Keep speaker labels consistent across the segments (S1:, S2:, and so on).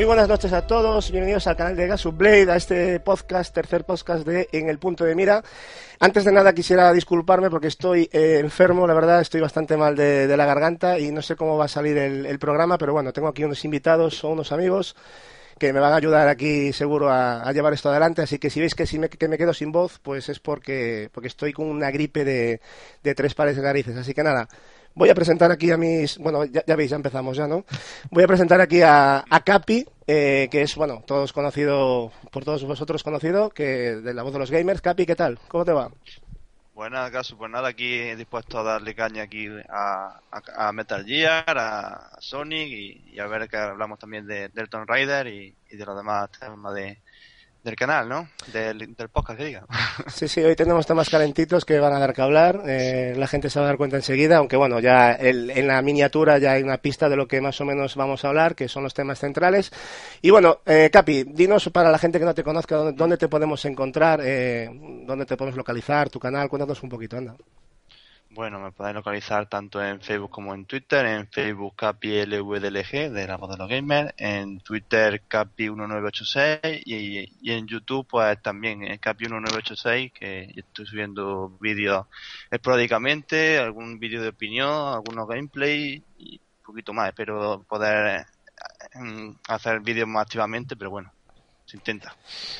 S1: Muy buenas noches a todos, bienvenidos al canal de Blade, a este podcast, tercer podcast de En el punto de mira. Antes de nada quisiera disculparme porque estoy eh, enfermo, la verdad, estoy bastante mal de, la garganta y no sé cómo va a salir el, programa, pero bueno, tengo aquí unos invitados o unos amigos que me van a ayudar aquí seguro a, llevar esto adelante. Así que si veis que, si me, que me quedo sin voz, pues es porque, porque estoy con una gripe de, de tres pares de narices. Así que nada, Voy a presentar aquí a mis, bueno, ya, veis, ya empezamos ya, ¿no? Voy a presentar aquí a, Capi, eh, que es, bueno, todos conocido, por todos vosotros conocido, que de la voz de los gamers. Capi, ¿qué tal? ¿Cómo te va?
S2: Buenas, caso, pues nada, aquí dispuesto a darle caña aquí a, Metal Gear, a, Sonic y, a ver que hablamos también de Delton Rider y de los demás temas de, del canal, ¿no? Del, podcast, que diga.
S1: Sí, sí, hoy tenemos temas calentitos que van a dar que hablar. Eh, la gente se va a dar cuenta enseguida, aunque bueno, ya en la miniatura ya hay una pista de lo que más o menos vamos a hablar, que son los temas centrales. Y bueno, eh, Capi, dinos para la gente que no te conozca dónde, te podemos encontrar, eh, dónde te podemos localizar, tu canal, cuéntanos un poquito, anda.
S2: Bueno, me podéis localizar tanto en Facebook como en Twitter. En Facebook CapiLVDLG de la voz de los gamers. En Twitter Capi1986 y, y en YouTube pues también en Capi1986 que estoy subiendo vídeos esporádicamente, algún vídeo de opinión, algunos gameplay y un poquito más. Espero poder eh, hacer vídeos más activamente, pero bueno, intenta.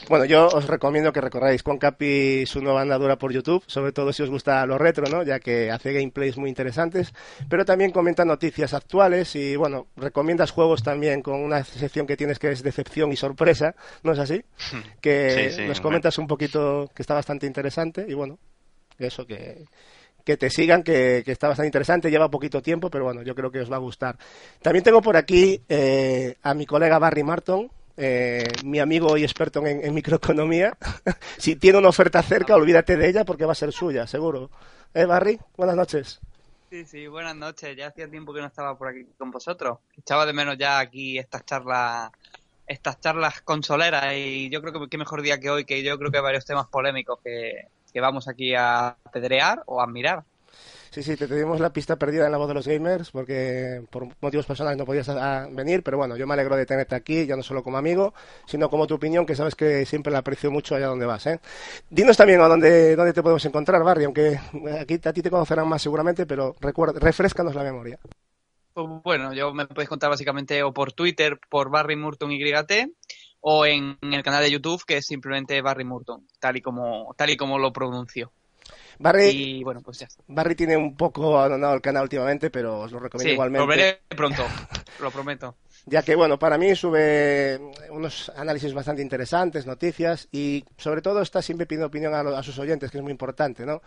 S1: Bueno, yo os recomiendo que recorráis con Capi su nueva andadura por YouTube, sobre todo si os gusta lo retro, ¿no? Ya que hace gameplays muy interesantes, pero también comenta noticias actuales y, bueno, recomiendas juegos también con una sección que tienes que es decepción y sorpresa, ¿no es así? Que nos comentas un poquito que está bastante interesante y, bueno, eso que que te sigan, que, está bastante interesante, lleva poquito tiempo, pero bueno, yo creo que os va a gustar. También tengo por aquí eh, a mi colega Barry Marton, eh, mi amigo y experto en, microeconomía. si tiene una oferta cerca, olvídate de ella porque va a ser suya, seguro. ¿Eh, Barry? Buenas noches.
S3: Sí, sí, buenas noches. Ya hacía tiempo que no estaba por aquí con vosotros. Echaba de menos ya aquí estas charlas estas charlas consoleras y yo creo que qué mejor día que hoy, que yo creo que hay varios temas polémicos que, que vamos aquí a pedrear o a mirar.
S1: Sí, sí, te tuvimos la pista perdida en la voz de los gamers porque por motivos personales no podías venir, pero bueno, yo me alegro de tenerte aquí, ya no solo como amigo, sino como tu opinión, que sabes que siempre la aprecio mucho allá donde vas. ¿eh? Dinos también a dónde, dónde te podemos encontrar, Barry, aunque aquí a ti te conocerán más seguramente, pero recuerda, refrescanos la memoria.
S3: Pues bueno, yo me podéis contar básicamente o por Twitter, por Barry Murton YT, o en, el canal de YouTube, que es simplemente Barry Murton, tal y como, tal y como lo pronuncio.
S1: Barry, bueno, pues ya Barry tiene un poco abandonado el canal últimamente, pero os lo recomiendo igualmente.
S3: Lo veré pronto, lo prometo.
S1: Ya que, bueno, para mí sube unos análisis bastante interesantes, noticias y sobre todo está siempre pidiendo opinión a, sus oyentes, que es muy importante, ¿no?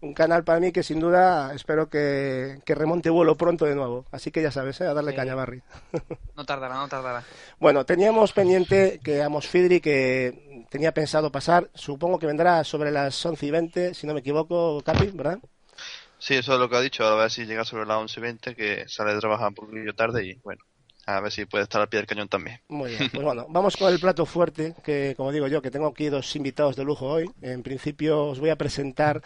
S1: Un canal para mí que sin duda espero que, remonte vuelo pronto de nuevo. Así que ya sabes, ¿eh? a darle caña a Barry.
S3: No tardará, no tardará.
S1: bueno, teníamos pendiente que Amos Fidri, que tenía pensado pasar. Supongo que vendrá sobre las 11 y 20, si no me equivoco, Capi, ¿verdad?
S2: Sí, eso es lo que ha dicho. A ver si llega sobre las 11 y 20, que sale de trabajar un poquillo tarde y bueno, a ver si puede estar al pie del cañón también.
S1: Muy bien, pues bueno, vamos con el plato fuerte, que como digo yo, que tengo aquí dos invitados de lujo hoy. En principio os voy a presentar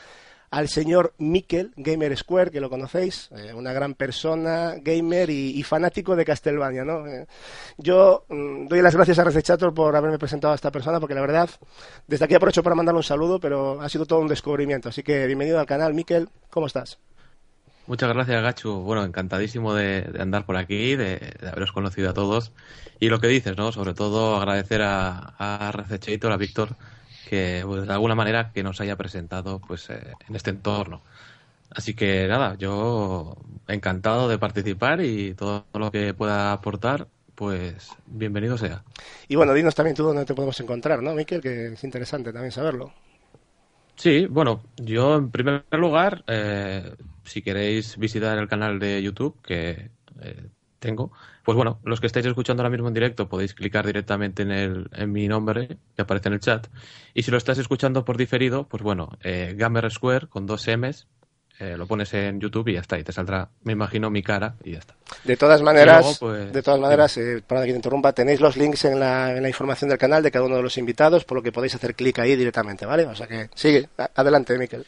S1: al señor Mikel, Gamer Square, que lo conocéis, eh, una gran persona, gamer y, fanático de Castlevania, ¿no? Eh, yo mm, doy las gracias a Recechator por haberme presentado a esta persona, porque la verdad, desde aquí aprovecho para mandarle un saludo, pero ha sido todo un descubrimiento. Así que bienvenido al canal, Mikel, ¿cómo estás?
S4: Muchas gracias, Gachu. Bueno, encantadísimo de, andar por aquí, de, haberos conocido a todos. Y lo que dices, ¿no? Sobre todo agradecer a, a a Víctor, que pues, de alguna manera que nos haya presentado pues eh, en este entorno. Así que nada, yo encantado de participar y todo lo que pueda aportar, pues bienvenido sea.
S1: Y bueno, dinos también tú dónde te podemos encontrar, ¿no, Miquel? Que es interesante también saberlo.
S4: Sí, bueno, yo en primer lugar, eh, si queréis visitar el canal de YouTube que eh, tengo, pues bueno, los que estáis escuchando ahora mismo en directo podéis clicar directamente en, el, en mi nombre que aparece en el chat. Y si lo estás escuchando por diferido, pues bueno, eh, Gamer Square con dos M's, eh, lo pones en YouTube y ya está. Y te saldrá, me imagino, mi cara y ya está.
S1: De todas maneras, pues, de todas maneras, eh, para que te interrumpa, tenéis los links en la, en la información del canal de cada uno de los invitados, por lo que podéis hacer clic ahí directamente, ¿vale? O sea que sigue, adelante, Miquel.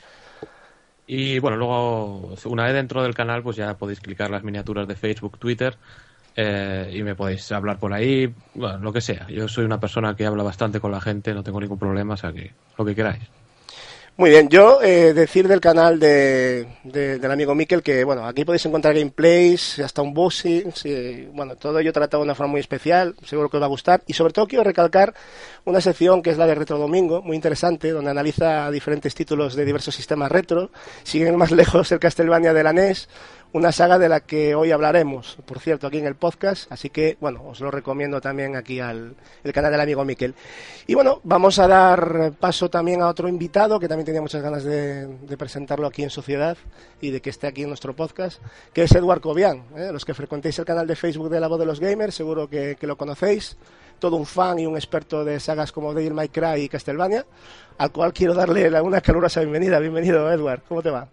S4: Y bueno, luego, una vez dentro del canal, pues ya podéis clicar las miniaturas de Facebook, Twitter eh, y me podéis hablar por ahí, bueno, lo que sea. Yo soy una persona que habla bastante con la gente, no tengo ningún problema, o sea que lo que queráis.
S1: Muy bien, yo eh, decir del canal de, del amigo Miquel que, bueno, aquí podéis encontrar gameplays, hasta un bossing, bueno, todo ello tratado de una forma muy especial, seguro que os va a gustar. Y sobre todo quiero recalcar una sección que es la de Retro Domingo, muy interesante, donde analiza diferentes títulos de diversos sistemas retro. Siguen más lejos el Castlevania de la NES, una saga de la que hoy hablaremos, por cierto, aquí en el podcast, así que, bueno, os lo recomiendo también aquí al el canal del amigo Miquel. Y bueno, vamos a dar paso también a otro invitado que también tenía muchas ganas de, presentarlo aquí en Sociedad y de que esté aquí en nuestro podcast, que es Eduard Cobian. ¿eh? Los que frecuentéis el canal de Facebook de La Voz de los Gamers, seguro que, lo conocéis. Todo un fan y un experto de sagas como Devil May Cry y Castlevania, al cual quiero darle una calurosa bienvenida. Bienvenido, Edward. ¿Cómo te va?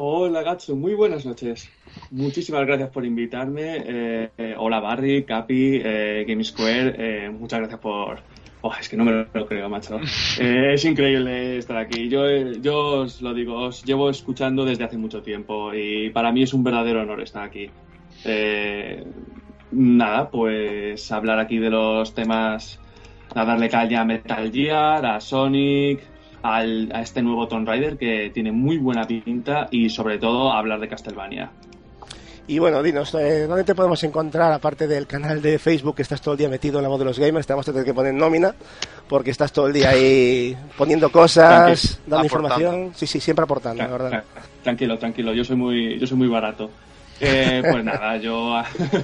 S5: Hola Gatsu, muy buenas noches. Muchísimas gracias por invitarme. Eh, eh, hola Barry, Capi, eh, Game Square. muchas gracias por. Oh, es que no me lo creo, macho. es increíble estar aquí. Yo, yo os lo digo, os llevo escuchando desde hace mucho tiempo y para mí es un verdadero honor estar aquí. nada, pues hablar aquí de los temas, a darle calle a Metal Gear, a Sonic, al, a este nuevo Tomb Raider que tiene muy buena pinta y sobre todo hablar de Castlevania.
S1: Y bueno, dinos, eh, ¿dónde te podemos encontrar, aparte del canal de Facebook, que estás todo el día metido en la voz de los gamers? Te vamos a tener que poner nómina, porque estás todo el día ahí poniendo cosas, dando información. Sí, sí, siempre aportando, la verdad.
S5: Tranquilo, tranquilo, yo soy muy, yo soy muy barato. Eh, pues nada, yo.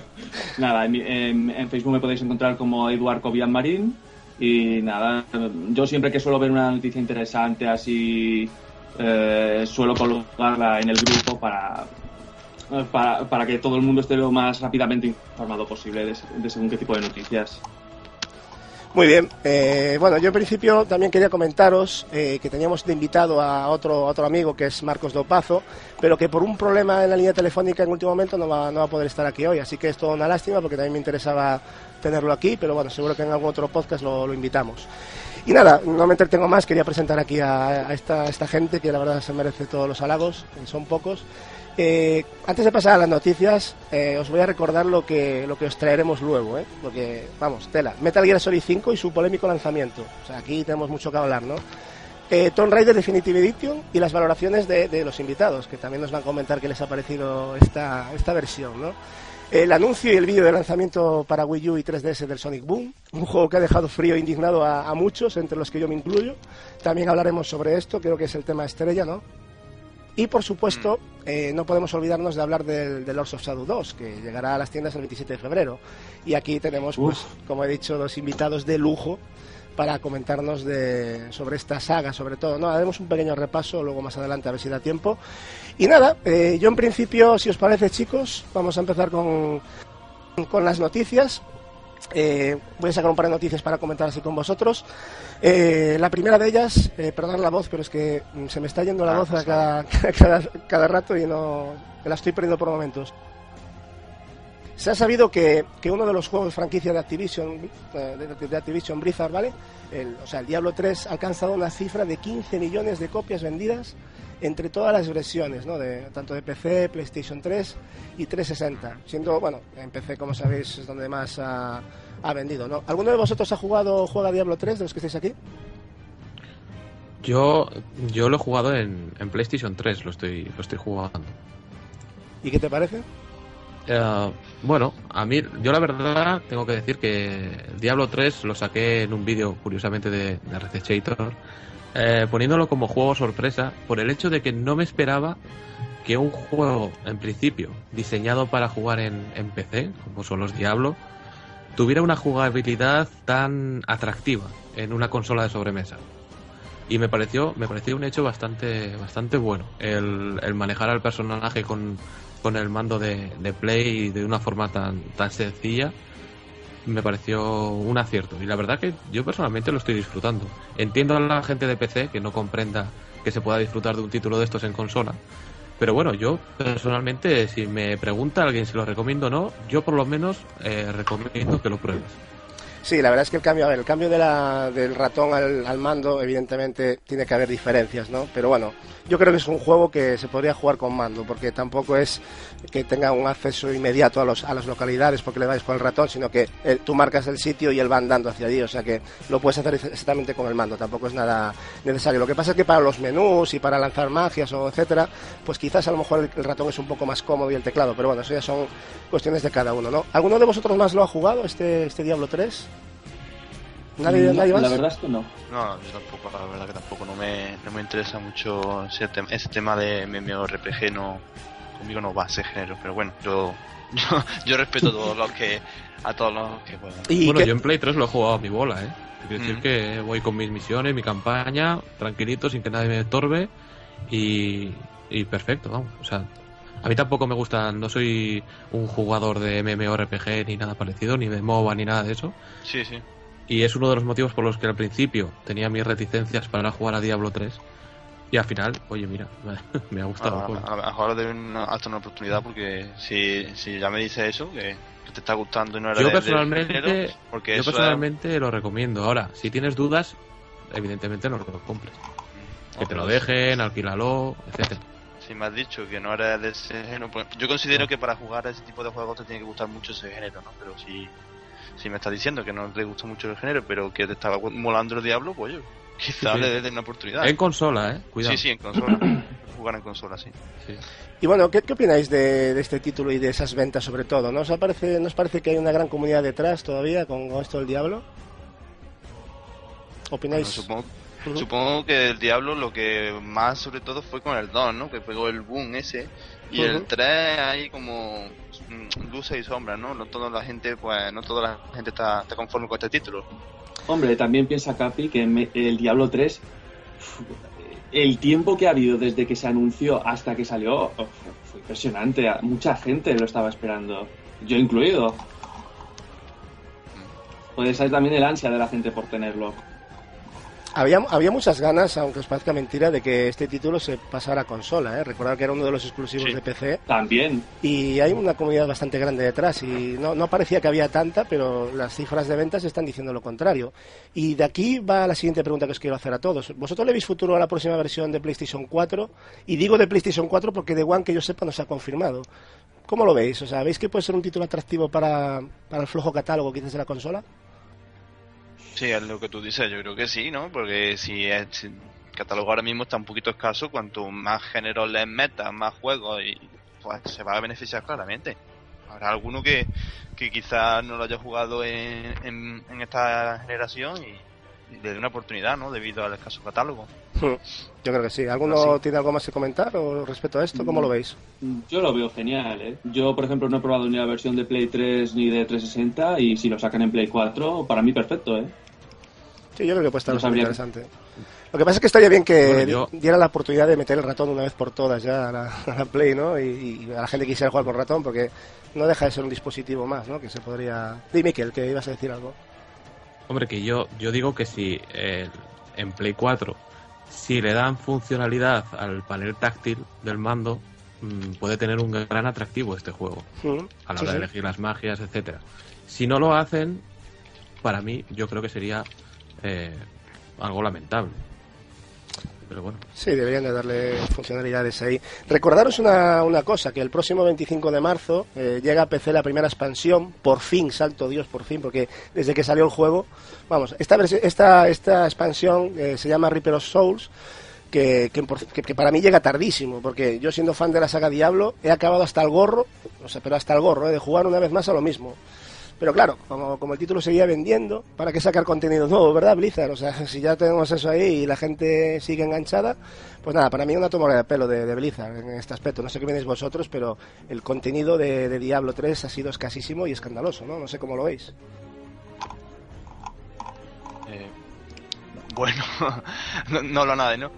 S5: nada, en, Facebook me podéis encontrar como Eduard Cobian Marín. Y nada, yo siempre que suelo ver una noticia interesante así, eh, suelo colocarla en el grupo para, para, para, que todo el mundo esté lo más rápidamente informado posible de, según qué tipo de noticias.
S1: Muy bien. Eh, bueno, yo en principio también quería comentaros eh, que teníamos de invitado a otro, otro amigo que es Marcos Dopazo, pero que por un problema en la línea telefónica en último momento no va, no va a poder estar aquí hoy. Así que es toda una lástima porque también me interesaba tenerlo aquí, pero bueno, seguro que en algún otro podcast lo, invitamos. Y nada, no me entretengo más, quería presentar aquí a, esta, esta gente que la verdad se merece todos los halagos, son pocos. Eh, antes de pasar a las noticias, eh, os voy a recordar lo que, lo que os traeremos luego, ¿eh? porque, vamos, tela, Metal Gear Solid 5 y su polémico lanzamiento. O sea, aquí tenemos mucho que hablar, ¿no? Eh, Tomb Raider Definitive Edition y las valoraciones de, de, los invitados, que también nos van a comentar qué les ha parecido esta, esta versión, ¿no? El anuncio y el vídeo de lanzamiento para Wii U y 3DS del Sonic Boom, un juego que ha dejado frío e indignado a, muchos, entre los que yo me incluyo. También hablaremos sobre esto, creo que es el tema estrella, ¿no? Y por supuesto, mm. eh, no podemos olvidarnos de hablar del, del Lords of Shadow 2, que llegará a las tiendas el 27 de febrero. Y aquí tenemos, pues, como he dicho, dos invitados de lujo para comentarnos de, sobre esta saga, sobre todo. No, haremos un pequeño repaso luego más adelante a ver si da tiempo. Y nada, eh, yo en principio, si os parece, chicos, vamos a empezar con, con las noticias. Eh, voy a sacar un par de noticias para comentar así con vosotros. Eh, la primera de ellas, eh, perdonad la voz, pero es que se me está yendo la ah, voz a cada, cada, cada, rato y no la estoy perdiendo por momentos. Se ha sabido que, que uno de los juegos franquicia de Activision, eh, de, Activision Blizzard, ¿vale? El, o sea, el Diablo 3 ha alcanzado una cifra de 15 millones de copias vendidas entre todas las versiones, ¿no? De, tanto de PC, PlayStation 3 y 360. Siendo, bueno, en PC, como sabéis, es donde más ha, vendido, ¿no? ¿Alguno de vosotros ha jugado o juega Diablo 3 de los que estáis aquí?
S4: Yo, yo lo he jugado en, en PlayStation 3, lo estoy, lo estoy jugando.
S1: ¿Y qué te parece?
S4: Eh, bueno, a mí, yo la verdad tengo que decir que Diablo 3 lo saqué en un vídeo, curiosamente, de, de eh, poniéndolo como juego sorpresa por el hecho de que no me esperaba que un juego, en principio, diseñado para jugar en, PC, como son los Diablo, tuviera una jugabilidad tan atractiva en una consola de sobremesa. Y me pareció, me pareció un hecho bastante, bastante bueno. El, manejar al personaje con, con el mando de, Play de una forma tan, tan sencilla, me pareció un acierto. Y la verdad que yo personalmente lo estoy disfrutando. Entiendo a la gente de PC que no comprenda que se pueda disfrutar de un título de estos en consola. Pero bueno, yo personalmente, si me pregunta alguien si lo recomiendo o no, yo por lo menos eh, recomiendo que lo pruebes.
S1: Sí, la verdad es que el cambio, a ver, el cambio de la, del ratón al, mando, evidentemente tiene que haber diferencias, ¿no? Pero bueno, yo creo que es un juego que se podría jugar con mando, porque tampoco es que tenga un acceso inmediato a, los, a las localidades porque le vais con el ratón, sino que eh, tú marcas el sitio y él va andando hacia allí, o sea que lo puedes hacer exactamente con el mando, tampoco es nada necesario. Lo que pasa es que para los menús y para lanzar magias o etcétera, pues quizás a lo mejor el, el ratón es un poco más cómodo y el teclado, pero bueno, eso ya son cuestiones de cada uno, ¿no? ¿Alguno de vosotros más lo ha jugado este, este Diablo 3? ¿Nadie,
S5: No,
S1: nadie más?
S5: la verdad es que no.
S2: No, yo tampoco, la verdad que tampoco, no me, no me interesa mucho ese, tem- ese tema de MMORPG, no, conmigo no va ese género, pero bueno, yo, yo, yo respeto a todos los que, a todos los que juegan.
S1: ¿Y
S4: bueno,
S1: qué-
S4: yo en Play 3 lo he jugado a mi bola, ¿eh? Quiero decir
S2: Mm.
S4: que voy con mis misiones, mi campaña, tranquilito, sin que nadie me estorbe y, y perfecto, vamos. O sea, a mí tampoco me gusta, no soy un jugador de MMORPG ni nada parecido, ni de MOBA ni nada de eso.
S2: Sí, sí.
S4: Y es uno de los motivos por los que al principio tenía mis reticencias para jugar a Diablo 3. Y al final, oye, mira, me ha gustado
S2: A, lo mejor una, hasta una oportunidad porque si, si ya me dices eso, que, que te está gustando y no eres
S4: Yo
S2: de-
S4: personalmente,
S2: género, porque
S4: yo
S2: es-
S4: personalmente lo recomiendo. Ahora, si tienes dudas, evidentemente no lo compres. Que
S2: No,
S4: te lo
S2: pero
S4: dejen, alquílalo, etcétera.
S2: Si me has dicho que no eres de ese género, pues yo considero que para jugar a ese tipo de juegos te tiene que gustar mucho ese género, ¿no? Pero si, si me estás diciendo que no te gusta mucho el género, pero que te estaba molando el diablo, pues yo quizás
S4: Sí, sí.
S2: le des una oportunidad.
S4: En consola, eh. Cuidado.
S2: Sí, sí, en consola. jugar en consola, sí.
S4: Sí.
S1: Y bueno, ¿qué, qué opináis de, de este título y de esas ventas sobre todo? ¿No os, parece, ¿No os parece que hay una gran comunidad detrás todavía con, esto del diablo?
S2: Bueno,
S1: ¿Opináis?
S2: supongo, que el diablo lo que más sobre todo fue con el 2, ¿no? Que pegó el boom ese. Y el 3 hay como luces y sombras, ¿no? No toda la gente, pues, no toda la gente está, está conforme con este título.
S5: Hombre, también piensa Capi que me- el Diablo 3, uf, el tiempo que ha habido desde que se anunció hasta que salió uf, fue impresionante. Mucha gente lo estaba esperando, yo incluido. Puede ser también el ansia de la gente por tenerlo.
S1: Había, había muchas ganas, aunque os parezca mentira, de que este título se pasara a consola. ¿eh? Recordad que era uno de los exclusivos
S2: Sí.
S1: de PC
S5: También,
S1: y hay una comunidad bastante grande detrás. Y no, no parecía que había tanta, pero las cifras de ventas están diciendo lo contrario. Y de aquí va la siguiente pregunta que os quiero hacer a todos. ¿Vosotros le veis futuro a la próxima versión de PlayStation 4? Y digo de PlayStation 4 porque de One, que yo sepa, no se ha confirmado. ¿Cómo lo veis? O sea, ¿veis que puede ser un título atractivo para, para el flojo catálogo quizás de la consola?
S2: Sí, es lo que tú dices, yo creo que sí, ¿no? Porque si, el catálogo ahora mismo está un poquito escaso, cuanto más géneros les metas, más juegos, y pues se va a beneficiar claramente. Habrá alguno que, que quizás no lo haya jugado en, en, en esta generación y, y le dé una oportunidad, ¿no? Debido al escaso catálogo.
S1: Yo creo que sí. ¿Alguno
S2: sí.
S1: tiene algo más que comentar o respecto a esto? ¿Cómo lo veis?
S5: yo lo veo genial. ¿eh? Yo, por ejemplo, no he probado ni la versión de Play 3 ni de 360 y si lo sacan en Play 4, para mí perfecto. ¿eh?
S1: Sí, yo creo que puede estar
S5: No
S1: bastante
S5: sabría.
S1: interesante. Lo que pasa es que estaría bien que
S4: Bueno, yo-
S1: di- diera la oportunidad de meter el ratón una vez por todas ya a la, a la Play, ¿no? Y, y a la gente quisiera jugar con ratón porque no deja de ser un dispositivo más, ¿no? Que se podría... Dime, Miquel, que ibas a decir algo.
S4: Hombre, que yo, yo digo que si el- en Play 4, si le dan funcionalidad al panel táctil del mando, mm, puede tener un gran atractivo este juego,
S1: Mm,
S4: a la
S1: sí,
S4: hora de
S1: sí.
S4: elegir las magias, etcétera. Si no lo hacen, para mí, yo creo que sería algo lamentable. Pero bueno,
S1: Sí, deberían de darle funcionalidades ahí. Recordaros una, una cosa, que el próximo 25 de marzo eh, llega a PC la primera expansión, por fin, salto Dios, por fin, porque desde que salió el juego, vamos, esta, esta, esta expansión eh, se llama Reaper of Souls, que, que- que para mí llega tardísimo, porque yo siendo fan de la saga Diablo, he acabado hasta el gorro, o sea, pero hasta el gorro, eh, de jugar una vez más a lo mismo. Pero claro, como, como el título seguía vendiendo, ¿para qué sacar contenido nuevo, verdad, Blizzard? O sea, si ya tenemos eso ahí y la gente sigue enganchada, pues nada, para mí una toma de pelo de, de Blizzard en este aspecto. No sé qué venéis vosotros, pero el contenido de, Diablo 3 ha sido escasísimo y escandaloso, ¿no? No sé cómo lo veis.
S2: Eh, bueno, no, hablo nada, ¿no?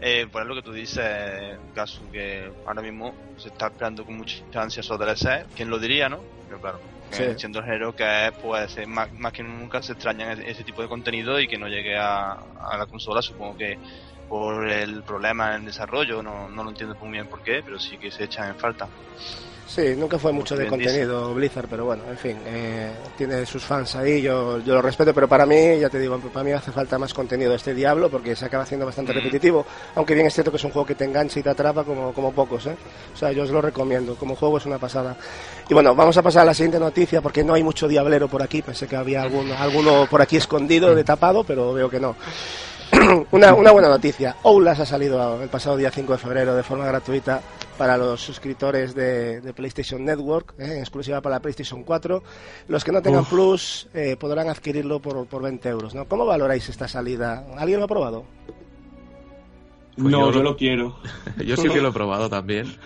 S2: Eh, por lo que tú dices, caso que ahora mismo se está esperando con mucha ansia esos DLC, ¿quién lo diría, no? Pero claro,
S1: Sí.
S2: eh, siendo el género que es, pues más, más que nunca se extrañan ese, tipo de contenido y que no llegue a, a la consola, supongo que, por el problema en desarrollo, no, no lo entiendo muy bien por qué, pero sí que se echan en falta.
S1: Sí, nunca fue mucho de contenido Blizzard, pero bueno, en fin, eh, tiene sus fans ahí, yo, yo lo respeto, pero para mí, ya te digo, para mí hace falta más contenido este Diablo porque se acaba haciendo bastante
S2: Mm.
S1: repetitivo, aunque bien es cierto que es un juego que te engancha y te atrapa como, como pocos, ¿eh? O sea, yo os lo recomiendo, como juego es una pasada. Y bueno, vamos a pasar a la siguiente noticia porque no hay mucho diablero por aquí, pensé que había algún, alguno por aquí escondido, de tapado, pero veo que no. una, una buena noticia. Oulas ha salido el pasado día 5 de febrero de forma gratuita para los suscriptores de, de PlayStation Network, ¿eh? en exclusiva para la PlayStation 4. Los que no tengan
S4: Uf.
S1: Plus eh, podrán adquirirlo por, por 20 euros. ¿no? ¿Cómo valoráis esta salida? ¿Alguien lo ha probado?
S4: Pues
S5: no,
S4: yo
S5: yo
S4: lo-
S5: quiero.
S4: Yo sí que lo he probado también.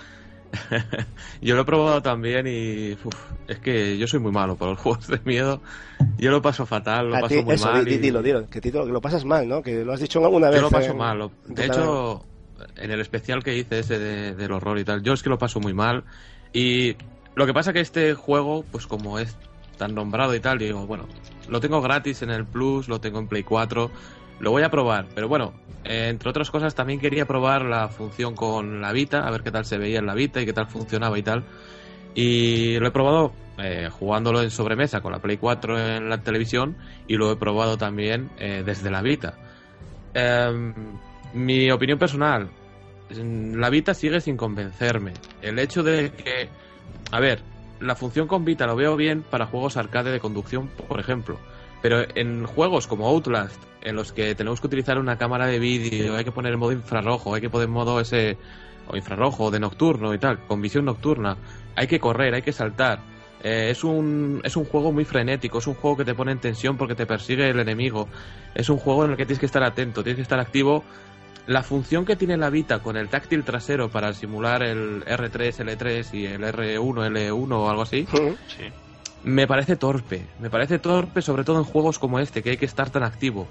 S4: yo lo he probado también y uf, es que yo soy muy malo para los juegos de miedo. Yo lo paso fatal, lo
S1: A
S4: paso muy
S1: eso,
S4: mal.
S1: di- di-
S4: y-
S1: dilo, dilo, que, Tito, que lo pasas mal, ¿no? Que lo has dicho alguna vez.
S4: Yo lo paso
S1: en-
S4: mal. lo- De hecho, en el especial que hice ese de- del horror y tal, yo es que lo paso muy mal. Y lo que pasa que este juego, pues como es tan nombrado y tal, digo, bueno, lo tengo gratis en el Plus, lo tengo en Play 4, lo voy a probar. Pero bueno, eh, entre otras cosas también quería probar la función con la Vita, a ver qué tal se veía en la Vita y qué tal funcionaba y tal. Y lo he probado eh, jugándolo en sobremesa con la Play 4 en la televisión y lo he probado también eh, desde la Vita. Em, mi opinión personal, la Vita sigue sin convencerme. El hecho de que, a ver, la función con Vita lo veo bien para juegos arcade de conducción, por ejemplo. Pero en juegos como Outlast, en los que tenemos que utilizar una cámara de vídeo, hay que poner el modo infrarrojo, hay que poner modo ese o infrarrojo de nocturno y tal, con visión nocturna, hay que correr, hay que saltar. Eh, es, un, es un juego muy frenético, es un juego que te pone en tensión porque te persigue el enemigo. Es un juego en el que tienes que estar atento, tienes que estar activo. La función que tiene la Vita con el táctil trasero para simular el R3, L3 y el R1, L1 o algo así.
S2: Sí.
S4: me parece torpe. Me parece torpe sobre todo en juegos como este, que hay que estar tan activo.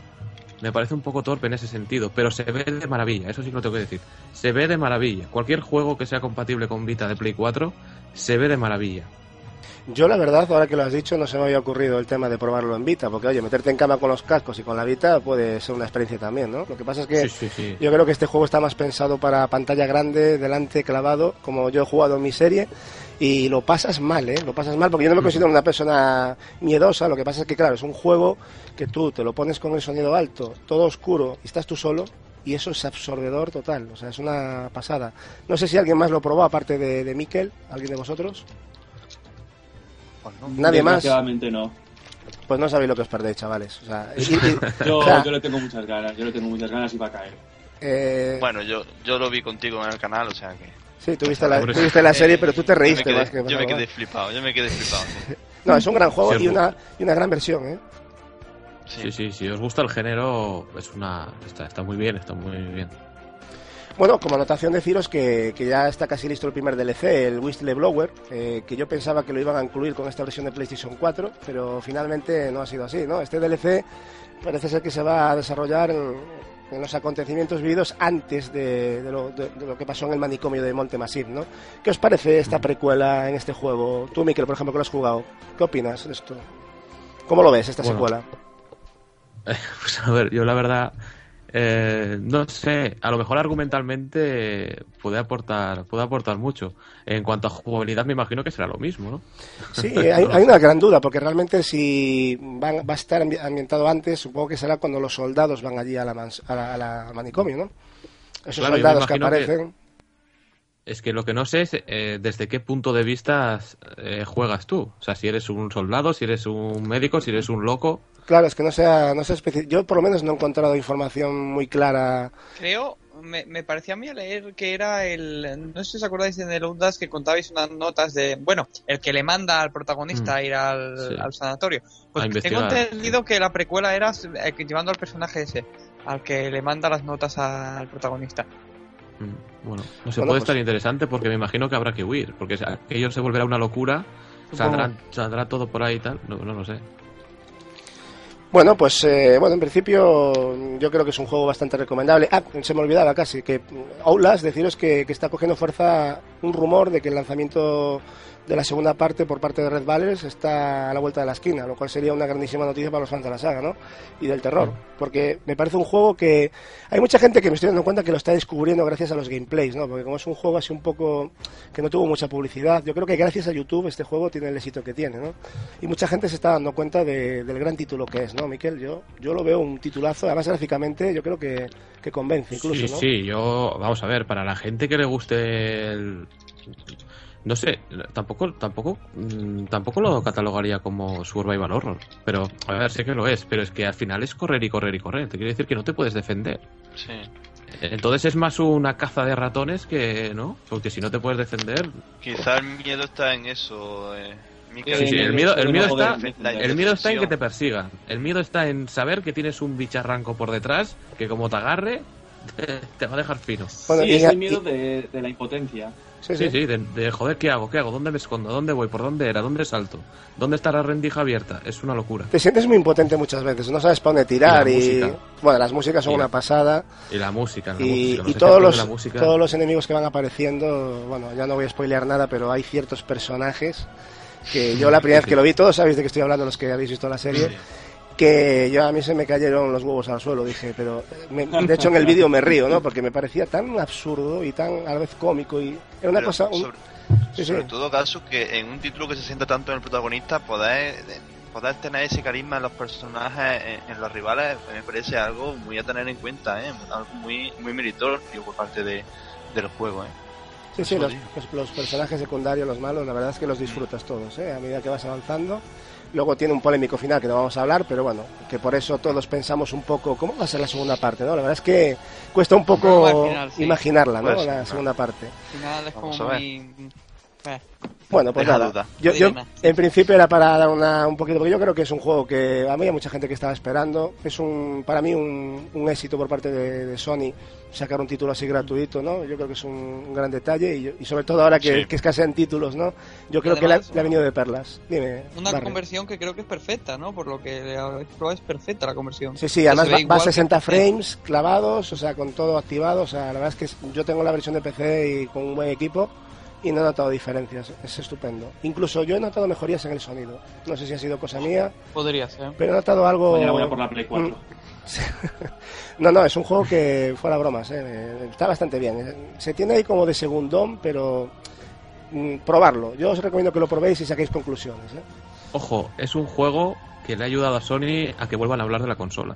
S4: Me parece un poco torpe en ese sentido, pero se ve de maravilla, eso sí que lo tengo que decir. Se ve de maravilla. Cualquier juego que sea compatible con Vita de Play 4, se ve de maravilla.
S1: Yo la verdad, ahora que lo has dicho, no se me había ocurrido el tema de probarlo en Vita, porque oye, meterte en cama con los cascos y con la Vita puede ser una experiencia también, ¿no? Lo que pasa es que
S4: Sí, sí, sí.
S1: yo creo que este juego está más pensado para pantalla grande, delante, clavado, como yo he jugado en mi serie, y lo pasas mal, ¿eh? Lo pasas mal, porque yo no me considero una persona miedosa, lo que pasa es que, claro, es un juego que tú te lo pones con el sonido alto, todo oscuro, y estás tú solo, y eso es absorbedor total, o sea, es una pasada. No sé si alguien más lo probó, aparte de, de Miquel, alguien de vosotros.
S2: Pues no.
S1: Nadie más.
S5: No.
S1: Pues no sabéis lo que os perdéis, chavales. O sea, y- y-
S5: Yo,
S1: o sea,
S5: yo le tengo muchas ganas, yo le tengo muchas ganas y va a caer.
S1: eh,
S2: Bueno, yo, yo lo vi contigo en el canal, o sea que.
S1: sí, tuviste la,
S4: Hombre,
S1: tuviste la serie, pero tú te
S2: yo me
S1: reíste
S2: quedé-
S1: más que
S2: Yo me quedé flipado, yo me quedé flipado. sí.
S1: No, es un gran juego
S4: Sí,
S1: y una, y una gran versión, ¿eh?
S2: Sí.
S4: Sí, sí, si os gusta el género, es una está, está muy bien, está muy bien.
S1: Bueno, como anotación deciros que, que ya está casi listo el primer DLC, el Whistleblower, eh, que yo pensaba que lo iban a incluir con esta versión de PlayStation 4, pero finalmente no ha sido así, ¿no? Este DLC parece ser que se va a desarrollar en, en los acontecimientos vividos antes de, de lo, de- de lo que pasó en el manicomio de Montemassif, ¿no? ¿Qué os parece esta precuela en este juego? Tú, Miquel, por ejemplo, que lo has jugado, ¿qué opinas de esto? ¿Cómo lo ves, esta
S4: Bueno,
S1: secuela?
S4: Pues a ver, yo la verdad, eh, no sé, a lo mejor argumentalmente puede aportar, puede aportar mucho. En cuanto a jugabilidad, me imagino que será lo mismo, ¿no?
S1: Sí, hay, hay una gran duda, porque realmente si van- va a estar ambi- ambientado antes, supongo que será cuando los soldados van allí a la, a la- a la- al manicomio, ¿no? Esos
S4: Claro,
S1: soldados que- aparecen.
S4: Es que lo que no sé es eh, desde qué punto de vista eh, juegas tú. O sea, si eres un soldado, si eres un médico, si eres un loco.
S1: Claro, es que no sea, no sea especi- Yo por lo menos no he encontrado información muy clara.
S3: Creo, me, me parecía a mí a leer que era el. No sé si os acordáis en el Outlast que contabais unas notas de. Bueno, el que le manda al protagonista
S4: Mm,
S3: a ir al,
S4: sí.
S3: al sanatorio.
S4: A
S3: Pues tengo entendido que la precuela era eh, llevando al personaje ese, al que le manda las notas al protagonista.
S4: Mm, Bueno, no sé,
S1: Bueno,
S4: puede
S1: pues-
S4: estar interesante porque me imagino que habrá que huir. Porque aquello se volverá una locura, saldrá, saldrá todo por ahí y tal. No, no lo sé.
S1: Bueno, pues eh, bueno, en principio yo creo que es un juego bastante recomendable. Ah, se me olvidaba casi que Outlast, deciros que, que está cogiendo fuerza un rumor de que el lanzamiento de la segunda parte por parte de Red Valors está a la vuelta de la esquina, lo cual sería una grandísima noticia para los fans de la saga, ¿no? Y del terror, porque me parece un juego que hay mucha gente que me estoy dando cuenta que lo está descubriendo gracias a los gameplays, ¿no? Porque como es un juego así un poco que no tuvo mucha publicidad, yo creo que gracias a YouTube este juego tiene el éxito que tiene, ¿no? Y mucha gente se está dando cuenta de- del gran título que es, ¿no, Miquel? Yo, yo lo veo un titulazo, además gráficamente yo creo que, que convence incluso,
S4: sí,
S1: ¿no?
S4: sí, yo, vamos a ver, para la gente que le guste el... No sé, tampoco, tampoco, mm, tampoco lo catalogaría como survival horror. Pero, a ver, sé que lo es, pero es que al final es correr y correr y correr. Te quiere decir que no te puedes defender.
S2: Sí.
S4: Entonces es más una caza de ratones que, ¿no? Porque si no te puedes defender...
S2: Quizá el miedo está en eso. Eh.
S4: Sí, sí, el miedo, el miedo está, el miedo está en que te persigan. El miedo está en saber que tienes un bicharranco por detrás que como te agarre te, te va a dejar fino.
S5: Sí,
S1: y-
S5: es el miedo de, de la impotencia.
S1: Sí,
S4: Sí,
S1: sí.
S4: sí, de, de, joder, ¿qué hago? ¿Qué hago? ¿Dónde me escondo? ¿Dónde voy? ¿Por dónde era? ¿Dónde salto? ¿Dónde está la rendija abierta? Es una locura.
S1: Te sientes muy impotente muchas veces, no sabes para dónde tirar
S4: Y la
S1: y, bueno, las músicas son
S4: Y la-
S1: una pasada
S4: Y la música, la
S1: y,
S4: música,
S1: y
S4: los
S1: todos los
S4: la música.
S1: todos los enemigos que van apareciendo, bueno, ya no voy a spoilear nada, pero hay ciertos personajes que yo la primera vez que lo vi, todos sabéis de qué estoy hablando los que habéis visto la serie, que yo a mí se me cayeron los huevos al suelo, dije, pero me- de hecho en el vídeo me río, ¿no? Porque me parecía tan absurdo y tan a la vez cómico y era una
S2: Pero
S1: cosa un-
S2: sobre,
S1: Sí,
S2: sobre
S1: sí.
S2: todo caso que en un título que se sienta tanto en el protagonista poder, poder tener ese carisma en los personajes, en, en los rivales, me parece algo muy a tener en cuenta, ¿eh? algo muy muy meritorio por parte de, del juego. ¿eh?
S1: Sí, sí, los- los personajes secundarios, los malos, la verdad es que los disfrutas todos, ¿eh? a medida que vas avanzando. Luego tiene un polémico final que no vamos a hablar, pero bueno, que por eso todos pensamos un poco cómo va a ser la segunda parte, ¿no? La verdad es que cuesta un poco
S3: final, sí.
S1: imaginarla, ¿no?
S2: Pues,
S1: la segunda parte.
S3: Al final es como
S2: Vamos a ver.
S3: muy...
S1: Bueno, pues
S2: Deja
S1: nada.
S2: duda.
S1: Yo, yo, en principio era para dar una, un poquito, porque yo creo que es un juego que a mí hay mucha gente que estaba esperando. Es un, para mí un, un éxito por parte de, de Sony sacar un título así gratuito, ¿no? Yo creo que es un, un gran detalle y, yo- y sobre todo ahora que,
S2: Sí.
S1: que escasean títulos, ¿no? Yo creo
S3: Además,
S1: que le ha, venido de perlas. Dime.
S3: Una
S1: Barry.
S3: conversión que creo que es perfecta, ¿no? Por lo que es perfecta la conversión.
S1: Sí, sí, además va, a
S3: igual que
S1: 60
S3: en PC.
S1: frames clavados, o sea, con todo activado. O sea, la verdad es que yo tengo la versión de PC y con un buen equipo y no he notado diferencias. Es estupendo. Incluso yo he notado mejorías en el sonido. No sé si ha sido cosa mía,
S3: Podría ser.
S1: pero he notado algo.
S5: Mañana voy a por la Play 4.
S1: Mm. No, no, es un juego que fuera bromas, ¿eh? está bastante bien. Se tiene ahí como de segundón, pero mm, probarlo. Yo os recomiendo que lo probéis y saquéis conclusiones. ¿eh?
S4: Ojo, es un juego que le ha ayudado a Sony a que vuelvan a hablar de la consola.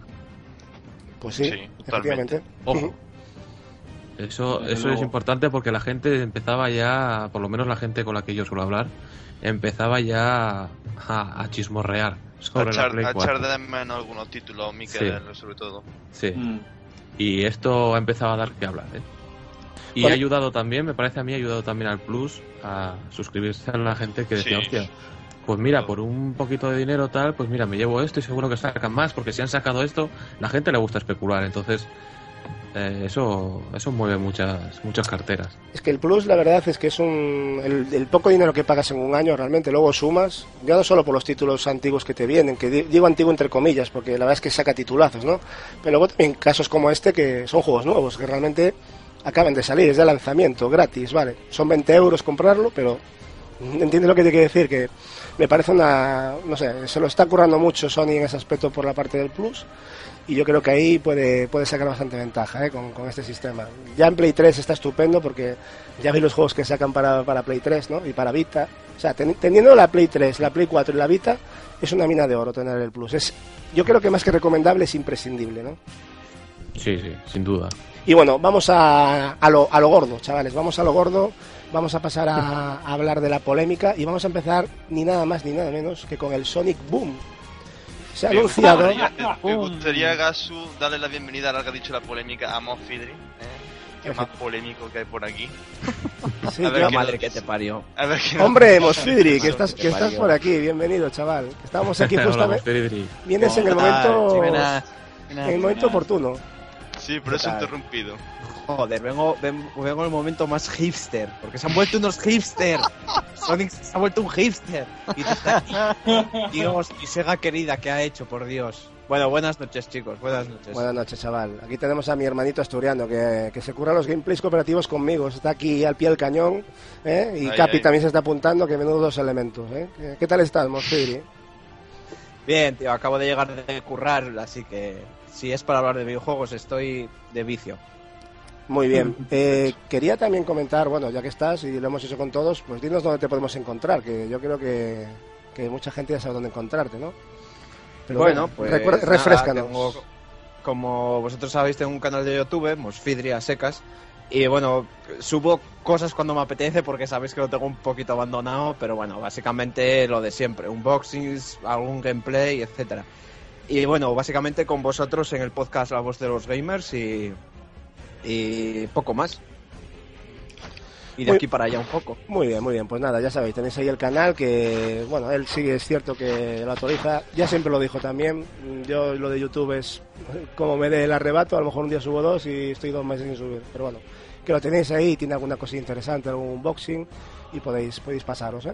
S1: Pues sí,
S2: Sí, totalmente.
S1: efectivamente.
S4: Ojo. Eso,
S5: Desde
S4: eso es importante porque la gente empezaba ya, por lo menos la gente con la que yo suelo hablar, empezaba ya a, a chismorrear
S2: A
S4: sobre
S2: echar, a
S4: 4.
S2: echar de menos algunos títulos, Miquel, sobre todo.
S4: Sí.
S5: Mm.
S4: Y esto ha empezado a dar que hablar, ¿eh? Y
S1: Bueno.
S4: ha ayudado también, me parece a mí, ha ayudado también al Plus a suscribirse a la gente que decía,
S2: Sí.
S4: hostia, pues mira, por un poquito de dinero tal, pues mira, me llevo esto y seguro que sacan más, porque si han sacado esto, la gente le gusta especular, entonces eh, eso eso mueve muchas muchas carteras.
S1: Es que el Plus, la verdad es que es un. El, el poco dinero que pagas en un año, realmente, luego sumas, ya no solo por los títulos antiguos que te vienen, que di- digo antiguo entre comillas, porque la verdad es que saca titulazos, ¿no? Pero luego también casos como este, que son juegos nuevos, que realmente acaban de salir, es de lanzamiento, gratis, vale. Son 20 euros comprarlo, pero. ¿Entiendes lo que te quiero decir? Que me parece una. No sé, se lo está currando mucho Sony en ese aspecto por la parte del Plus. Y yo creo que ahí puede, puede sacar bastante ventaja ¿eh? con, con este sistema. Ya en Play 3 está estupendo porque ya vi los juegos que sacan para, para Play 3 ¿no? y para Vita. O sea, ten- teniendo la Play 3, la Play 4 y la Vita, es una mina de oro tener el Plus. Es, yo creo que más que recomendable es imprescindible. ¿no?
S4: Sí, sí, sin duda.
S1: Y bueno, vamos a, a, lo, a lo gordo, chavales. Vamos a lo gordo. Vamos a pasar a, a hablar de la polémica y vamos a empezar ni nada más ni nada menos que con el Sonic Boom. Se ha
S2: Me
S1: anunciado.
S2: gustaría- Me gustaría, Gasu, darle la bienvenida a la que ha dicho la polémica a Moff Fidri, ¿eh? que es más polémico que hay por aquí.
S1: Sí,
S2: A ver
S1: yo-
S6: La
S2: qué
S6: madre
S2: nos
S6: que te parió.
S2: A ver qué
S1: Hombre,
S2: nos.
S1: Mosfidri, que estás, que estás por aquí. Bienvenido, chaval. Estamos aquí justamente. Vienes en el momento, en el momento oportuno.
S2: Sí, pero eso interrumpido.
S6: Joder, vengo, ven- vengo en el momento más hipster. Porque se han vuelto unos hipster. Sonic se ha vuelto un hipster. Y aquí. Dios, Sega querida, ¿qué ha hecho, por Dios? Bueno, buenas noches, chicos. Buenas noches.
S1: Buenas noches, chaval. Aquí tenemos a mi hermanito asturiano que, que se curra los gameplays cooperativos conmigo. Está aquí al pie del cañón. ¿eh? Y Capi también se está apuntando, que menudo dos elementos. ¿eh? ¿Qué, qué tal estás, Mosfiri?
S6: Bien, tío, acabo de llegar de currar, así que si es para hablar de videojuegos, estoy de vicio.
S1: Muy bien. Eh, quería también comentar, bueno, ya que estás y lo hemos hecho con todos, pues dinos dónde te podemos encontrar, que yo creo que, que mucha gente ya sabe dónde encontrarte, ¿no? Pero
S6: bueno, pues nada,
S1: refrescanos.
S6: tengo- como vosotros sabéis, tengo un canal de YouTube, Mosfidri a secas, y bueno, subo cosas cuando me apetece porque sabéis que lo tengo un poquito abandonado, pero bueno, básicamente lo de siempre, unboxings, algún gameplay, etcétera. Y bueno, básicamente con vosotros en el podcast La Voz de los Gamers y, y poco más. Y de
S1: Muy-
S6: aquí para allá un poco.
S1: Muy bien, muy bien. Pues nada, ya sabéis, tenéis ahí el canal que, bueno, él sí es cierto que lo autoriza. Ya siempre lo dijo también. Yo lo de YouTube es como me dé el arrebato. A lo mejor un día subo dos y estoy dos meses sin subir. Pero bueno, que lo tenéis ahí, tiene alguna cosilla interesante, algún unboxing y podéis, podéis pasaros, ¿eh?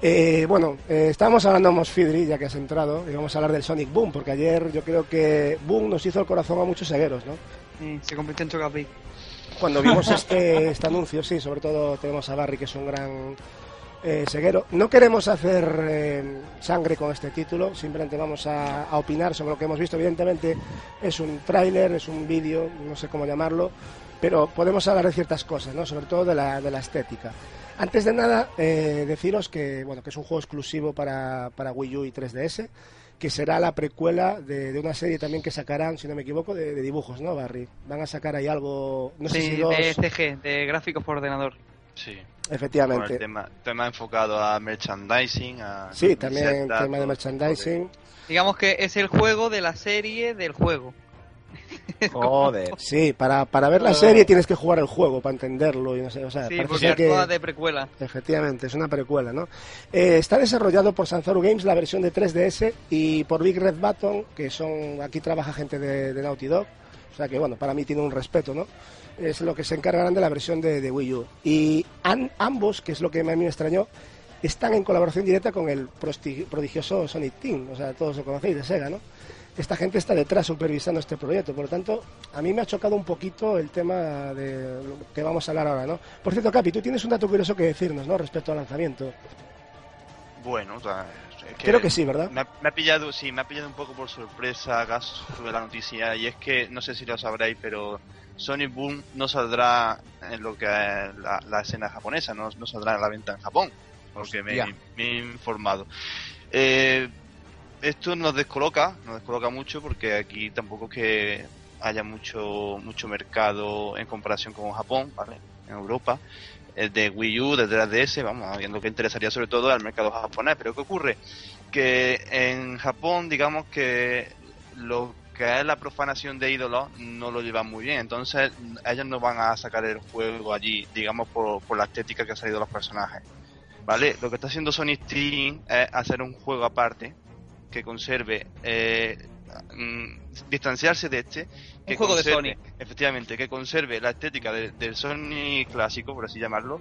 S1: Eh, bueno, eh, estábamos hablando de Mosfidri, ya que has entrado, y vamos a hablar del Sonic Boom, porque ayer yo creo que Boom nos hizo el corazón a muchos segueros, ¿no?
S3: Sí, se convirtió en Chocapic.
S1: cuando vimos este, este anuncio, sí, sobre todo tenemos a Barry, que es un gran eh, seguero. No queremos hacer eh, sangre con este título, simplemente vamos a, a opinar sobre lo que hemos visto. Evidentemente es un tráiler, es un vídeo, no sé cómo llamarlo, pero podemos hablar de ciertas cosas, ¿no? sobre todo de la, de la estética. Antes de nada, eh, deciros que, bueno, que es un juego exclusivo para, para Wii U y 3DS, que será la precuela de, de una serie también que sacarán, si no me equivoco, de, de dibujos, ¿no, Barry? Van a sacar ahí algo, no sé si dos...
S3: de CG, de gráficos por ordenador.
S2: Sí. Con el
S1: Efectivamente.
S2: tema, tema enfocado a merchandising, a
S1: Sí, también tema de merchandising.
S3: Digamos que es el juego de la serie del juego.
S6: Joder.
S1: Sí, para, para ver la serie tienes que jugar el juego para entenderlo y no sé, o sea,
S3: Sí, porque
S1: que
S3: de precuela.
S1: efectivamente es una precuela, ¿no? Eh, está desarrollado por Sanzaru Games la versión de 3DS y por Big Red Button, que son aquí trabaja gente de, de Naughty Dog, o sea que bueno, para mí tiene un respeto, ¿no? Es lo que se encargarán de la versión de, de Wii U. Y an- ambos, que es lo que a mí me extrañó, están en colaboración directa con el prodigioso Sonic Team, o sea, todos lo conocéis de Sega, ¿no? Esta gente está detrás supervisando este proyecto, por lo tanto, a mí me ha chocado un poquito el tema de lo que vamos a hablar ahora, ¿no? Por cierto, Capi, tú tienes un dato curioso que decirnos, ¿no? Respecto al lanzamiento.
S2: Bueno, o sea, es
S1: Creo que sí, ¿verdad?
S2: Me ha, me ha pillado, sí, me ha pillado un poco por sorpresa gas sobre la noticia y es que no sé si lo sabréis, pero Sonic Boom no saldrá en lo que es la, la escena japonesa, no, no saldrá a la venta en Japón, porque me, me he informado. Eh, esto nos descoloca, nos descoloca mucho porque aquí tampoco es que haya mucho mucho mercado en comparación con Japón, ¿vale? En Europa. El de Wii U, de 3DS, vamos, viendo que interesaría sobre todo al mercado japonés. Pero ¿qué ocurre? Que en Japón, digamos que lo que es la profanación de ídolos no lo llevan muy bien. Entonces, ellos no van a sacar el juego allí, digamos, por, por la estética que ha salido los personajes. ¿Vale? Lo que está haciendo Sonic Team es hacer un juego aparte que conserve, eh, mm, distanciarse de este. Que
S3: Un juego de
S2: conserve- Efectivamente, que conserve la estética de- del Sonic clásico, por así llamarlo,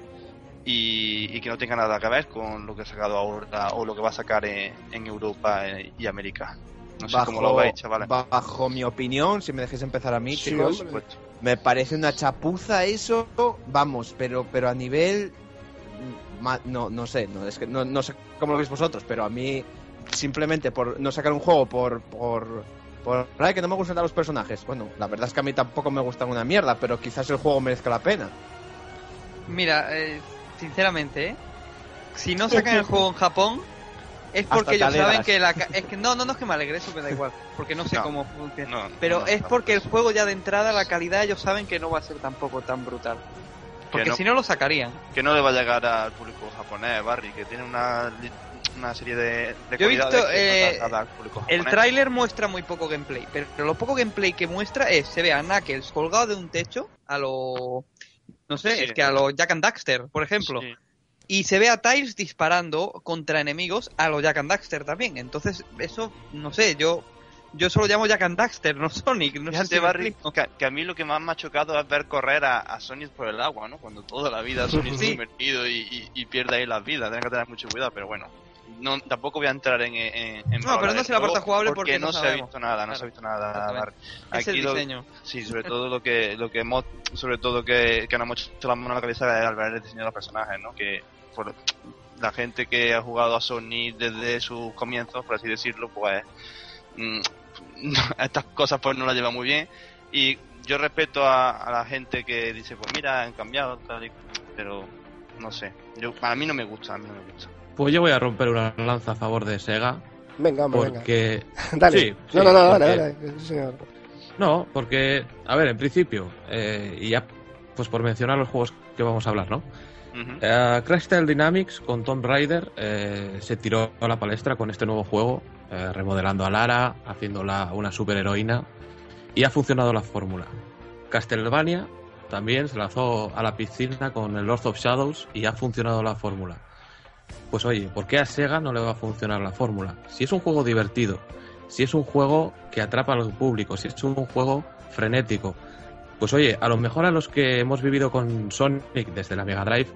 S2: y, y que no tenga nada que ver con lo que ha sacado ahora o lo que va a sacar en, en Europa eh, y América. No sé cómo lo veis, chavales.
S6: bajo mi opinión, si me dejéis empezar a mí,
S1: Sí,
S6: chicos, me parece una chapuza eso, vamos, pero pero a nivel mm, ma- no no sé, no es que no, no sé cómo lo veis vosotros, pero a mí simplemente por no sacar un juego por por por ay, que no me gustan los personajes. Bueno, la verdad es que a mí tampoco me gustan una mierda, pero quizás el juego merezca la pena.
S3: Mira, eh, sinceramente, ¿eh? si no sacan el juego en Japón, es porque ellos saben que la... ca- Es que no, no, no es que me alegre, eso me da igual, porque no sé
S2: No.
S3: cómo funciona.
S2: no,
S3: Pero
S2: no,
S3: es porque el juego ya de entrada, la calidad, ellos saben que no va a ser tampoco tan brutal. Porque
S2: no.
S3: si no lo sacarían.
S2: que no le va a llegar al público japonés, Barry, que tiene una, una serie de, de
S3: Yo he visto,
S2: no
S3: eh,
S2: al público
S3: El tráiler muestra muy poco gameplay, pero lo poco gameplay que muestra es, se ve a Knuckles colgado de un techo, a lo... No sé,
S2: Sí.
S3: es que a lo Jack and Daxter, por ejemplo.
S2: Sí.
S3: Y se ve a Tiles disparando contra enemigos a lo Jack and Daxter también. Entonces, eso, no sé, yo yo solo llamo Jack and Daxter, no Sonic. No sé si
S2: Barry, que, que a mí lo que más me ha chocado es ver correr a, a Sonic por el agua, ¿no? Cuando toda la vida Sonic
S3: Sí.
S2: sumergido y, y, y pierde ahí las vidas. Tiene que tener mucho cuidado, pero bueno. No, tampoco voy a entrar en, en, en
S3: No, pero no es la parte jugable porque
S2: no,
S3: no
S2: se ha visto nada, no
S3: Claro.
S2: se ha visto nada.
S3: Es
S2: Aquí
S3: el
S2: lo-
S3: diseño.
S2: Sí, sobre todo lo que lo que hemos, sobre todo que, que nos hemos hecho la mano en la cabeza es al ver el diseño de los personajes, ¿no? Que por la gente que ha jugado a Sony desde sus comienzos, por así decirlo, pues mm, estas cosas pues no las lleva muy bien y yo respeto a, a la gente que dice pues mira han cambiado tal y- pero no sé yo para mí no me gusta a mí no me gusta
S4: Pues yo voy a romper una lanza a favor de Sega,
S1: Venga, hombre, venga.
S4: porque...
S1: Dale.
S4: Sí,
S1: no,
S4: sí,
S1: no, no, dale,
S4: porque-
S1: dale, sí, señor.
S4: No, porque, a ver, en principio, eh, y ya, pues por mencionar los juegos que vamos a hablar, ¿no? Crash Tale Dynamics con Tomb Raider eh, se tiró a la palestra con este nuevo juego, eh, remodelando a Lara, haciéndola una superheroína, y ha funcionado la fórmula. Castlevania también se lanzó a la piscina con el Lord of Shadows y ha funcionado la fórmula. Pues oye, ¿por qué a Sega no le va a funcionar la fórmula? Si es un juego divertido, si es un juego que atrapa al público, si es un juego frenético, pues oye, a lo mejor a los que hemos vivido con Sonic desde la Mega Drive,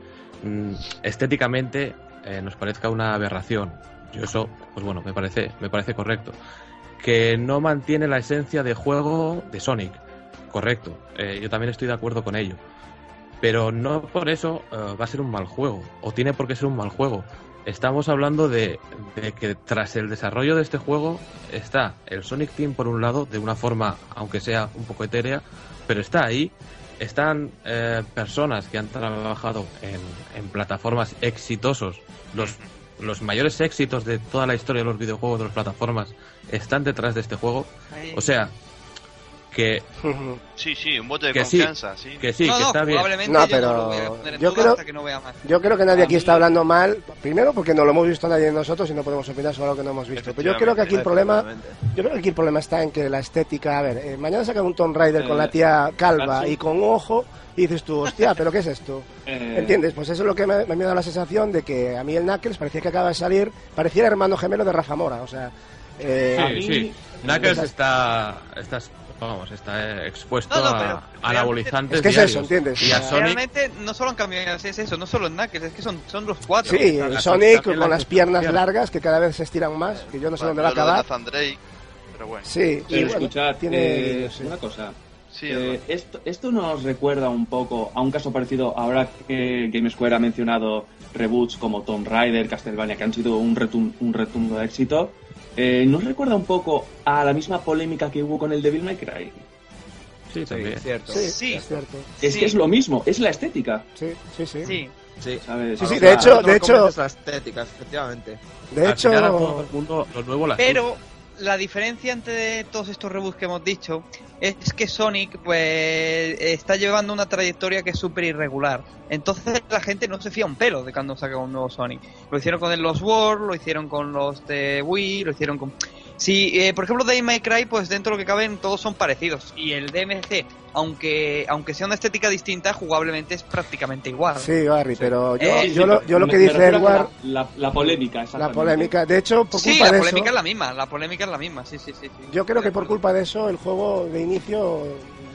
S4: mm, estéticamente eh, nos parezca una aberración. Yo eso, pues bueno, me parece, me parece correcto. Que no mantiene la esencia de juego de Sonic. Correcto. Eh, yo también estoy de acuerdo con ello. Pero no por eso eh, va a ser un mal juego. O tiene por qué ser un mal juego. Estamos hablando de, de que tras el desarrollo de este juego está el Sonic Team por un lado, de una forma, aunque sea un poco etérea, pero está ahí. Están eh, personas que han trabajado en, en plataformas exitosos. Los, los mayores éxitos de toda la historia de los videojuegos de las plataformas están detrás de este juego. O sea, que,
S2: sí sí un bote de
S4: que
S2: confianza sí,
S4: que sí,
S3: no,
S4: que
S3: no,
S4: está bien.
S1: No,
S3: yo
S1: pero
S3: no
S1: yo creo-
S3: que no vea más.
S1: Yo creo que nadie aquí está hablando mal, primero porque no lo hemos visto nadie de nosotros y no podemos opinar sobre algo que no hemos visto. Pero yo creo que aquí el problema, yo creo que aquí el problema está en que la estética, a ver, eh, mañana sacan un Tomb Raider con
S5: Eh,
S1: la tía calva y con un ojo y dices tú, hostia, pero ¿qué es esto?
S5: Eh,
S1: ¿Entiendes? Pues eso es lo que me, me ha dado la sensación de que a mí el Knuckles parecía que acaba de salir, parecía el hermano gemelo de Rafa Mora, o sea, eh,
S5: A
S4: Sí,
S5: mí-
S4: sí. Knuckles está, está, vamos, está expuesto
S3: No, no,
S4: a
S3: pero
S4: anabolizantes
S1: es que es eso, ¿entiendes?
S4: Y a Sonic,
S3: Realmente no solo han cambiado es eso, no solo en Knuckles, es que son, son los cuatro.
S1: sí,
S3: sea,
S4: la-
S1: Sonic con
S4: la
S1: las piernas largas que cada vez se estiran más, que yo no sé
S2: Bueno,
S1: dónde va a acabar.
S2: Drake, pero bueno
S1: Sí, y
S5: Pero
S1: bueno,
S5: escuchad,
S1: tiene
S5: eh, una cosa.
S2: sí
S5: Eh, esto, esto nos recuerda un poco a un caso parecido ahora que Game Square ha mencionado reboots como Tomb Raider, Castlevania, que han sido un, retum- un retundo éxito. Eh, ¿Nos recuerda un poco a la misma polémica que hubo con el Devil May Cry?
S4: sí, también.
S6: Sí, cierto.
S1: Sí,
S3: Sí.
S1: es cierto.
S5: Es
S3: Sí.
S5: que es lo mismo, es la estética.
S1: Sí, sí, sí.
S3: Sí.
S6: Sí.
S5: ¿sabes?
S1: Sí, sí,
S5: O
S1: de hecho-
S6: me
S1: hecho-
S6: la estética, efectivamente.
S1: De
S4: Al
S1: hecho,
S4: final, a todo el mundo, lo nuevo la
S3: Pero la diferencia entre todos estos reboots que hemos dicho es que Sonic pues está llevando una trayectoria que es súper irregular. Entonces la gente no se fía un pelo de cuando saca un nuevo Sonic. Lo hicieron con el Lost World, lo hicieron con los de Wii, lo hicieron con... Sí, eh, por ejemplo, Devil May Cry, pues dentro de lo que caben todos son parecidos. Y el DMC, aunque aunque sea una estética distinta, jugablemente es prácticamente igual.
S1: sí, Barry, pero yo,
S3: Eh,
S1: yo, lo, yo lo
S5: me-
S1: que
S5: me
S1: dice
S5: a
S1: Edward,
S5: La, la, polémica,
S1: la polémica, de hecho, por
S3: Sí,
S1: culpa
S3: la
S1: de
S3: polémica
S1: eso,
S3: es la misma, la polémica es la misma, sí, sí, sí. sí.
S1: yo creo que por culpa de eso el juego de inicio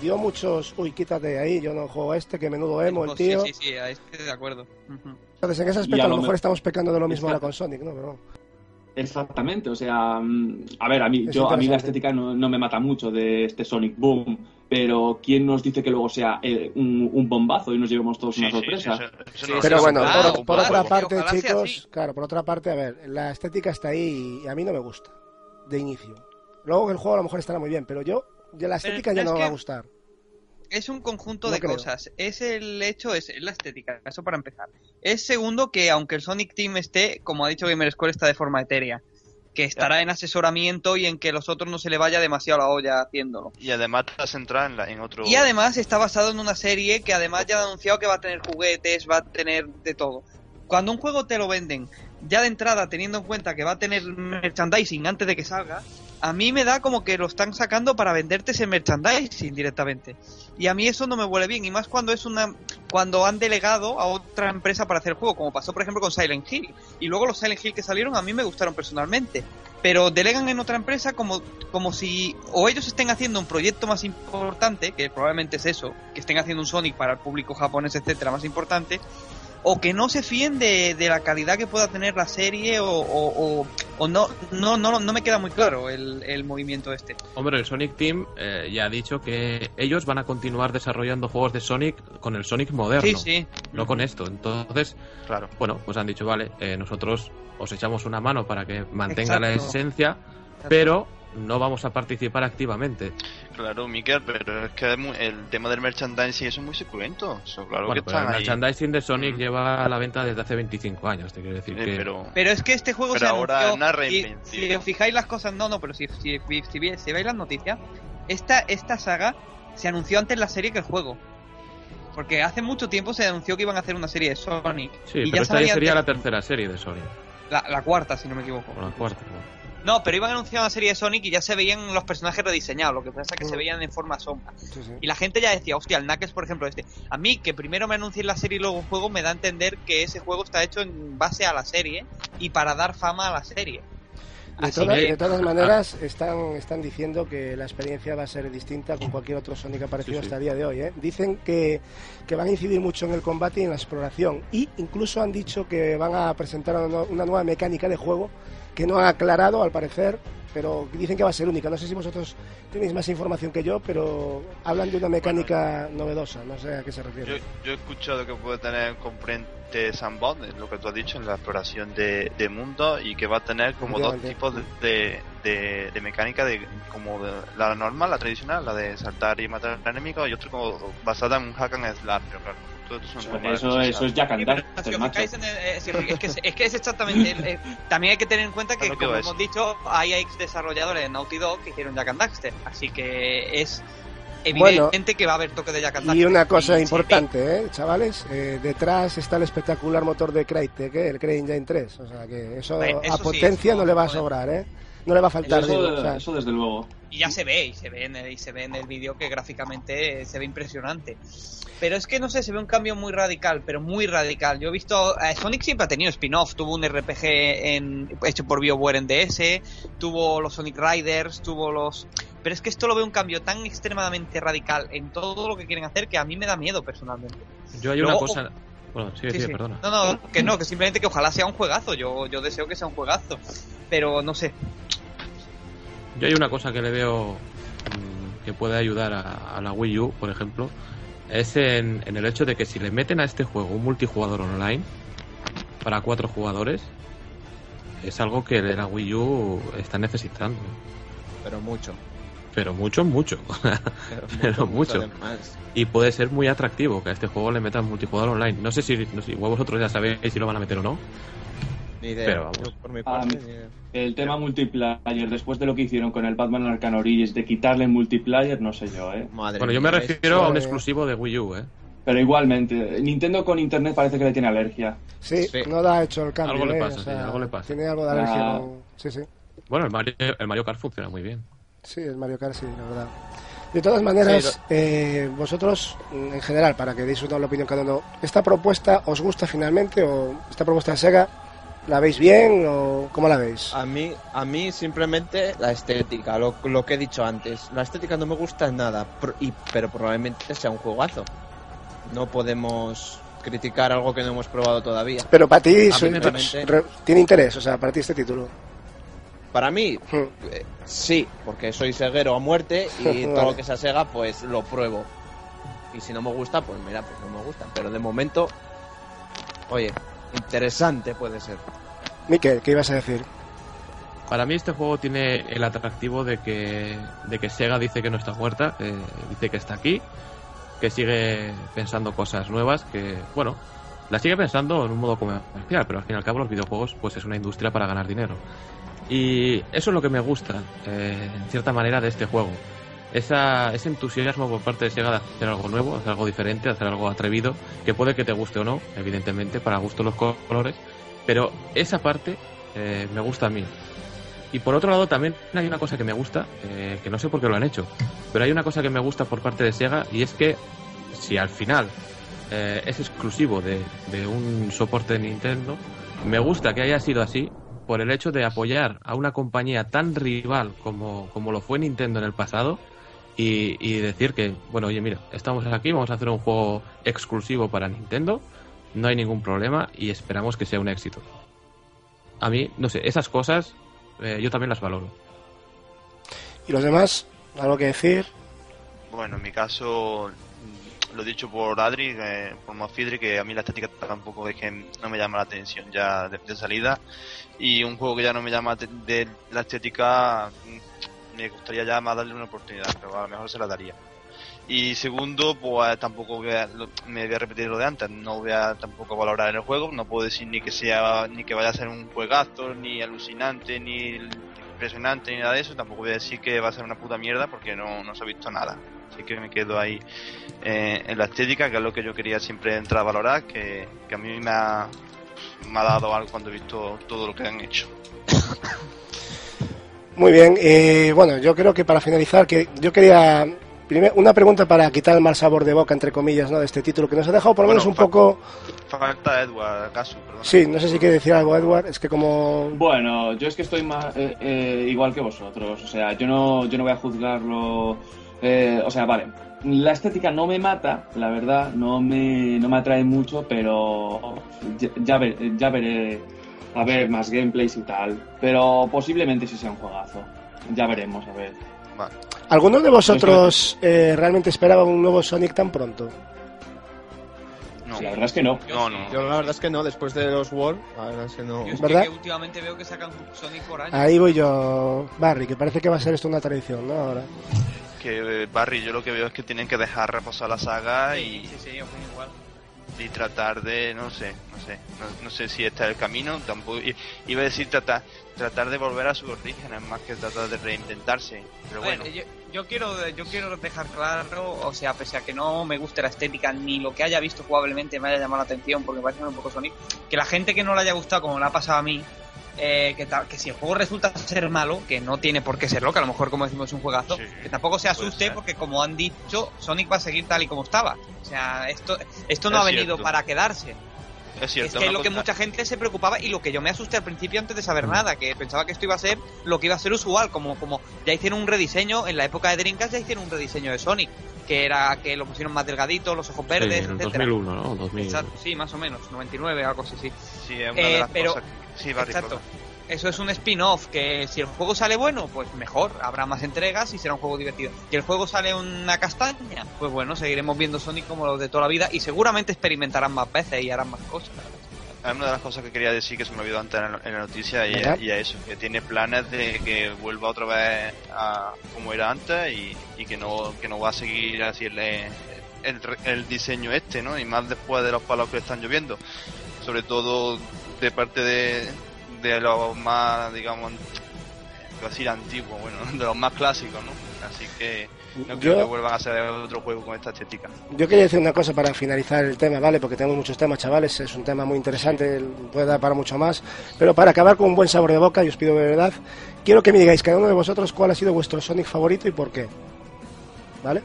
S1: dio muchos, uy, quítate de ahí, yo no juego a este, que menudo emo el tío.
S3: Sí, sí, sí, ahí estoy de acuerdo. Ujú.
S1: Entonces en ese aspecto
S5: a
S1: a lo
S5: lo
S1: mejor
S5: me-
S1: estamos pecando de lo mismo ahora con Sonic, ¿no? Pero,
S5: Exactamente, o sea, mm, a ver, a mí,
S1: Es
S5: yo, a mí la estética no, no me mata mucho de este Sonic Boom, pero ¿quién nos dice que luego sea eh, un, un bombazo y nos llevemos todos
S2: Sí,
S5: una sorpresa?
S2: sí, eso- eso
S3: Sí,
S2: no lo
S1: pero bueno,
S3: claro,
S1: por, otra parte, chicos, claro, por otra parte, a ver, la estética está ahí y a mí no me gusta, de inicio. Luego el juego a lo mejor estará muy bien, pero yo, ya la estética ya
S3: es
S1: no me va a gustar.
S3: Es un conjunto
S1: No
S3: de
S1: creo.
S3: cosas. Es el hecho, es la estética, eso para empezar. Es segundo que aunque el Sonic Team esté, como ha dicho Gamer Square, está de forma etérea. Que estará en asesoramiento y en que los otros no se le vaya demasiado la olla haciéndolo.
S2: y además está centrada en, la- en otro
S3: Y además está basado en una serie que además ya han anunciado que va a tener juguetes, va a tener de todo. Cuando un juego te lo venden ya de entrada teniendo en cuenta que va a tener merchandising antes de que salga, a mí me da como que lo están sacando para venderte ese merchandising directamente. Y a mí eso no me huele bien, y más cuando es una cuando han delegado a otra empresa para hacer el juego, como pasó por ejemplo con Silent Hill. Y luego los Silent Hill que salieron a mí me gustaron personalmente, pero delegan en otra empresa como como si o ellos estén haciendo un proyecto más importante, que probablemente es eso, que estén haciendo un Sonic para el público japonés, etcétera, más importante, o que no se fíen de, de la calidad que pueda tener la serie o, o, o- o no, no, no, no me queda muy claro el, el movimiento este.
S4: Hombre, el Sonic Team eh, ya ha dicho que ellos van a continuar desarrollando juegos de Sonic con el Sonic moderno,
S3: Sí, sí.
S4: no con esto. Entonces,
S2: Claro.
S4: bueno, pues han dicho, vale, eh, nosotros os echamos una mano para que mantenga la
S3: Exacto.
S4: esencia, pero no vamos a participar activamente.
S2: Claro, Miquel, pero es que el tema del merchandising eso es muy suculento. Eso, claro
S4: bueno,
S2: que
S4: pero el
S2: están ahí.
S4: merchandising de Sonic
S2: Mm.
S4: lleva a la venta desde hace 25 años, te quiero decir
S2: Eh,
S4: que...
S2: pero,
S3: Pero es que este juego
S2: Pero
S3: se
S2: ahora
S3: anunció,
S2: una
S3: si, os fijáis las cosas, no, no, pero si, si, si, veis las noticias, esta, esta saga se anunció antes la serie que el juego. Porque hace mucho tiempo se anunció que iban a hacer una serie de Sonic.
S4: Sí,
S3: y
S4: pero esta ya sería la tercera serie de Sonic,
S3: la, la cuarta, si no me equivoco.
S4: la cuarta. ¿no?
S3: No, pero iban a anunciar una serie de Sonic y ya se veían los personajes rediseñados, lo que pasa es que se
S1: Mm.
S3: veían en forma sombra.
S1: Sí, sí.
S3: Y la gente ya decía, hostia, el Knuckles, por ejemplo, este. A mí, que primero me anuncien la serie y luego un juego, me da a entender que ese juego está hecho en base a la serie y para dar fama a la serie.
S1: De, todas-
S3: que-
S1: de todas maneras, están, están diciendo que la experiencia va a ser distinta con cualquier otro Sonic aparecido
S4: Sí, sí.
S1: hasta el día de hoy. ¿eh? Dicen que, que van a incidir mucho en el combate y en la exploración. Y incluso han dicho que van a presentar una, una nueva mecánica de juego que no han aclarado, al parecer, pero dicen que va a ser única. No sé si vosotros tenéis más información que yo, pero hablan de una mecánica novedosa. No sé a qué se
S2: yo,
S1: refiere.
S2: yo he escuchado que puede tener un componente sandbox, es lo que tú has dicho, en la exploración de, de mundo y que va a tener como dos tipos de, de, mecánica, de como de- la normal, la tradicional, la de saltar y matar enemigos, y otro como basada en un hack and slash, todo esto son
S5: Eso,
S2: como
S5: eso, eso es Jack and Daxter, macho.
S3: eh, es, que es, es que es exactamente. eh, también hay que tener en cuenta que,
S2: que
S3: como hemos dicho, hay ex desarrolladores de Naughty Dog que hicieron Jack and Daxter. Así que es evidente que va a haber toque de Jack and Daxter.
S1: Y una cosa importante, ¿eh, chavales, eh, detrás está el espectacular motor de Crytek, ¿eh? el CryEngine 3, o sea que eso, a
S3: sí,
S1: potencia
S3: eso,
S1: no le va a sobrar, ¿eh? No le va a faltar,
S5: Eso,
S1: digo, o sea,
S5: eso desde luego.
S3: Y ya se ve, y se ve en el, y se ve en el vídeo que gráficamente se ve impresionante. Pero es que no sé, se ve un cambio muy radical, pero muy radical. Yo he visto. eh, Sonic siempre ha tenido spin-off. Tuvo un RPG en, hecho por BioWare en DS, tuvo los Sonic Riders, tuvo los. Pero es que esto lo veo un cambio tan extremadamente radical en todo lo que quieren hacer que a mí me da miedo personalmente.
S4: Yo hay
S3: Luego-
S4: una cosa... Bueno, sigue,
S3: Sí,
S4: sigue,
S3: sí.
S4: perdona.
S3: No, no, que no, que simplemente que ojalá sea un juegazo. Yo, yo deseo que sea un juegazo. Pero no sé.
S4: Yo hay una cosa que le veo mm, que puede ayudar a, a la Wii U, por ejemplo, es en, en el hecho de que si le meten a este juego un multijugador online para cuatro jugadores, es algo que la Wii U está necesitando.
S6: Pero mucho.
S4: Pero mucho, mucho.
S6: Pero,
S4: Pero mucho. y puede ser muy atractivo que a este juego le metan multijugador online. No sé si, no sé, igual vosotros ya sabéis si lo van a meter o no.
S6: Ni idea.
S4: Pero vamos.
S6: Yo por mi
S5: Ah,
S6: parte,
S5: mi-
S6: ni idea.
S5: El tema multiplayer, después de lo que hicieron con el Batman Arkham Origins, de quitarle multiplayer, no sé yo, ¿eh?
S6: Madre
S4: Bueno, yo me refiero a un exclusivo de Wii U, ¿eh?
S5: Pero igualmente, Nintendo con Internet parece que le tiene alergia.
S1: sí,
S6: sí.
S1: no da hecho el cambio,
S4: Algo le
S1: ¿eh?
S4: pasa, sí, algo le pasa.
S1: Tiene algo de alergia,
S5: Ah.
S1: con- sí, sí.
S4: Bueno, el Mario, el Mario Kart funciona muy bien.
S1: Sí, el Mario Kart, sí, la verdad. De todas maneras, eh, vosotros, mm, en general, para que deis una opinión cada uno, ¿esta propuesta os gusta finalmente o esta propuesta de Sega la veis bien o cómo la veis?
S6: A mí, a mí simplemente la estética, lo, lo que he dicho antes. La estética no me gusta nada, pro- y, pero probablemente sea un juegazo. No podemos criticar algo que no hemos probado todavía.
S1: Pero para ti soy- re- tiene interés, o sea, para ti este título.
S6: Para mí,
S1: Hmm.
S6: eh, sí, porque soy ceguero a muerte y
S1: Vale.
S6: todo lo que sea Sega, pues lo pruebo. Y si no me gusta, pues mira, pues no me gusta. Pero de momento, oye, interesante puede ser.
S1: Miquel, ¿qué ibas a decir?
S4: Para mí este juego tiene el atractivo de que, de que Sega dice que no está muerta, que dice que está aquí, que sigue pensando cosas nuevas, que, bueno, la sigue pensando en un modo comercial, pero al fin y al cabo los videojuegos pues es una industria para ganar dinero. Y eso es lo que me gusta, eh, en cierta manera, de este juego. Esa, ese entusiasmo por parte de Sega de hacer algo nuevo, hacer algo diferente, hacer algo atrevido, que puede que te guste o no, evidentemente, para gusto los colores, pero esa parte eh, me gusta a mí. Y por otro lado también hay una cosa que me gusta, eh, que no sé por qué lo han hecho, pero hay una cosa que me gusta por parte de Sega y es que si al final eh, es exclusivo de, de un soporte Nintendo, me gusta que haya sido así por el hecho de apoyar a una compañía tan rival como, como lo fue Nintendo en el pasado y, y decir que, bueno, oye, mira, estamos aquí, vamos a hacer un juego exclusivo para Nintendo no hay ningún problema y esperamos que sea un éxito. A mí, no sé, esas cosas eh, yo también las valoro.
S1: ¿Y los demás? ¿Algo que decir?
S2: Bueno, en mi caso, lo dicho por Adri, eh, por Mofidri, que a mí la estética tampoco es que no me llama la atención ya de, salida. Y un juego que ya no me llama de, de la estética, mm, me gustaría ya más darle una oportunidad, pero a lo mejor se la daría. Y segundo, pues tampoco voy a- me voy a repetir lo de antes, no voy a tampoco valorar el juego, no puedo decir ni que sea, ni que vaya a ser un juegazo, ni alucinante, ni impresionante, ni nada de eso, tampoco voy a decir que va a ser una puta mierda porque no, no se ha visto nada. Así que me quedo ahí eh, en la estética, que es lo que yo quería siempre entrar a valorar, que, que a mí me ha, me ha dado algo cuando he visto todo lo que han hecho.
S1: Muy bien, y bueno, yo creo que para finalizar, que yo quería primer- una pregunta para quitar el mal sabor de boca, entre comillas, ¿no? de este título, que nos ha dejado por lo
S2: Bueno,
S1: menos un
S2: fa-
S1: poco...
S2: Falta Edward Gasu, perdón.
S1: Sí, no sé si quiere decir algo, Edward, es que como...
S5: Bueno, yo es que estoy más eh, eh, igual que vosotros. O sea, yo no, yo no voy a juzgarlo. Eh, o sea, vale. La estética no me mata, la verdad, no me, no me atrae mucho, pero ya, ya, ver- ya veré a ver más gameplays y tal. Pero posiblemente sí sea un juegazo. Ya veremos, a ver.
S2: Vale.
S1: ¿Alguno de vosotros eh, realmente esperaba un nuevo Sonic tan pronto?
S2: No,
S5: La verdad es que no.
S2: no, no.
S6: Yo la verdad es que no, después de los World, la verdad es que no.
S3: Yo es que,
S1: ¿Verdad?
S3: que últimamente veo que sacan Sonic por año.
S1: Ahí voy yo, Barry, que parece que va a ser esto una tradición, ¿no? Ahora.
S2: Que Barry, yo lo que veo es que tienen que dejar reposar la saga y,
S3: Sí, sí, igual.
S2: y tratar de, no sé, no sé, no, no sé si este es el camino, tampoco, i- iba a decir tratar, tratar de volver a sus orígenes más que tratar de reinventarse, pero
S3: A ver,
S2: bueno,
S3: yo, yo quiero yo quiero dejar claro, o sea, pese a que no me guste la estética ni lo que haya visto jugablemente me haya llamado la atención porque me parece un poco Sonic, que la gente que no le haya gustado como le ha pasado a mí, eh, que, que si el juego resulta ser malo, que no tiene por qué serlo, que a lo mejor como decimos es un juegazo,
S2: Sí,
S3: que tampoco se asuste porque como han dicho, Sonic va a seguir tal y como estaba. O sea, esto esto no
S2: Es
S3: ha venido para quedarse.
S2: es cierto.
S3: es que es lo que mucha gente se preocupaba y lo que yo me asusté al principio antes de saber nada, que pensaba que esto iba a ser lo que iba a ser usual, como como ya hicieron un rediseño en la época de Dreamcast ya hicieron un rediseño de Sonic, que era que lo pusieron más delgadito, los ojos verdes,
S4: Sí, en
S3: etcétera.
S4: 2001, ¿no? 2000.
S3: Exacto, sí, más o menos, 99, algo así, sí.
S2: Sí, es una
S3: Eh,
S2: de las
S3: pero-
S2: cosas que... Sí, Barry,
S3: Exacto. Eso es un spin-off que si el juego sale bueno, pues mejor, habrá más entregas y será un juego divertido. Si el juego sale una castaña, pues bueno, seguiremos viendo Sonic como los de toda la vida y seguramente experimentarán más veces y harán más cosas.
S2: Es una de las cosas que quería decir que se me olvidó antes en la, en la noticia y, es eso, que tiene planes de que vuelva otra vez a como era antes y, y que no que no va a seguir así el, el, el diseño este, ¿no? Y más después de los palos que están lloviendo, sobre todo de parte de, de los más, digamos, iba a decir antiguos, bueno, de los más clásicos, ¿no? Así que no creo
S1: Yo-
S2: que vuelvan a hacer otro juego con esta estética.
S1: Yo quería decir una cosa para finalizar el tema, ¿vale? Porque tenemos muchos temas, chavales, es un tema muy interesante, puede dar para mucho más. Pero para acabar con un buen sabor de boca, y os pido de verdad, quiero que me digáis cada uno de vosotros cuál ha sido vuestro Sonic favorito y por qué. ¿Vale?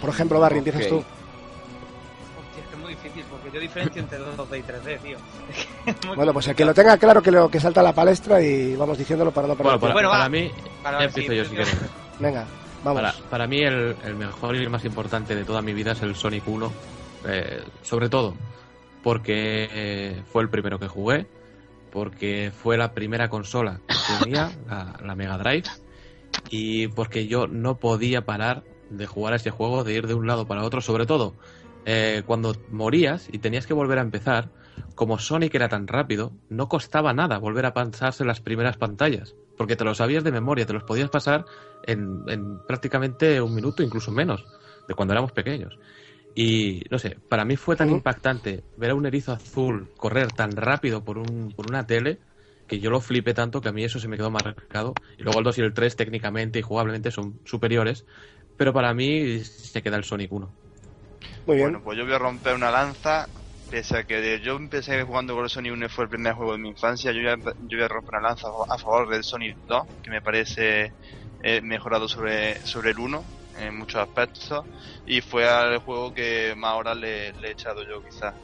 S1: Por ejemplo, Barry, empiezas tú.
S3: Hostia, es que es muy difícil porque yo diferencio entre 2D y 3D, tío.
S1: Bueno, pues el que lo tenga claro que lo que salta a la palestra y vamos diciéndolo para no perder
S4: Bueno, para,
S3: Bueno,
S4: para
S3: va.
S4: mí,
S3: sí,
S4: empiezo yo si quieres.
S1: Venga,
S4: Para, mí el, mejor y el más importante de toda mi vida es el Sonic 1. eh, sobre todo porque fue el primero que jugué, porque fue la primera consola que tenía, la, la Mega Drive, y porque yo no podía parar de jugar a ese juego, de ir de un lado para otro, sobre todo eh, cuando morías y tenías que volver a empezar, como Sonic era tan rápido, no costaba nada volver a pasarse las primeras pantallas, porque te lo sabías de memoria, te los podías pasar en, en prácticamente un minuto, incluso menos, de cuando éramos pequeños. Y no sé, para mí fue tan impactante ver a un erizo azul correr tan rápido por, un, por una tele que yo lo flipé tanto que a mí eso se me quedó marcado. Y luego el 2 y el 3 técnicamente y jugablemente son superiores, pero para mí se queda el Sonic 1.
S1: Muy bien.
S2: Bueno, pues yo voy a romper una lanza. Pese a que yo empecé jugando con el Sonic 1 y fue el primer juego de mi infancia, yo voy yo voy a romper una lanza a favor del Sonic 2, que me parece eh, mejorado sobre, sobre el 1 en muchos aspectos. Y fue al juego que más horas le, he echado yo, quizás.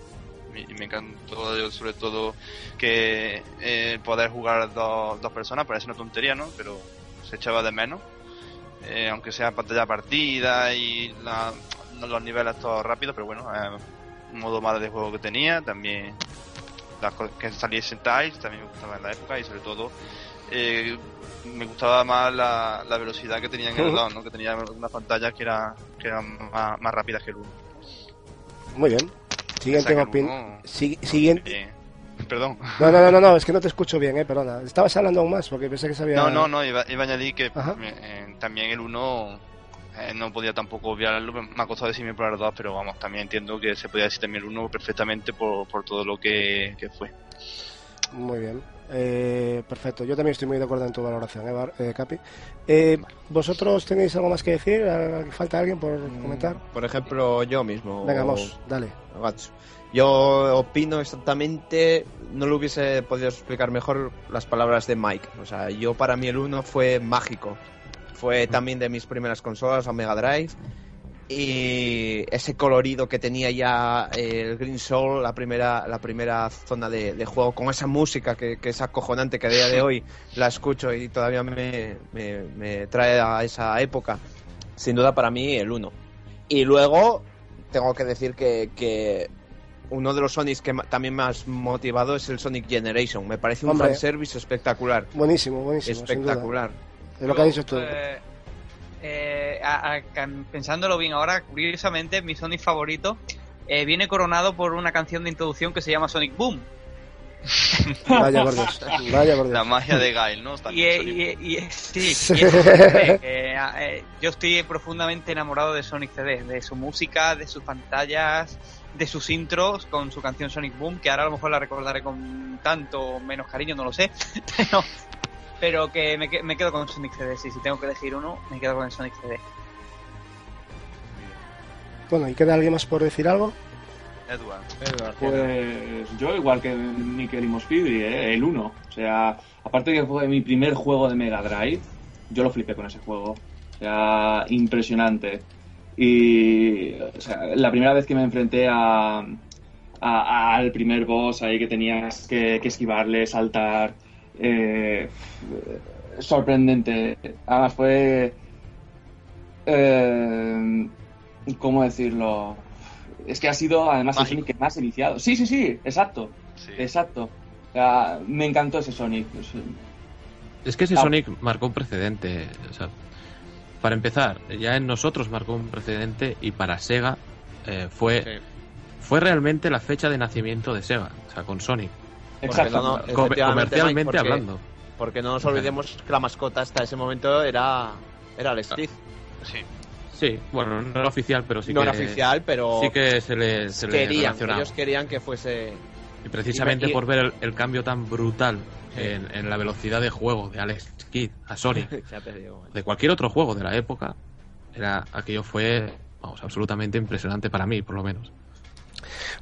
S2: Y me encantó sobre todo que eh, poder jugar dos, dos personas, parece una tontería, ¿no? Pero se echaba de menos. Eh, aunque sea pantalla partida y la- los niveles todos rápidos, pero bueno, eh, modo más de juego que tenía, también las cosas que saliesen Tiles también me gustaba en la época y sobre todo eh, me gustaba más la, la velocidad que tenía en el lado, ¿no? que tenía unas pantallas que, era, que eran más, más rápidas que el 1.
S1: Muy bien. Siguiente opinión. Siguiente.
S2: Bien. Perdón.
S1: No, no, no, no, no, es que no te escucho bien, eh, perdona. Estabas hablando aún más porque pensé que sabía.
S2: No, no, no, iba, iba a añadir que eh, también el 1 eh, no podía tampoco obviarlo, me ha costado decirme por las dos, pero vamos, también entiendo que se podía decir también el 1 perfectamente por, por todo lo que, que fue.
S1: Muy bien. Eh, perfecto. Yo también estoy muy de acuerdo en tu valoración, eh, Bar- eh, Capi. Eh, ¿Vosotros tenéis algo más que decir? ¿Al- ¿Falta alguien por comentar?
S6: Por ejemplo, yo mismo.
S1: Venga, vamos, dale.
S6: Yo opino exactamente, no lo hubiese podido explicar mejor las palabras de Mike. O sea, yo para mí el 1 fue mágico. Fue también de mis primeras consolas, la Mega Drive. Y ese colorido que tenía ya eh, el Green Soul, la primera, la primera zona de, de juego, con esa música que, que es acojonante, que a día de hoy la escucho y todavía me, me- me trae a esa época. Sin duda para mí el 1. Y luego tengo que decir que, que uno de los Sonics que también me has motivado es el Sonic Generation. Me parece un
S1: Hombre.
S6: fanservice espectacular.
S1: Buenísimo, buenísimo.
S6: Espectacular.
S1: Es lo que has dicho tú.
S3: Eh, eh, a- pensándolo bien ahora, curiosamente, mi Sonic favorito eh, viene coronado por una canción de introducción que se llama Sonic Boom.
S1: Vaya por Dios. Vaya por
S2: La magia de Gail, ¿no?
S3: Y,
S2: También
S3: eh, y- y- sí, y eh, eh, eh, yo estoy profundamente enamorado de Sonic CD, de su música, de sus pantallas, de sus intros con su canción Sonic Boom, que ahora a lo mejor la recordaré con tanto menos cariño, no lo sé, pero, pero que me, me quedo con Sonic CD, sí, si tengo que elegir uno, me quedo con el Sonic CD.
S1: Bueno, ¿y queda alguien más por decir algo?
S2: Edward.
S5: Pues yo, igual que Mikel y Mosfidri, ¿eh? el 1. O sea, aparte que fue mi primer juego de Mega Drive, yo lo flipé con ese juego. O sea, impresionante. Y o sea, la primera vez que me enfrenté a, a- a- al primer boss ahí que tenías que, que esquivarle, saltar, eh, sorprendente. Además fue... Eh, ¿Cómo decirlo? Es que ha sido además el. Sonic que más he viciado. Sí, sí, sí, exacto.
S2: Sí.
S5: Exacto. O sea, me encantó ese Sonic. Es-
S4: que ese. Sonic marcó un precedente. o sea, para empezar, ya en nosotros marcó un precedente y para Sega eh, fue, fue realmente la fecha de nacimiento de Sega, o sea, con Sonic.
S5: Exacto.
S6: no, no,
S4: comercialmente
S6: porque-
S4: hablando.
S6: Porque no nos olvidemos que la mascota hasta ese momento era, era el Steve.
S2: Sí.
S4: Sí, bueno, no era oficial, pero sí
S6: no
S4: que,
S6: era oficial, pero
S4: sí que se le, se
S6: querían, ellos querían que fuese...
S4: Y precisamente
S6: y- y-
S4: por ver el, el cambio tan brutal
S6: Sí.
S4: en, en la velocidad de juego de Alex Kidd a Sonic,
S6: ya te digo.
S4: de cualquier otro juego de la época, era aquello fue, vamos, absolutamente impresionante para mí, por lo menos.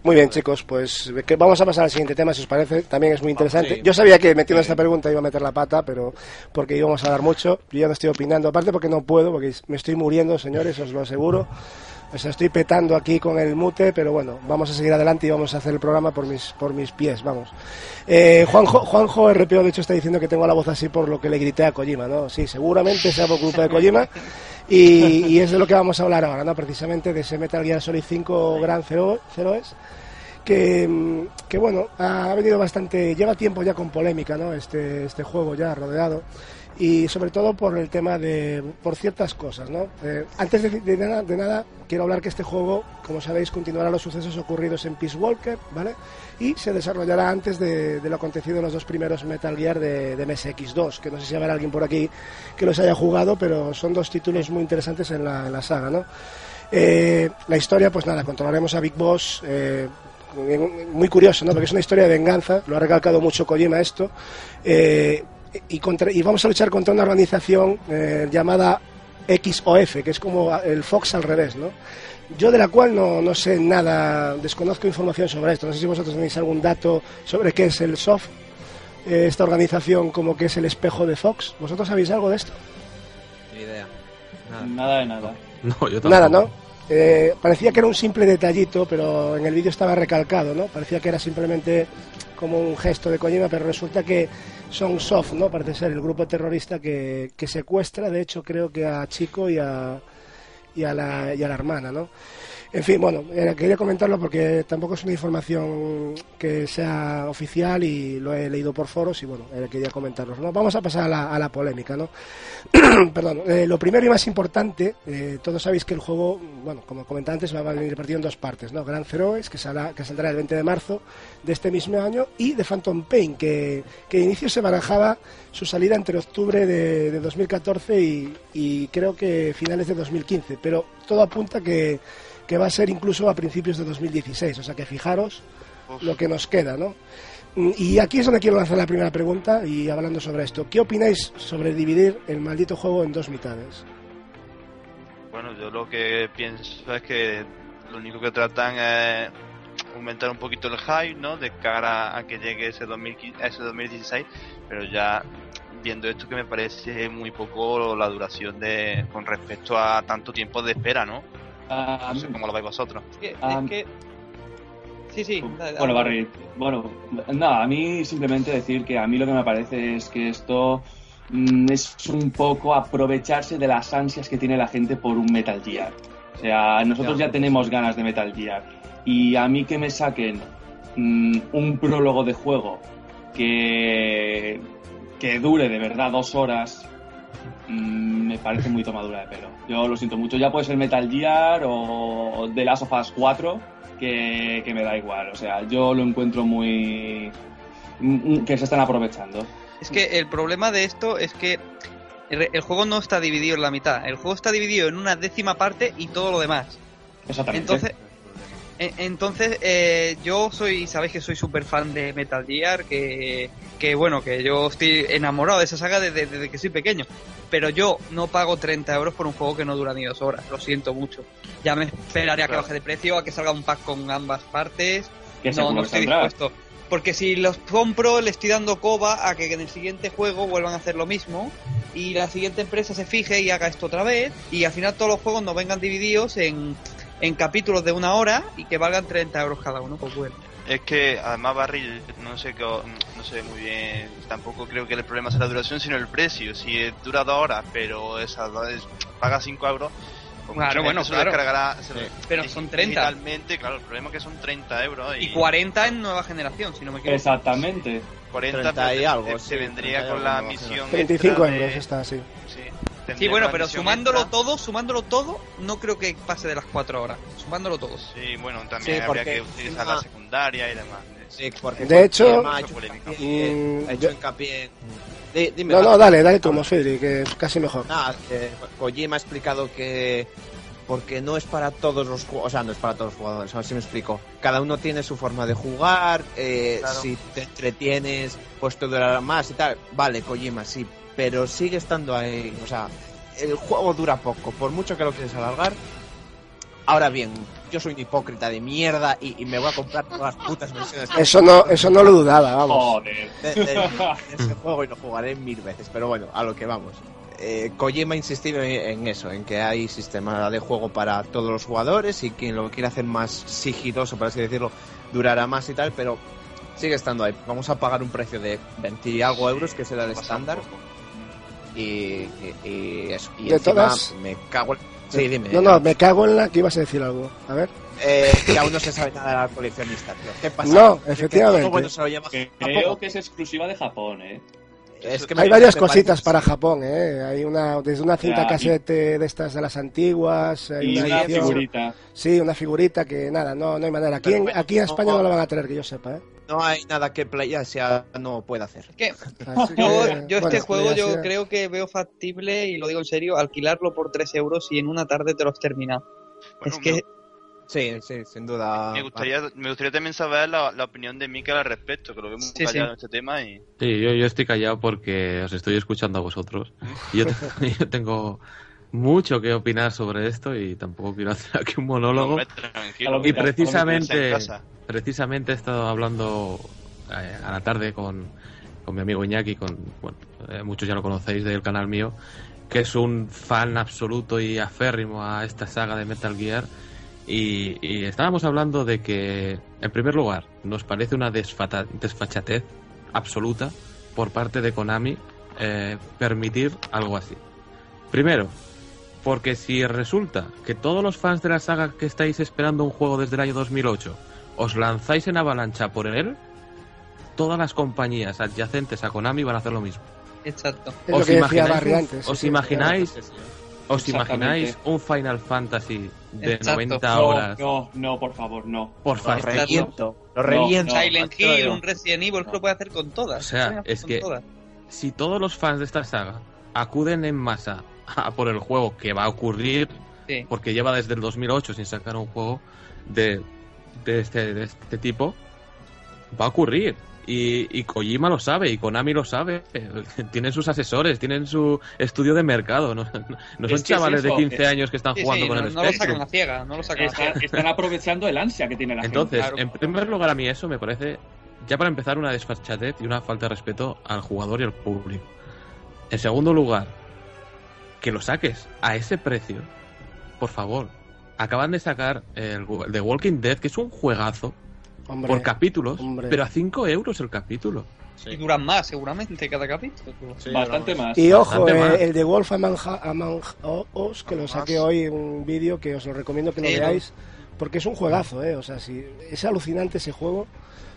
S1: Muy bien, chicos, pues que vamos a pasar al siguiente tema, si os parece. También es muy interesante.
S6: sí.
S1: Yo sabía que metiendo
S6: Sí.
S1: esta pregunta iba a meter la pata, pero porque íbamos a hablar mucho. Yo ya no estoy opinando, aparte porque no puedo, porque me estoy muriendo, señores, os lo aseguro. O sea, estoy petando aquí con el mute, pero bueno, vamos a seguir adelante y vamos a hacer el programa por mis, por mis pies, vamos. Eh, Juanjo, Juanjo RPO, de hecho, está diciendo que tengo la voz así por lo que le grité a Kojima, ¿no? Sí, seguramente sea por culpa de Kojima. Y, es de lo que vamos a hablar ahora, ¿no? Precisamente de ese Metal Gear Solid 5 Gran Zero, que, mm, que bueno, ha venido bastante, lleva tiempo ya con polémica, ¿no? Este, este juego ya rodeado y sobre todo por el tema de, por ciertas cosas, ¿no? Eh, antes de, de nada, de nada, quiero hablar que este juego, como sabéis, continuará los sucesos ocurridos en Peace Walker, ¿vale? Y se desarrollará antes de, de lo acontecido en los dos primeros Metal Gear de, de MSX2, que no sé si habrá alguien por aquí que los haya jugado, pero son dos títulos muy interesantes en la, en la saga, ¿no? Eh, la historia, pues nada, controlaremos a Big Boss. eh, muy curioso, ¿no? Porque es una historia de venganza, lo ha recalcado mucho Kojima esto. eh, y, contra- y vamos a luchar contra una organización eh, llamada XOF, que es como el Fox al revés, ¿no? Yo de la cual no, no sé nada, desconozco información sobre esto. No sé si vosotros tenéis algún dato sobre qué es el SOF, eh, esta organización como que es el espejo de Fox. ¿Vosotros sabéis algo de esto?
S6: Ni idea. Nada.
S5: Nada de nada.
S4: No, yo tampoco.
S1: Nada, ¿no? Eh, parecía que era un simple detallito, pero en el vídeo estaba recalcado, ¿no? Parecía que era simplemente como un gesto de Kojima, pero resulta que son soft, ¿no? Parece ser el grupo terrorista que, que secuestra, de hecho, creo que a Chico y a, y a, la, y a la hermana, ¿no? En fin, bueno, eh, quería comentarlo porque tampoco es una información que sea oficial y lo he leído por foros y bueno, eh, quería comentarlo. ¿no? Vamos a pasar a la, a la polémica, ¿no? Perdón, eh, lo primero y más importante, todos sabéis que el juego, bueno, como comentaba antes, va a venir partido en dos partes, ¿no? Gran Zeroes, que, saldrá, que saldrá el 20 de marzo de este mismo año, y de Phantom Pain, que, que de inicio se barajaba su salida entre octubre de, de 2014 y, y creo que finales de 2015, pero todo apunta que que va a ser incluso a principios de 2016. O sea que fijaros
S2: Uf.
S1: lo que nos queda, ¿no? Mm, Y aquí es donde quiero lanzar la primera pregunta y hablando sobre esto. ¿Qué opináis sobre dividir el maldito juego en dos mitades?
S2: Bueno, yo lo que pienso es que lo único que tratan es aumentar un poquito el hype, ¿no? De cara a que llegue ese, 2015, ese 2016, pero ya viendo esto que me parece muy poco la duración de con respecto a tanto tiempo de espera, ¿no?
S5: Ah,
S2: No sé cómo lo veis vosotros.
S3: Es que,
S5: Ah,
S3: es que- Sí, sí.
S5: Bueno. Barry, bueno, nada, a mí simplemente decir que a mí lo que me parece es que esto mm, es un poco aprovecharse de las ansias que tiene la gente por un Metal Gear. O sea, nosotros ya tenemos ganas de Metal Gear. Y a mí que me saquen mm, un prólogo de juego que, que dure de verdad dos horas, mm, me parece muy tomadura de pelo. Yo lo siento mucho. Ya puede ser Metal Gear o The Last of Us 4, que, que me da igual. O sea, yo lo encuentro muy. mm, que se están aprovechando.
S3: Es que el problema de esto es que el, juego no está dividido en la mitad. El juego está dividido en una décima parte y todo lo demás.
S5: Exactamente.
S3: Entonces, entonces eh, yo soy, sabéis que soy súper fan de Metal Gear, que, que bueno, que yo estoy enamorado de esa saga desde, desde que soy pequeño. Pero yo no pago 30 euros por un juego que no dura ni dos horas, lo siento mucho. Ya me esperaría a que
S2: Claro.
S3: baje de precio, a que salga un pack con ambas partes.
S5: que
S3: No, no estoy
S5: saldrá.
S3: dispuesto. Porque si los compro, le estoy dando coba a que en el siguiente juego vuelvan a hacer lo mismo y la siguiente empresa se fije y haga esto otra vez y al final todos los juegos nos vengan divididos en, en capítulos de una hora y que valgan 30 euros cada uno. Pues bueno.
S2: Es que además Barry, no sé qué- no sé muy bien, tampoco creo que el problema sea la duración, sino el precio. Si dura dos horas, pero esa dos es- paga 5 euros, pues
S3: Claro, bueno,
S2: se
S3: claro.
S2: descargará, se
S3: Pero son 30.
S2: Digitalmente, claro, el problema es que son 30 euros. Y,
S3: Y 40 en nueva generación, si no me equivoco.
S5: Exactamente.
S2: 40
S6: 30 y algo, sí,
S2: te vendría
S6: 30 y
S2: con la misión.
S1: 35
S2: extra de-
S1: euros está así.
S2: Sí,
S3: Sí, bueno, pero sumándolo
S2: extra.
S3: todo, sumándolo todo, no creo que pase de las 4 horas. Sumándolo todo.
S2: Sí, bueno, también
S6: Sí,
S2: habría que utilizar la secundaria y demás.
S6: Sí, porque
S1: De hecho-
S6: ha hecho hincapié-
S1: Mm,
S6: ha hecho
S1: yo-
S6: hincapié en- dime,
S1: No, no, dale, dale tú, Mosfidri, que es casi mejor.
S6: Nada, que Kojima ha explicado que porque no es para todos los jugadores, o sea, no es para todos los jugadores, a ver si me explico. Cada uno tiene su forma de jugar, eh,
S2: Claro.
S6: si te entretienes, pues te durará más y tal. Vale, Kojima, sí, pero sigue estando ahí, o sea, el juego dura poco, por mucho que lo quieres alargar. Ahora bien, yo soy un hipócrita de mierda y, y me voy a comprar todas las putas versiones que
S1: Eso no, eso no lo dudaba, vamos.
S5: Joder.
S6: de, de- de ese juego y lo jugaré mil veces. Pero bueno, a lo que vamos. Eh, Kojima ha insistido en, en eso, en que hay sistema de juego para todos los jugadores y quien lo quiere hacer más sigiloso, por así decirlo, durará más y tal, pero sigue estando ahí. Vamos a pagar un precio de 20 y algo euros, que será el estándar. Y, y, y eso. Y
S1: De
S6: encima
S1: todas-
S6: me cago en... Sí, dime.
S1: No, no, me cago en la que ibas a decir algo. A ver.
S6: Eh, que aún no se sabe nada de la coleccionista, tío. ¿Qué pasa?
S1: No,
S6: Que
S1: efectivamente.
S6: todo bueno se lo lleva
S5: Que creo que es exclusiva de Japón, ¿eh?
S6: Es que me-
S1: Hay varias cositas para. Japón, ¿eh? Hay una, desde una cinta
S5: Ya, y-
S1: cassette de estas de las antiguas, hay
S5: Y
S1: una edición-
S5: figurita.
S1: Sí, una figurita que nada, no, no hay manera. Aquí, en,
S6: bueno,
S1: aquí en España
S6: no-
S1: no la van a tener, que yo sepa, ¿eh?
S6: No hay nada que PlayAsia no pueda hacer.
S3: Que
S1: que,
S3: yo, yo este
S1: bueno,
S3: juego yo
S1: sea-
S3: creo que veo factible, y lo digo en serio, alquilarlo por 3 euros y en una tarde te lo has terminado.
S2: Bueno,
S3: es que
S6: Sí, sí, sin duda.
S2: Me gustaría, me gustaría también saber la, la opinión de Mika al respecto, que lo vemos
S3: Sí,
S2: callado
S3: sí.
S2: en este tema y
S4: Sí, yo, yo estoy callado porque os estoy escuchando a vosotros. Y yo, yo tengo mucho que opinar sobre esto y tampoco quiero hacer aquí un monólogo. Y precisamente, precisamente he estado hablando eh, a la tarde con, con mi amigo Iñaki, con, bueno, eh, muchos ya lo conocéis del canal mío, que es un fan absoluto y aférrimo a esta saga de Metal Gear. Y, y estábamos hablando de que, en primer lugar, nos parece una desfata- desfachatez absoluta por parte de Konami eh, permitir algo así. Primero, Porque si resulta que todos los fans de la saga que estáis esperando un juego desde el año 2008 os lanzáis en avalancha por él, todas las compañías adyacentes a Konami van a hacer lo mismo.
S3: Exacto.
S4: ¿Os imagináis,
S1: antes.
S4: os
S1: sí,
S4: imagináis,
S5: Sí, sí.
S4: os imagináis un Final Fantasy de
S3: Exacto.
S4: 90
S5: No,
S4: horas?
S5: no, no, por favor, no.
S4: Por
S6: Lo
S4: favor.
S6: reviento. Lo reviento.
S5: no.
S3: Silent
S6: lo
S3: Hill, un Resident Evil, que lo puede hacer con todas.
S4: O sea,
S3: Lo
S4: es que-
S3: todas.
S4: si todos los fans de esta saga acuden en masa a por el juego que va a ocurrir,
S3: Sí.
S4: porque lleva desde el 2008 sin sacar un juego de, de, este, de este tipo, va a ocurrir. Y, y Kojima lo sabe, y Konami lo sabe. Tienen sus asesores, tienen su estudio de mercado. No, son
S5: Es que es
S4: chavales de
S5: eso,
S4: 15
S5: es-
S4: años que están
S3: Sí,
S4: jugando
S3: sí,
S4: con
S3: no,
S4: el
S3: no lo sacan a ciega, no lo sacan a
S5: Están,
S3: ciega.
S5: están aprovechando el ansia que tiene la
S4: Entonces,
S3: Claro.
S4: en primer lugar, a mí eso me parece, ya para empezar, una desfachatez y una falta de respeto al jugador y al público. En segundo lugar, que lo saques a ese precio, por favor. Acaban de sacar el The Walking Dead, que es un juegazo
S1: Hombre,
S4: por capítulos,
S1: hombre.
S4: pero a 5 euros el capítulo.
S3: Y duran más, seguramente, cada capítulo.
S6: Sí,
S5: Bastante más.
S1: Y ojo,
S4: Bastante
S1: eh,
S4: más.
S1: el de Wolf Among, Among Us, que lo saqué hoy en un vídeo que os lo recomiendo que lo
S3: Sí,
S1: veáis, porque es un juegazo, ¿eh? O sea, si, es alucinante ese juego.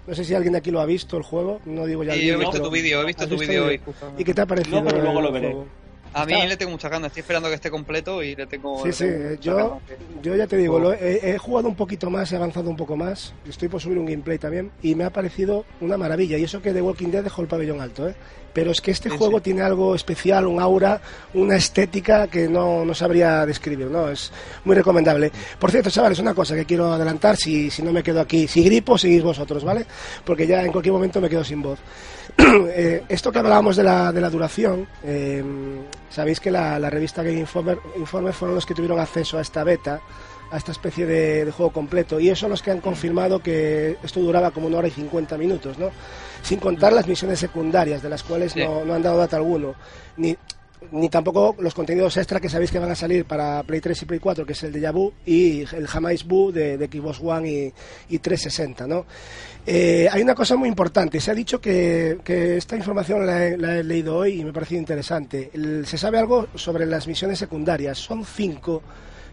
S1: No sé si alguien de aquí lo ha visto, el juego. No digo ya el
S3: Y yo he visto tu vídeo, he visto
S1: ¿Has
S3: tu vídeo
S1: el
S3: hoy.
S1: ¿Y qué te ha parecido?
S5: No, pero luego
S1: el
S5: lo veré.
S1: juego?
S3: A mí le tengo muchas ganas, estoy esperando que esté completo y le tengo.
S1: Sí,
S3: le
S1: sí,
S3: tengo muchas
S1: yo, yo ya te digo, lo he, he jugado un poquito más, he avanzado un poco más, estoy por subir un gameplay también, y me ha parecido una maravilla. Y eso que The Walking Dead dejó el pabellón alto, ¿eh? Pero es que este
S3: Sí,
S1: juego
S3: sí.
S1: tiene algo especial, un aura, una estética que no, no sabría describir, ¿no? Es muy recomendable. Por cierto, chavales, una cosa que quiero adelantar, si, si no me quedo aquí, si gripo, seguís vosotros, ¿vale? Porque ya en cualquier momento me quedo sin voz. Eh, esto que hablábamos de la, de la duración, eh, sabéis que la, la revista Game Informer, Informer fueron los que tuvieron acceso a esta beta, a esta especie de, de juego completo, y son los que han confirmado que esto duraba como una hora y 50 minutos, ¿no? Sin contar las misiones secundarias, de las cuales
S3: Sí.
S1: no, no han dado data alguno, ni, ni tampoco los contenidos extra que sabéis que van a salir para Play 3 y Play 4, que es el de Yabu y el Jamais Bu de, de Xbox One y, y 360, ¿no? Eh, hay una cosa muy importante. Se ha dicho que, que esta información la he, la he leído hoy y me ha parecido interesante. El- se sabe algo sobre las misiones secundarias. Son cinco,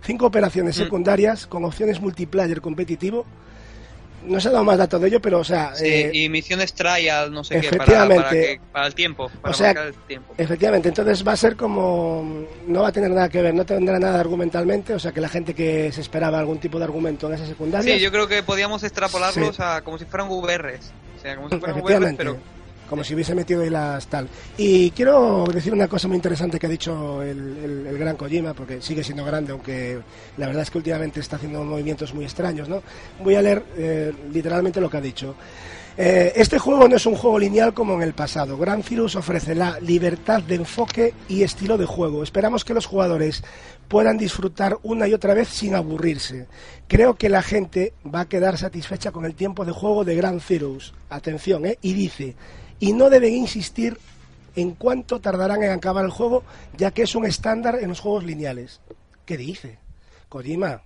S1: cinco operaciones
S3: Mm.
S1: secundarias con opciones multiplayer competitivo. No se ha dado más datos de ello, pero o sea,
S3: Sí,
S1: eh,
S3: y misiones trial, no sé qué, para,
S1: efectivamente.
S3: para, que- para el tiempo, para
S1: O sea,
S3: marcar el tiempo.
S1: Efectivamente, entonces va a ser como. No va a tener nada que ver, no tendrá nada argumentalmente, o sea que la gente que se esperaba algún tipo de argumento en esas secundarias.
S3: Sí, yo creo que podíamos extrapolarlos a como si fueran VRs. O sea, como si fueran VRs,
S1: Efectivamente,
S3: pero
S1: como si hubiese metido ahí las tal. Y quiero decir una cosa muy interesante que ha dicho el, gran Kojima, porque sigue siendo grande, aunque la verdad es que últimamente está haciendo movimientos muy extraños, ¿no? Voy a leer eh, literalmente lo que ha dicho. Eh, este juego no es un juego lineal como en el pasado. Gran Cirrus ofrece la libertad de enfoque y estilo de juego. Esperamos que los jugadores puedan disfrutar una y otra vez sin aburrirse. Creo que la gente va a quedar satisfecha con el tiempo de juego de Gran Cirrus. Atención, ¿eh? Y dice, y no deben insistir en cuánto tardarán en acabar el juego, ya que es un estándar en los juegos lineales. ¿Qué dice? Kojima.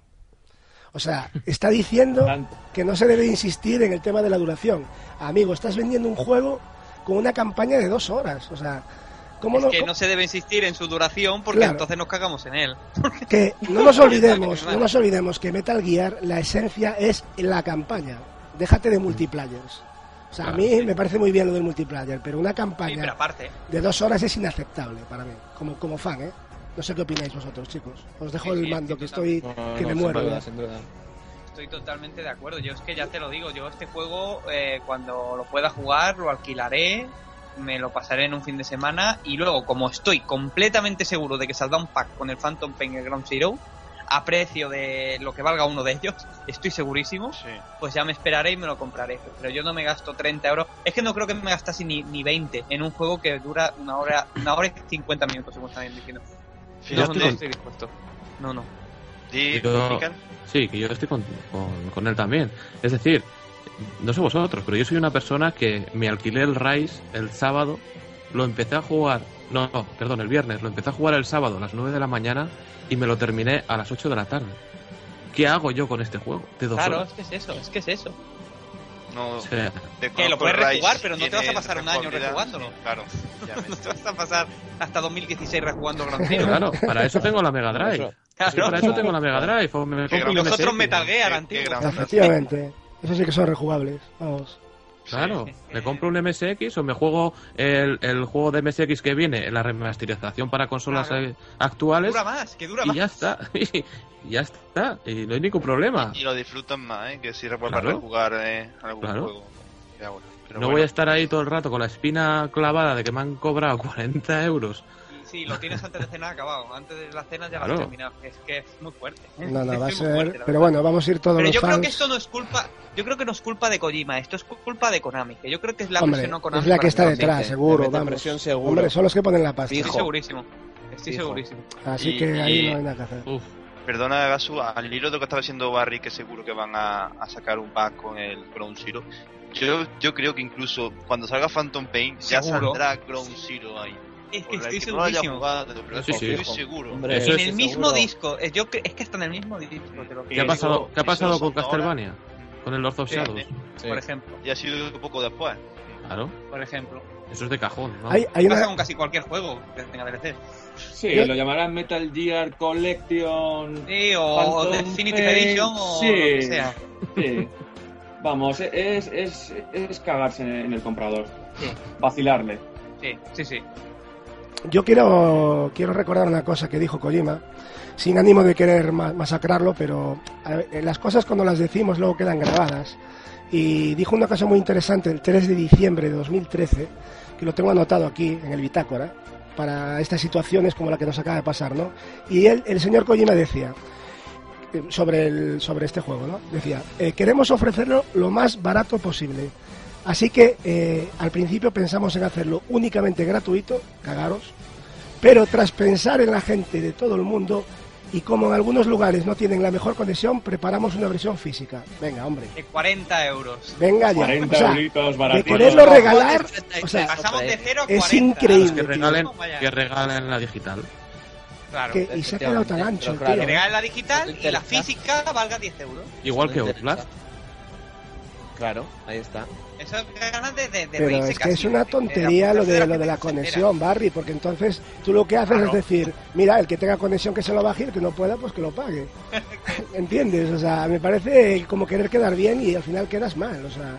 S1: O sea, está diciendo que no se debe insistir en el tema de la duración. Amigo, estás vendiendo un juego con una campaña de dos horas. O sea, ¿cómo
S3: es
S1: no?
S3: que no se debe insistir en su duración porque
S1: Claro.
S3: entonces nos cagamos en él.
S1: que no nos olvidemos, no nos olvidemos que Metal Gear, la esencia es la campaña. Déjate de multiplayers. O sea, a mí me parece muy bien lo del multiplayer, pero una
S3: Sí, pero
S1: campaña
S3: aparte,
S1: de dos horas es inaceptable para mí, como, como fan, ¿eh? No sé qué opináis vosotros, chicos. Os dejo
S3: Sí,
S1: el mando,
S3: sí,
S1: que estoy,
S6: No,
S1: que
S6: no,
S1: me muero.
S6: duda,
S1: ya.
S6: sin duda.
S3: estoy totalmente de acuerdo. Yo es que ya te lo digo, yo este juego eh, cuando lo pueda jugar lo alquilaré, me lo pasaré en un fin de semana y luego como estoy completamente seguro de que saldrá un pack con el Phantom Pain y el Ground Zero a precio de lo que valga uno de ellos, estoy segurísimo,
S2: Sí.
S3: pues ya me esperaré y me lo compraré. Pero yo no me gasto 30 euros. Es que no creo que me gastase ni, ni 20 en un juego que dura una hora, una hora y 50 minutos, según están diciendo. No,
S2: Fíjate,
S3: no estoy dispuesto. No, no.
S2: di,
S4: Yo-. Sí, que yo estoy con, con- con él también. Es decir, no sé vosotros, pero yo soy una persona que me alquilé el Rise el sábado, lo empecé a jugar, no, no, perdón, el viernes, lo empecé a jugar el sábado a las 9 de la mañana y me lo terminé a las 8 de la tarde. ¿Qué hago yo con este juego? De dos
S3: Claro,
S4: horas.
S3: es que es eso, es que es eso.
S2: No,
S4: O sea,
S3: Que lo puedes rejugar, pero no te vas a pasar un año rejugándolo.
S2: Sí, claro, ya
S3: No te vas a pasar hasta 2016 rejugando Gran Zero.
S4: claro, para eso tengo la Mega Drive.
S3: Claro.
S4: para eso tengo la Mega Drive. O me un
S3: Y los
S4: MSX.
S3: otros Metal Gear
S2: gran-
S1: Efectivamente. Eso sí que son rejugables. Vamos.
S4: Claro, me compro un MSX o me juego el, el juego de MSX que viene en la remasterización para consolas
S3: Claro.
S4: eh, actuales
S3: Dura más, que dura
S4: y
S3: más.
S4: ya está. Y ya está. Y no hay ningún problema.
S2: Y lo disfrutan más, ¿eh? Que si vuelves
S4: Claro.
S2: a rejugar eh, algún
S4: Claro.
S2: juego. Pero
S4: No
S2: bueno,
S4: voy a estar ahí todo el rato con la espina clavada de que me han cobrado 40 euros.
S3: Sí, lo tienes antes de cenar acabado. Antes de la cena ya lo
S4: Claro.
S3: has terminado. Es que es muy fuerte. ¿eh?
S1: No, no,
S3: Es
S1: va a
S3: fuerte,
S1: ser.
S3: la
S1: Pero
S3: verdad.
S1: bueno, vamos a ir todos
S3: Pero
S1: los
S3: yo creo que esto no es culpa. Yo creo que no es culpa de Kojima. Esto es culpa de Konami. Que yo creo que es la
S1: Hombre,
S3: versión no Konami.
S1: es la que está detrás, seguro,
S6: mete
S1: vamos.
S6: presión seguro.
S1: Hombre, son los que ponen la pasta.
S3: Estoy segurísimo. Estoy
S6: Fijo.
S3: segurísimo.
S1: Así
S2: Y-
S1: que ahí
S2: y-
S1: no hay nada que hacer.
S4: Uf,
S2: Perdona, Gasu, al hilo de lo que estaba diciendo Barry, que seguro que van a, a sacar un pack con el Ground Zero. Yo, yo creo que incluso cuando salga Phantom Pain ya
S3: Seguro.
S2: saldrá Ground Zero ahí.
S3: Es que estoy segurísimo.
S2: estoy seguro.
S3: En el mismo disco. Es, yo, es que está en el mismo disco. Te lo
S4: ¿Qué ha pasado, ¿qué ha pasado con Castlevania? Con el Lord of Shadows.
S6: Sí.
S3: Por ejemplo.
S2: Y ha sido un poco después.
S4: Claro,
S3: Por ejemplo.
S4: eso es de cajón, ¿no?
S1: Hay, hay
S3: Pasa
S1: una,
S3: con casi cualquier juego que tenga DLC.
S5: Sí, lo llamarán Metal Gear Collection.
S3: Sí, o
S5: Phantom
S3: Definitive Edition o
S5: sí.
S3: lo que sea.
S5: Sí. Vamos, es, es, es cagarse en el comprador.
S3: Sí.
S5: Vacilarle.
S3: Sí, sí, sí.
S1: Yo quiero, quiero recordar una cosa que dijo Kojima, sin ánimo de querer ma- masacrarlo, pero eh, las cosas cuando las decimos luego quedan grabadas. Y dijo una cosa muy interesante el 3 de diciembre de 2013, que lo tengo anotado aquí en el bitácora, para estas situaciones como la que nos acaba de pasar, ¿no? Y el señor Kojima decía, eh, sobre, el, sobre este juego, ¿no? Decía, eh, queremos ofrecerlo lo más barato posible. Así que eh, al principio pensamos en hacerlo únicamente gratuito, cagaros, pero tras pensar en la gente de todo el mundo y como en algunos lugares no tienen la mejor conexión, preparamos una versión física. Venga, hombre,
S3: De 40 euros.
S1: venga ya.
S5: 40
S1: O sea,
S5: euritos
S1: de quererlo regalar, o sea,
S3: Pasamos de 0 a
S1: es
S3: 40.
S1: increíble.
S4: que regalen, que regalen la digital.
S3: Claro.
S1: que- y se ha quedado tan ancho
S6: claro.
S1: tío.
S3: Que regalen la digital y la física valga 10 euros.
S4: Igual que
S6: interesa. Claro, ahí está.
S3: Eso es ganas de, de, de
S1: Pero es que
S3: casi,
S1: es una
S3: de
S1: tontería lo de,
S3: la
S1: lo de la conexión, Barry, porque entonces tú lo que haces
S3: Claro.
S1: es decir, mira, el que tenga conexión que se lo baje y el que no pueda, pues que lo pague. ¿Entiendes? O sea, me parece como querer quedar bien y al final quedas mal, o sea.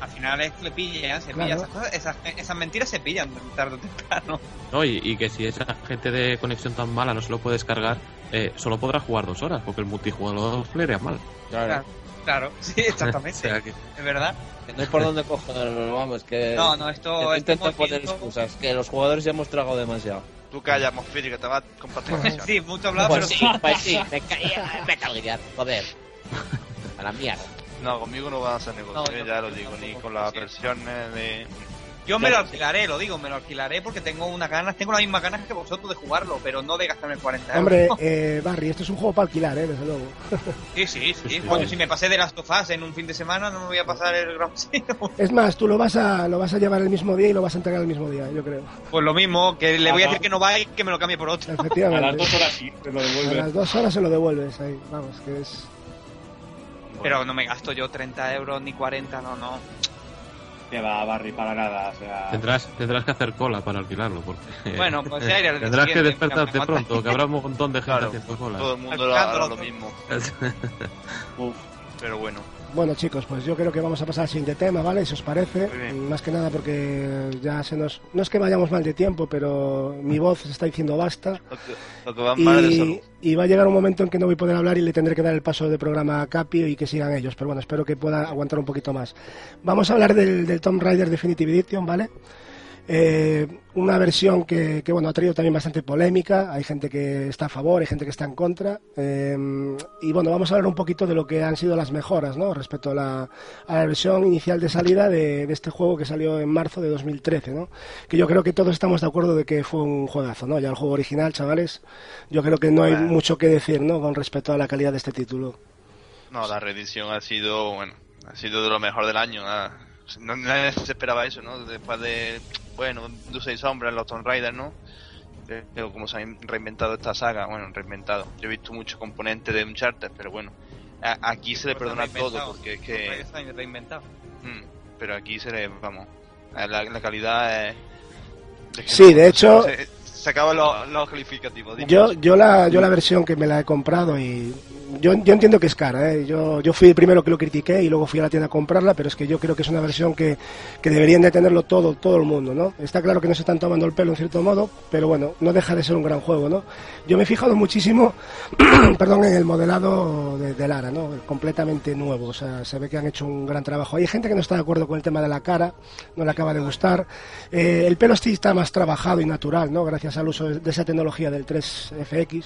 S3: Al final es que le pillan, se
S1: Claro.
S3: pillan esas cosas, esas, esas mentiras se pillan tarde o temprano.
S4: No, y, y que si esa gente de conexión tan mala no se lo puede descargar, eh, solo podrá jugar dos horas, porque el multijugador le mal.
S6: Claro.
S3: Claro, sí, exactamente.
S4: O sea que-
S3: Es verdad.
S6: Que no hay por dónde cogerlo, vamos, que...
S3: No, no,
S6: que
S3: esto,
S6: no
S3: esto
S6: intentan poner excusas, que los jugadores ya hemos tragado demasiado.
S2: Tú calla, Mosfiri, que te vas a compartir.
S3: Sí, mucho hablado,
S6: Pues
S3: pero
S6: sí, pues sí, me caía, me caía, joder. A la mierda.
S2: No, conmigo no van a hacer negocio,
S3: No,
S2: eh, ya lo digo, ni con las
S3: sí.
S2: versiones de...
S3: Yo me lo alquilaré, lo digo, me lo alquilaré porque tengo unas ganas, tengo las mismas ganas que vosotros de jugarlo, pero no de gastarme 40 euros.
S1: hombre, eh, Barry, esto es un juego para alquilar, ¿eh? Desde luego.
S3: Sí, sí, sí.
S4: sí.
S3: Coño, si me pasé de las tofas en un fin de semana, no me voy a pasar el Ground Zero.
S1: Es más, tú lo vas a lo vas a llevar el mismo día y lo vas a entregar el mismo día, yo creo.
S3: Pues lo mismo, que le voy a decir que no va y que me lo cambie por otro.
S5: A las
S1: Efectivamente.
S5: dos horas sí, te lo
S1: A
S5: devuelve.
S1: las dos horas se lo devuelves ahí, vamos, que es...
S3: Pero no me gasto yo 30 euros ni 40, no, no.
S5: Que va, Barry, para nada. O sea,
S4: Tendrás, tendrás que hacer cola para alquilarlo, porque...
S3: Bueno, pues ya
S4: Tendrás que despertarte pronto, que habrá un montón de gente
S2: Claro,
S4: haciendo cola.
S2: Todo el mundo lo hará lo mismo,
S5: uf.
S2: Pero bueno.
S1: Bueno chicos, pues yo creo que vamos a pasar al siguiente tema, ¿vale? Si os parece, más que nada porque ya se nos... No es que vayamos mal de tiempo, pero mi voz se está diciendo basta.
S2: Lo que, lo que va mal de salud.
S1: Y, y va a llegar un momento en que no voy a poder hablar y le tendré que dar el paso de programa a Capi y que sigan ellos. Pero bueno, espero que pueda aguantar un poquito más. Vamos a hablar del, del Tomb Raider Definitive Edition, ¿vale? Eh, una versión que, que, bueno, ha traído también bastante polémica. Hay gente que está a favor, hay gente que está en contra. Eh, y bueno, vamos a hablar un poquito de lo que han sido las mejoras, ¿no? Respecto a la, a la versión inicial de salida de, de este juego que salió en marzo de 2013, ¿no? Que yo creo que todos estamos de acuerdo de que fue un juegazo, ¿no? Ya el juego original, chavales, yo creo que no hay mucho que decir, ¿no? Con respecto a la calidad de este título.
S2: No, la reedición ha sido, bueno, ha sido de lo mejor del año. nada. No, nadie se esperaba eso, ¿no? Después de, bueno, Dulce y Sombra, los Tomb Raider, ¿no? Pero como se han reinventado esta saga, bueno, reinventado. Yo he visto muchos componentes de Uncharted, pero bueno, A- Aquí se le
S3: Pues
S2: perdona todo, porque es que.
S3: Reinventado.
S2: Mm, pero aquí se le. Vamos. eh, La, la calidad es. es que
S1: Sí, de hecho-
S2: Se, se acaban los, los calificativos.
S1: Yo, yo, la, yo la versión que me la he comprado y yo, yo entiendo que es cara, ¿eh? yo, yo fui el primero que lo critiqué y luego fui a la tienda a comprarla, pero es que yo creo que es una versión que, que deberían de tenerlo todo, todo el mundo, ¿no? Está claro que no se están tomando el pelo en cierto modo, pero bueno, no deja de ser un gran juego, ¿no? Yo me he fijado muchísimo, perdón, en el modelado de, de Lara, ¿no? Completamente nuevo, o sea, se ve que han hecho un gran trabajo. Hay gente que no está de acuerdo con el tema de la cara, no le acaba de gustar. Eh, el pelo sí está más trabajado y natural, ¿no? Gracias al uso de esa tecnología del 3FX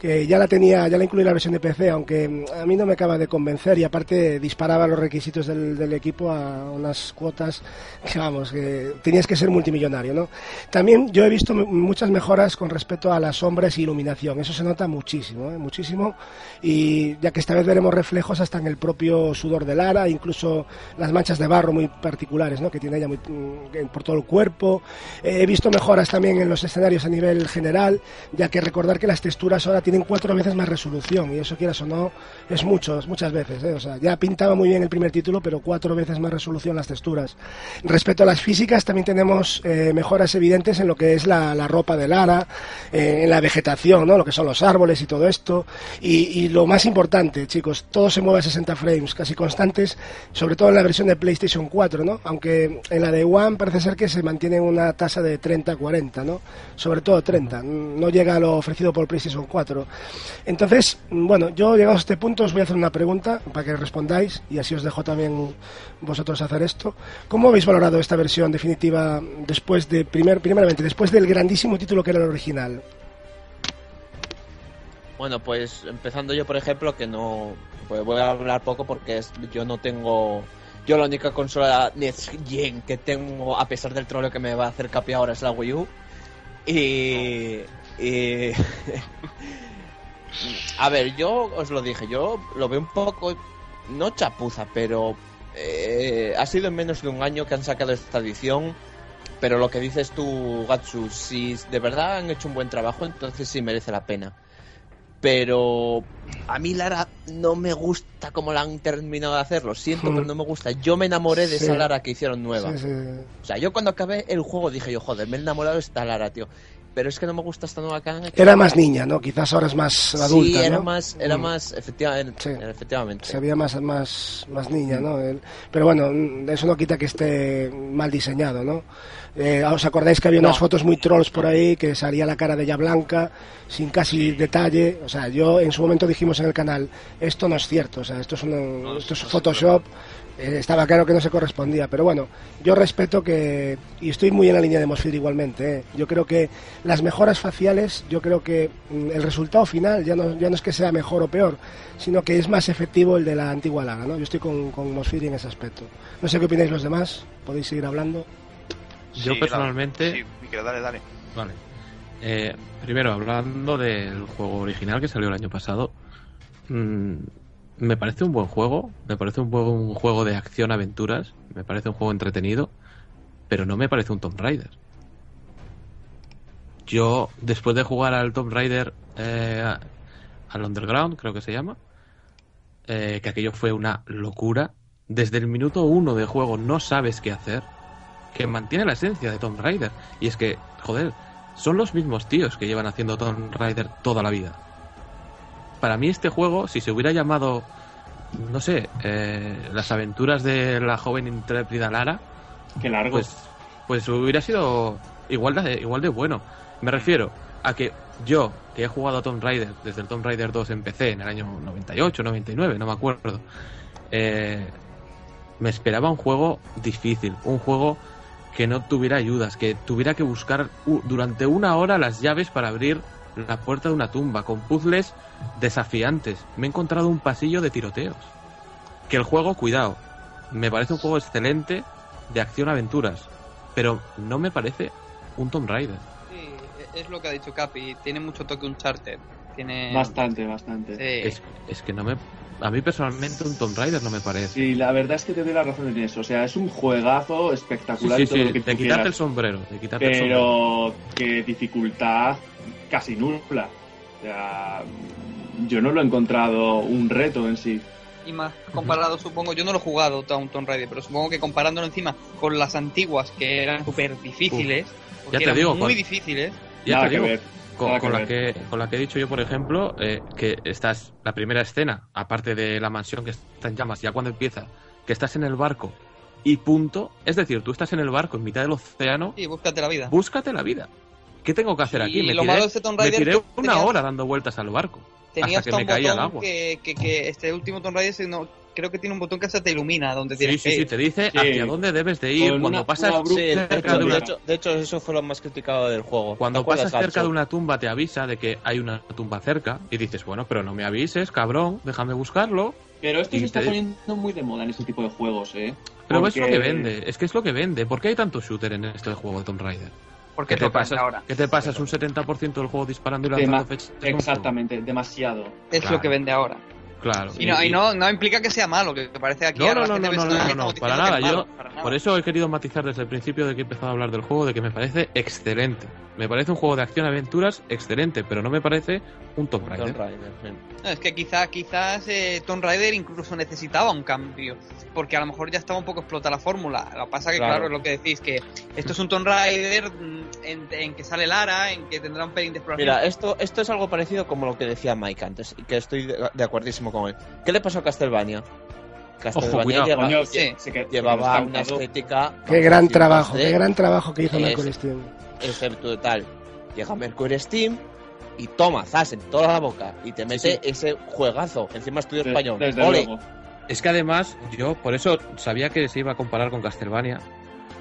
S1: que ya la tenía, ya la incluí en la versión de PC, aunque mm, a mí no me acaba de convencer y aparte disparaba los requisitos del, del equipo a unas cuotas que vamos, que tenías que ser multimillonario, ¿no? También yo he visto muchas mejoras con respecto a las sombras y iluminación, eso se nota muchísimo, ¿eh? muchísimo, y ya que esta vez veremos reflejos hasta en el propio sudor de Lara, incluso las manchas de barro muy particulares, ¿no? Que tiene ella muy, mm, por todo el cuerpo. Eh, he visto mejoras también en los escenarios a nivel general, ya que recordar que las texturas ahora tienen cuatro veces más resolución y eso quieras o no es muchos, muchas veces. ¿eh? O sea, ya pintaba muy bien el primer título, pero cuatro veces más resolución las texturas. Respecto a las físicas, también tenemos eh, mejoras evidentes en lo que es la, ropa de Lara, eh, en la vegetación, ¿no? lo que son los árboles y todo esto. Y, y lo más importante, chicos, todo se mueve a 60 frames, casi constantes, sobre todo en la versión de PlayStation 4, ¿no? aunque en la de One parece ser que se mantiene una tasa de 30-40, ¿no? sobre todo 30, no llega a lo ofrecido por PlayStation 4. Entonces, bueno, yo llegados a este punto os voy a hacer una pregunta para que respondáis y así os dejo también vosotros hacer esto. ¿Cómo habéis valorado esta versión definitiva después de, primer, primeramente, después del grandísimo título que era el original?
S6: Bueno, pues empezando yo, por ejemplo, que no. Pues voy a hablar poco porque yo no tengo. Yo la única consola Next Gen que tengo, a pesar del troleo que me va a hacer Capi ahora, es la Wii U. Y- a ver, yo os lo dije, yo lo veo un poco. No chapuza, pero. eh, ha sido en menos de un año que han sacado esta edición. Pero lo que dices tú, Gatsu, si de verdad han hecho un buen trabajo, entonces sí merece la pena pero a mí Lara no me gusta como la han terminado de hacer, lo siento,
S1: Hmm.
S6: pero no me gusta. Yo me enamoré de
S1: Sí.
S6: esa Lara que hicieron nueva.
S1: Sí, sí.
S6: O sea, yo cuando acabé el juego dije yo, joder, me he enamorado de esta Lara, tío. Pero es que no me gusta esta nueva hecho.
S1: Era más niña, ¿no? Quizás ahora es más adulta,
S6: sí, era
S1: ¿no?
S6: más, era
S1: Mm.
S6: más, efectivamente.
S1: Sí.
S6: efectivamente.
S1: se veía más, más, más niña, ¿no? Pero bueno, mm, eso no quita que esté mal diseñado, ¿no? Eh, ¿Os acordáis que había unas
S6: No.
S1: fotos muy trolls por ahí que salía la cara de ella blanca, sin casi detalle? O sea, yo en su momento dijimos en el canal, esto no es cierto, o sea, esto es, un,
S2: No,
S1: esto es Photoshop. Estaba claro que no se correspondía, pero bueno, yo respeto que, y estoy muy en la línea de Mosfir igualmente, ¿eh? yo creo que las mejoras faciales, yo creo que mm, el resultado final ya no, ya no es que sea mejor o peor, sino que es más efectivo el de la antigua Lara, ¿no? Yo estoy con, con Mosfiri en ese aspecto. No sé qué opináis los demás, podéis seguir hablando.
S4: Yo personalmente-
S2: Sí, Miquel, dale, dale.
S4: Vale. Eh, primero, hablando del juego original que salió el año pasado, mm, me parece un buen juego, me parece un un juego de acción-aventuras, me parece un juego entretenido, pero no me parece un Tomb Raider. Yo, después de jugar al Tomb Raider eh, al Underground, creo que se llama, eh, que aquello fue una locura, desde el minuto uno de juego no sabes qué hacer, que mantiene la esencia de Tomb Raider. Y es que, joder, son los mismos tíos que llevan haciendo Tomb Raider toda la vida. Para mí este juego, si se hubiera llamado, no sé, eh, las aventuras de la joven intrépida Lara,
S5: Qué largo.
S4: pues, pues hubiera sido igual de, igual de bueno. Me refiero a que yo, que he jugado a Tomb Raider desde el Tomb Raider 2 en PC en el año 98, 99, no me acuerdo, eh, me esperaba un juego difícil, un juego que no tuviera ayudas, que tuviera que buscar durante una hora las llaves para abrir la puerta de una tumba, con puzzles desafiantes. Me he encontrado un pasillo de tiroteos. Que el juego, cuidado, me parece un juego excelente de acción-aventuras, pero no me parece un Tomb Raider.
S3: Sí, es lo que ha dicho Capi. Tiene mucho toque Uncharted. Tiene...
S5: Bastante, bastante.
S3: Sí.
S4: Es, es que no me... A mí personalmente un Tomb Raider no me parece.
S5: Y la verdad es que te doy la razón en eso. O sea, es un juegazo
S4: Sí,
S5: espectacular
S4: sí,
S5: y todo
S4: sí,
S5: lo que
S4: de quitarte
S5: quieras,
S4: el sombrero, de quitarte el sombrero.
S5: pero que dificultad casi nula. O sea, yo no lo he encontrado un reto en sí.
S3: Y más comparado, supongo, yo no lo he jugado a un Tomb Raider, pero supongo que comparándolo encima con las antiguas, que eran súper difíciles, porque
S4: Ya te
S3: eran
S4: digo,
S3: muy
S4: con-
S3: difíciles,
S4: Ya
S5: Nada
S4: te
S5: que
S4: digo,
S5: ver,
S4: con, con
S5: que
S4: la que, con la que he dicho yo, por ejemplo, eh, que estás, la primera escena, aparte de la mansión que está en llamas, ya cuando empieza, que estás en el barco y punto, es decir, tú estás en el barco en mitad del océano,
S3: y búscate la vida.
S4: búscate la vida. ¿Qué tengo que hacer
S3: Y
S4: aquí? Me
S3: lo
S4: tiré,
S3: malo de este Tomb
S4: me
S3: Raider
S4: tiré
S3: que
S4: una
S3: tenías-
S4: hora dando vueltas al barco.
S3: Tenía
S4: hasta que me caía al agua.
S3: que, que, que este último Tomb Raider, si no, creo que tiene un botón que hasta te ilumina donde
S4: Sí,
S3: tienes
S4: sí,
S3: que
S4: sí,
S3: ir.
S4: te dice
S5: Sí.
S4: hacia dónde debes de ir
S5: Con
S4: cuando
S5: una-
S4: pasas
S5: una
S6: Sí, de
S4: cerca
S6: hecho,
S4: de
S6: hecho, de hecho, eso fue lo más criticado del juego.
S4: Cuando
S6: ¿Te acuerdas,
S4: pasas cerca de una tumba te avisa de que hay una tumba cerca y dices, bueno, pero no me avises, cabrón, déjame buscarlo.
S5: Pero esto se está poniendo muy de moda en este tipo de juegos, ¿eh?
S4: Pero es lo que vende, es que es lo que vende. ¿Por qué hay tanto shooter en este juego de Tomb Raider?
S3: Porque
S4: ¿Qué
S3: es
S4: te
S3: vende ahora.
S4: ¿Qué te pasas un 70% del juego disparando y lanzando flechas?
S5: Exactamente, demasiado.
S3: Es
S4: Claro.
S3: lo que vende ahora.
S4: Claro.
S3: Y, no, y no, no implica que sea malo, que parece aquí.
S4: No,
S3: ahora
S4: no, no, no, no, no, para nada.
S3: es
S4: Yo,
S3: malo, para nada.
S4: por eso he querido matizar desde el principio de que he empezado a hablar del juego, de que me parece excelente. Me parece un juego de acción-aventuras excelente, pero no me parece un Tomb Raider.
S6: Tomb Raider, sí.
S3: No, es que quizá, quizás eh, Tomb Raider incluso necesitaba un cambio, porque a lo mejor ya estaba un poco explotada la fórmula. Lo que pasa que,
S6: Claro.
S3: claro, es lo que decís, que esto es un Tomb Raider mm, en, en que sale Lara, en que tendrá un pelín de exploración.
S6: Mira, esto, esto es algo parecido como lo que decía Mike antes, y que estoy de, de acuerdísimo con él. ¿Qué le pasó a Castlevania? Castlevania
S5: Coño,
S3: sí.
S5: se quedó-
S6: llevaba una estética...
S1: Qué gran trabajo, qué gran trabajo que hizo
S6: Es-
S1: Mercury Steam.
S6: Excepto tal. Llega Mercury Steam y toma, zas en toda la boca y te mete
S4: sí.
S6: ese juegazo. Encima estudio
S5: De-
S6: español.
S5: Desde
S6: Ole.
S5: luego.
S4: Es que además, yo por eso sabía que se iba a comparar con Castlevania.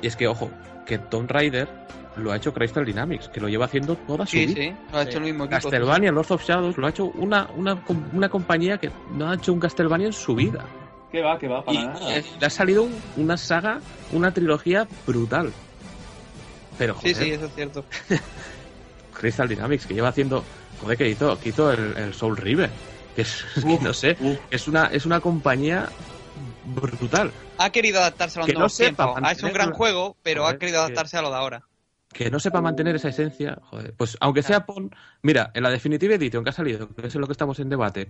S4: Y es que, ojo, que Tomb Raider lo ha hecho Crystal Dynamics, que lo lleva haciendo toda su
S3: sí,
S4: vida.
S3: sí, lo ha hecho
S6: Sí.
S3: el mismo equipo.
S4: Castlevania, Lords of Shadows, lo ha hecho una, una, una compañía que no ha hecho un Castlevania en su vida.
S5: ¿Qué va, qué va? Para
S4: Y
S5: nada.
S4: le ha salido un- una saga, una trilogía brutal. Pero,
S3: Sí,
S4: joder,
S3: sí, eso es cierto.
S4: Crystal Dynamics, que lleva haciendo. Joder, que hizo, que hizo el, el Soul River. Que es, que no sé, es una, es una compañía brutal.
S3: Ha querido adaptarse a los
S4: Que no sepa.
S3: Ha hecho un gran juego, pero
S4: Joder,
S3: ha querido
S4: que-
S3: adaptarse a lo de ahora.
S4: Que no sepa mantener esa esencia, joder. Pues aunque sea pon. Mira, en la Definitive Edition que ha salido, que es en lo que estamos en debate,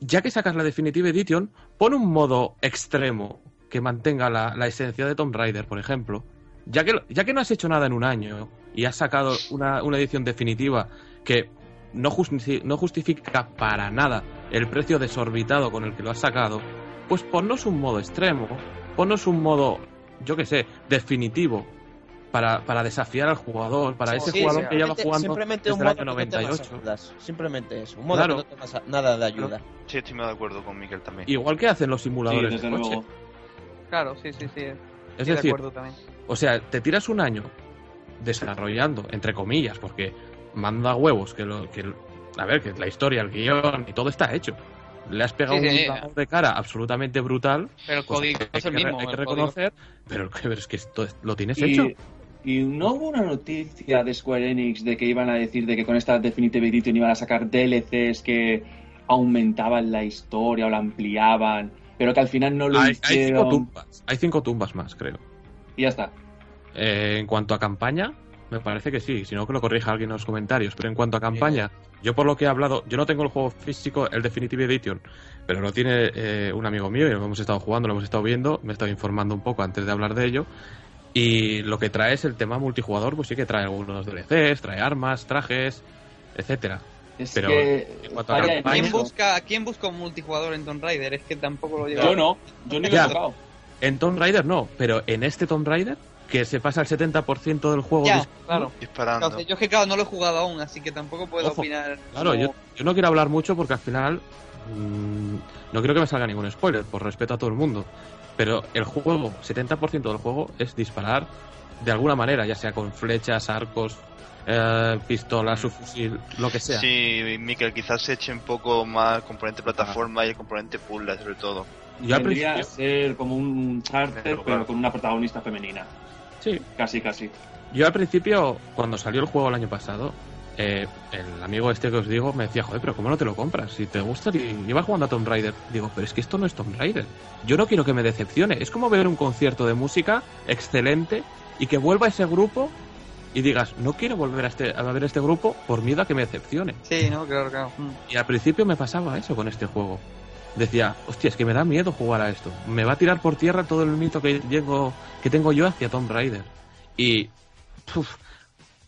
S4: ya que sacas la Definitive Edition, pon un modo extremo que mantenga la, la esencia de Tomb Raider, por ejemplo. Ya que, ya que no has hecho nada en un año y has sacado una, una edición definitiva que no, justi- no justifica para nada el precio desorbitado con el que lo has sacado, pues ponnos un modo extremo, ponnos un modo, yo qué sé, definitivo para, para desafiar al jugador, para ese
S6: Sí,
S4: jugador que lleva
S6: simplemente-
S4: jugando
S6: simplemente un
S4: desde el
S6: modo
S4: año
S6: que no te
S4: 98.
S6: ayudas. Simplemente eso. Un modo
S4: Claro.
S6: que no te pasa nada de ayuda.
S2: Sí, estoy muy de acuerdo con Miguel también.
S4: Igual que hacen los
S5: Sí,
S4: simuladores
S5: desde
S4: de coche.
S5: luego.
S3: Claro, sí, sí, sí.
S4: Es
S3: Estoy de
S4: decir,
S3: acuerdo también.
S4: O sea, te tiras un año desarrollando, entre comillas, porque manda huevos que lo que a ver, que la historia, el guion y todo está hecho. Le has pegado
S3: Sí, sí,
S4: un
S3: sí.
S4: lavado de cara absolutamente brutal.
S3: Pero el
S4: pues
S3: código
S4: hay
S3: es el
S4: que,
S3: mismo.
S4: hay que
S3: código.
S4: reconocer, pero, pero es que esto es- lo tienes hecho.
S5: Y, no hubo una noticia de Square Enix de que iban a decir de que con esta Definitive Edition iban a sacar DLCs que aumentaban la historia o la ampliaban, pero que al final no lo
S4: Hay, hay cinco
S5: hicieron.
S4: tumbas, hay cinco tumbas más, creo.
S5: y ya está.
S4: Eh, en cuanto a campaña, me parece que sí, si no que lo corrija alguien en los comentarios, pero en cuanto a campaña, yo por lo que he hablado, yo no tengo el juego físico, el Definitive Edition, pero lo tiene eh, un amigo mío y lo hemos estado jugando, lo hemos estado viendo, me he estado informando un poco antes de hablar de ello. Y lo que trae es el tema multijugador, pues sí que trae algunos DLCs, trae armas, trajes, etcétera.
S5: Es
S4: Pero
S5: que
S4: campaña-
S3: ¿Quién busca, ¿Quién busca un multijugador en Tomb Raider? Es que tampoco lo lleva.
S5: Yo no, yo ni lo he tocado.
S4: En Tomb Raider no, pero en este Tomb Raider, que se pasa el 70% del juego
S3: Ya,
S4: dis-
S3: claro.
S2: Disparando.
S3: Claro, yo es que claro, no lo he jugado aún, así que tampoco puedo
S4: Ojo,
S3: opinar.
S4: Claro,
S3: como-
S4: yo, yo no quiero hablar mucho porque al final mm, no quiero que me salga ningún spoiler, por respeto a todo el mundo. Pero el juego, 70% del juego es disparar de alguna manera, ya sea con flechas, arcos, eh, pistolas, subfusil, lo que sea.
S2: Sí, Miquel, quizás se eche un poco más el componente plataforma y el componente puzzle, sobre todo.
S4: Yo
S5: Tendría ser como un charter,
S2: Pero,
S5: pero
S2: claro.
S5: con una protagonista femenina.
S4: Sí,
S5: Casi, casi.
S4: yo al principio, cuando salió el juego el año pasado, eh, el amigo este que os digo me decía, joder, pero ¿cómo no te lo compras? Si te gusta y llevas jugando a Tomb Raider. Digo, pero es que esto no es Tomb Raider. Yo no quiero que me decepcione. Es como ver un concierto de música excelente y que vuelva ese grupo y digas, no quiero volver a, este, a ver este grupo por miedo a que me decepcione.
S3: Sí, no, claro, claro. Mm.
S4: Y al principio me pasaba eso con este juego. Decía, hostia, es que me da miedo jugar a esto. Me va a tirar por tierra todo el mito que, llego, que tengo yo hacia Tomb Raider. Y uf,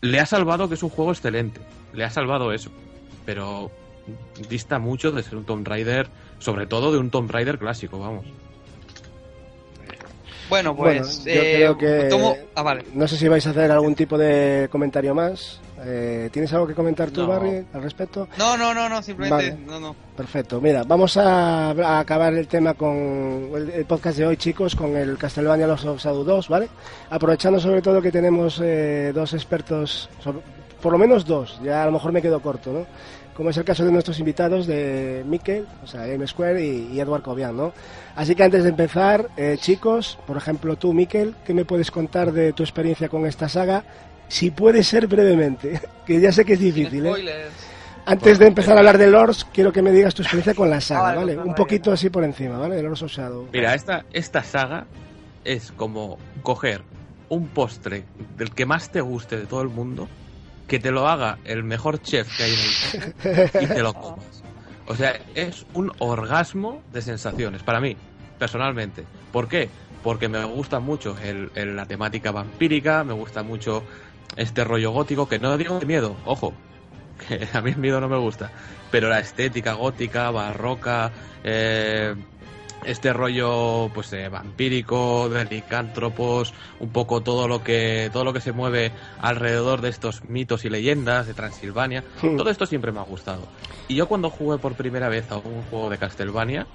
S4: le ha salvado que es un juego excelente. Le ha salvado eso. Pero dista mucho de ser un Tomb Raider, sobre todo de un Tomb Raider clásico, vamos.
S3: Bueno,
S1: Bueno,
S3: pues.
S1: yo
S3: eh,
S1: creo que...
S3: tomo- Ah, vale.
S1: No sé si vais a hacer algún tipo de comentario más. Eh, ¿Tienes algo que comentar tú,
S4: No.
S1: Barry, al respecto?
S3: No, no, no, no, simplemente.
S1: Vale.
S3: No, no.
S1: Perfecto. Mira, vamos a, a acabar el tema con el, el podcast de hoy, chicos, con el Castlevania Los of Shadow 2, ¿vale? Aprovechando sobre todo que tenemos eh, dos expertos, sobre- por lo menos dos, ya a lo mejor me quedo corto, ¿no? Como es el caso de nuestros invitados de Mikel, o sea, Game Square y, y Edward Cobian, ¿no? Así que antes de empezar, eh, chicos, por ejemplo tú, Mikel, ¿qué me puedes contar de tu experiencia con esta saga? Si puede ser brevemente, que ya sé que es difícil, ¿eh? Antes de empezar a hablar de Lords, quiero que me digas tu experiencia con la saga,
S3: Ah, vale,
S1: ¿vale?
S3: pues,
S1: Un poquito así por encima, ¿vale? De Lords of Shadow.
S4: Mira, esta, esta saga es como coger un postre del que más te guste de todo el mundo, que te lo haga el mejor chef que hay en el mundo y te lo comas. O sea, es un orgasmo de sensaciones, para mí, personalmente. ¿Por qué? Porque me gusta mucho el- el- la temática vampírica, me gusta mucho este rollo gótico, que no digo de miedo, ojo, que a mí el miedo no me gusta, pero la estética gótica, barroca, eh, este rollo pues eh, vampírico, de licántropos, un poco todo lo que todo lo que se mueve alrededor de estos mitos y leyendas de Transilvania,
S1: Hmm.
S4: todo esto siempre me ha gustado. Y yo cuando jugué por primera vez a un juego de Castlevania